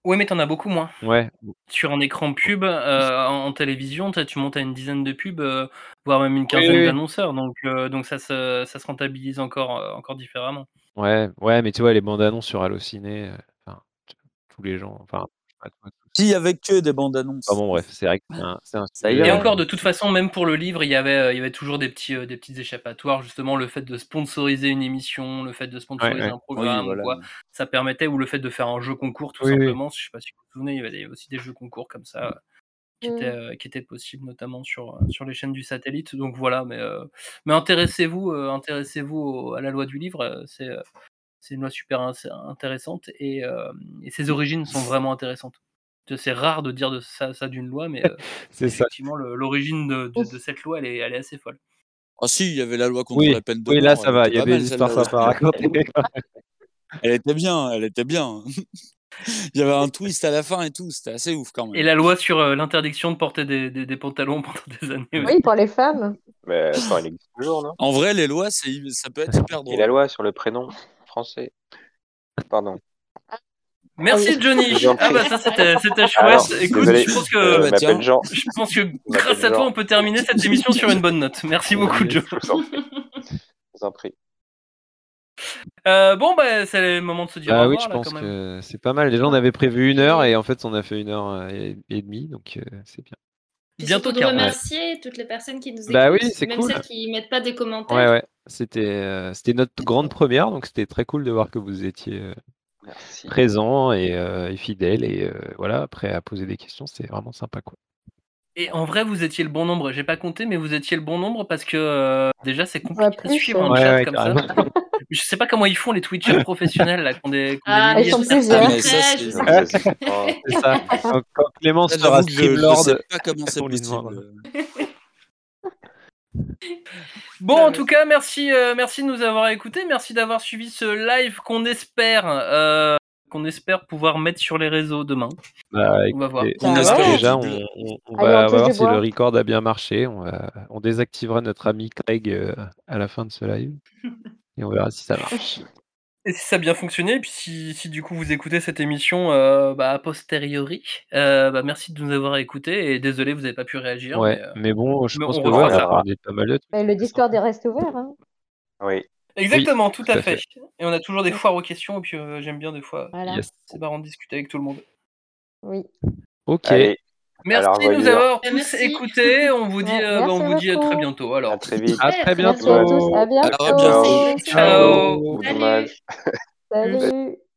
Oui, mais t'en as beaucoup moins. Ouais. Sur un écran pub, euh, en, en télévision, t'as- tu montes à une dizaine de pubs, euh, voire même une quinzaine oui, oui. d'annonceurs, donc, euh, donc ça, se, ça se rentabilise encore, encore différemment. Ouais, ouais, mais tu vois les bandes annonces sur Allociné, enfin tous les gens, enfin S'il y avait que des bandes annonces, bon bref, c'est vrai que c'est un. Et encore, de euh, toute façon, même pour le livre, il y avait, euh, il y avait toujours des, petits, euh, des petites échappatoires. Justement, le fait de sponsoriser une émission, le fait de sponsoriser ouais. un programme voilà. quoi, ça permettait, ou le fait de faire un jeu concours, tout Oui, oui. simplement. Je sais pas si vous vous souvenez, il y avait aussi des jeux concours comme ça qui étaient, Mm. euh, qui étaient possibles, notamment sur, sur les chaînes du satellite. Donc voilà, mais, euh, mais intéressez-vous euh, intéressez-vous au- à la loi du livre. C'est euh, c'est une loi super intéressante et, euh, et ses origines sont vraiment intéressantes. C'est rare de dire de ça, ça d'une loi, mais euh, C'est ça. effectivement, l'origine de, de- de cette loi, elle est, elle est assez folle. Ah si, il y avait la loi contre Oui, la peine de oui là mort, ça elle va, était il y avait des histoires sympas à raconter. Elle était bien, elle était bien. Il y avait un twist à la fin et tout, c'était assez ouf quand Et même. la loi sur euh, l'interdiction de porter des, des- des pantalons pendant des années. Oui, pour les femmes. Mais attends, elle existe toujours, non? En vrai, les lois, ça peut être hyper Et la drôle. loi sur le prénom français. Pardon. Ah oui. Johnny. Ah bah ça c'était c'était Alors, chouette. Écoute, désolé, je pense que Ah je bah tiens. m'appelle Jean. je pense que Je grâce à toi on peut terminer cette émission sur une bonne note. Merci beaucoup. Joe. Je vous en prie. Je vous en prie. Euh, bon bah c'est le moment de se dire au Bah oui, revoir je là pense que c'est pas mal. Les gens on avait prévu une heure et en fait on a fait une heure euh, et, et demie, donc euh, c'est bien. Puis Bientôt de 40. remercier toutes les personnes qui nous écoutent, Bah oui, c'est même cool. celles qui mettent pas des commentaires. Ouais, ouais. C'était euh, c'était notre grande première, donc c'était très cool de voir que vous étiez euh, Merci. et, euh, et fidèles et euh, voilà, prêts à poser des questions. C'est vraiment sympa quoi. Et en vrai vous étiez le bon nombre. J'ai pas compté mais vous étiez le bon nombre parce que euh, déjà c'est compliqué de plus. suivre un Ouais, chat ouais, comme ça. Je sais pas comment ils font les Twitchers professionnels là qui ont des, Ah, milliers sont de plusieurs. Ah, ça. Quand, quand Clémence sera que je, Streamlord, sais pas comment c'est possible. Bon, en tout cas, merci, euh, merci de nous avoir écoutés, merci d'avoir suivi ce live qu'on espère, euh, qu'on espère pouvoir mettre sur les réseaux demain. Bah, On va voir. écoutez, On On espère espère déjà, on, audible. on- on Allez, va, on on va touche voir du si le record a bien marché. On, va, on désactivera notre ami Craig euh, à la fin de ce live et on verra si ça marche. Et si ça a bien fonctionné, et puis si, si du coup vous écoutez cette émission euh, bah, a posteriori, euh, bah, merci de nous avoir écoutés et désolé vous n'avez pas pu réagir, Ouais, mais, euh, mais bon, je mais pense on que ouais, ça. pas mal de trucs. Mais le Discord est resté ouvert. Hein. Oui. Exactement, tout, tout à à fait. fait. Et on a toujours des foires aux questions, et puis euh, j'aime bien des fois. Voilà. Yes. C'est marrant de discuter avec tout le monde. Oui. Ok. Allez, Merci Alors, de nous avoir tous Merci. écoutés. On vous dit, Ouais, euh, bah, on vous dit à très bientôt. Alors, à très vite. À Ouais, très très Merci à tous. bientôt. À Alors, à bientôt. bientôt. ciao. Salut. dommage. Salut.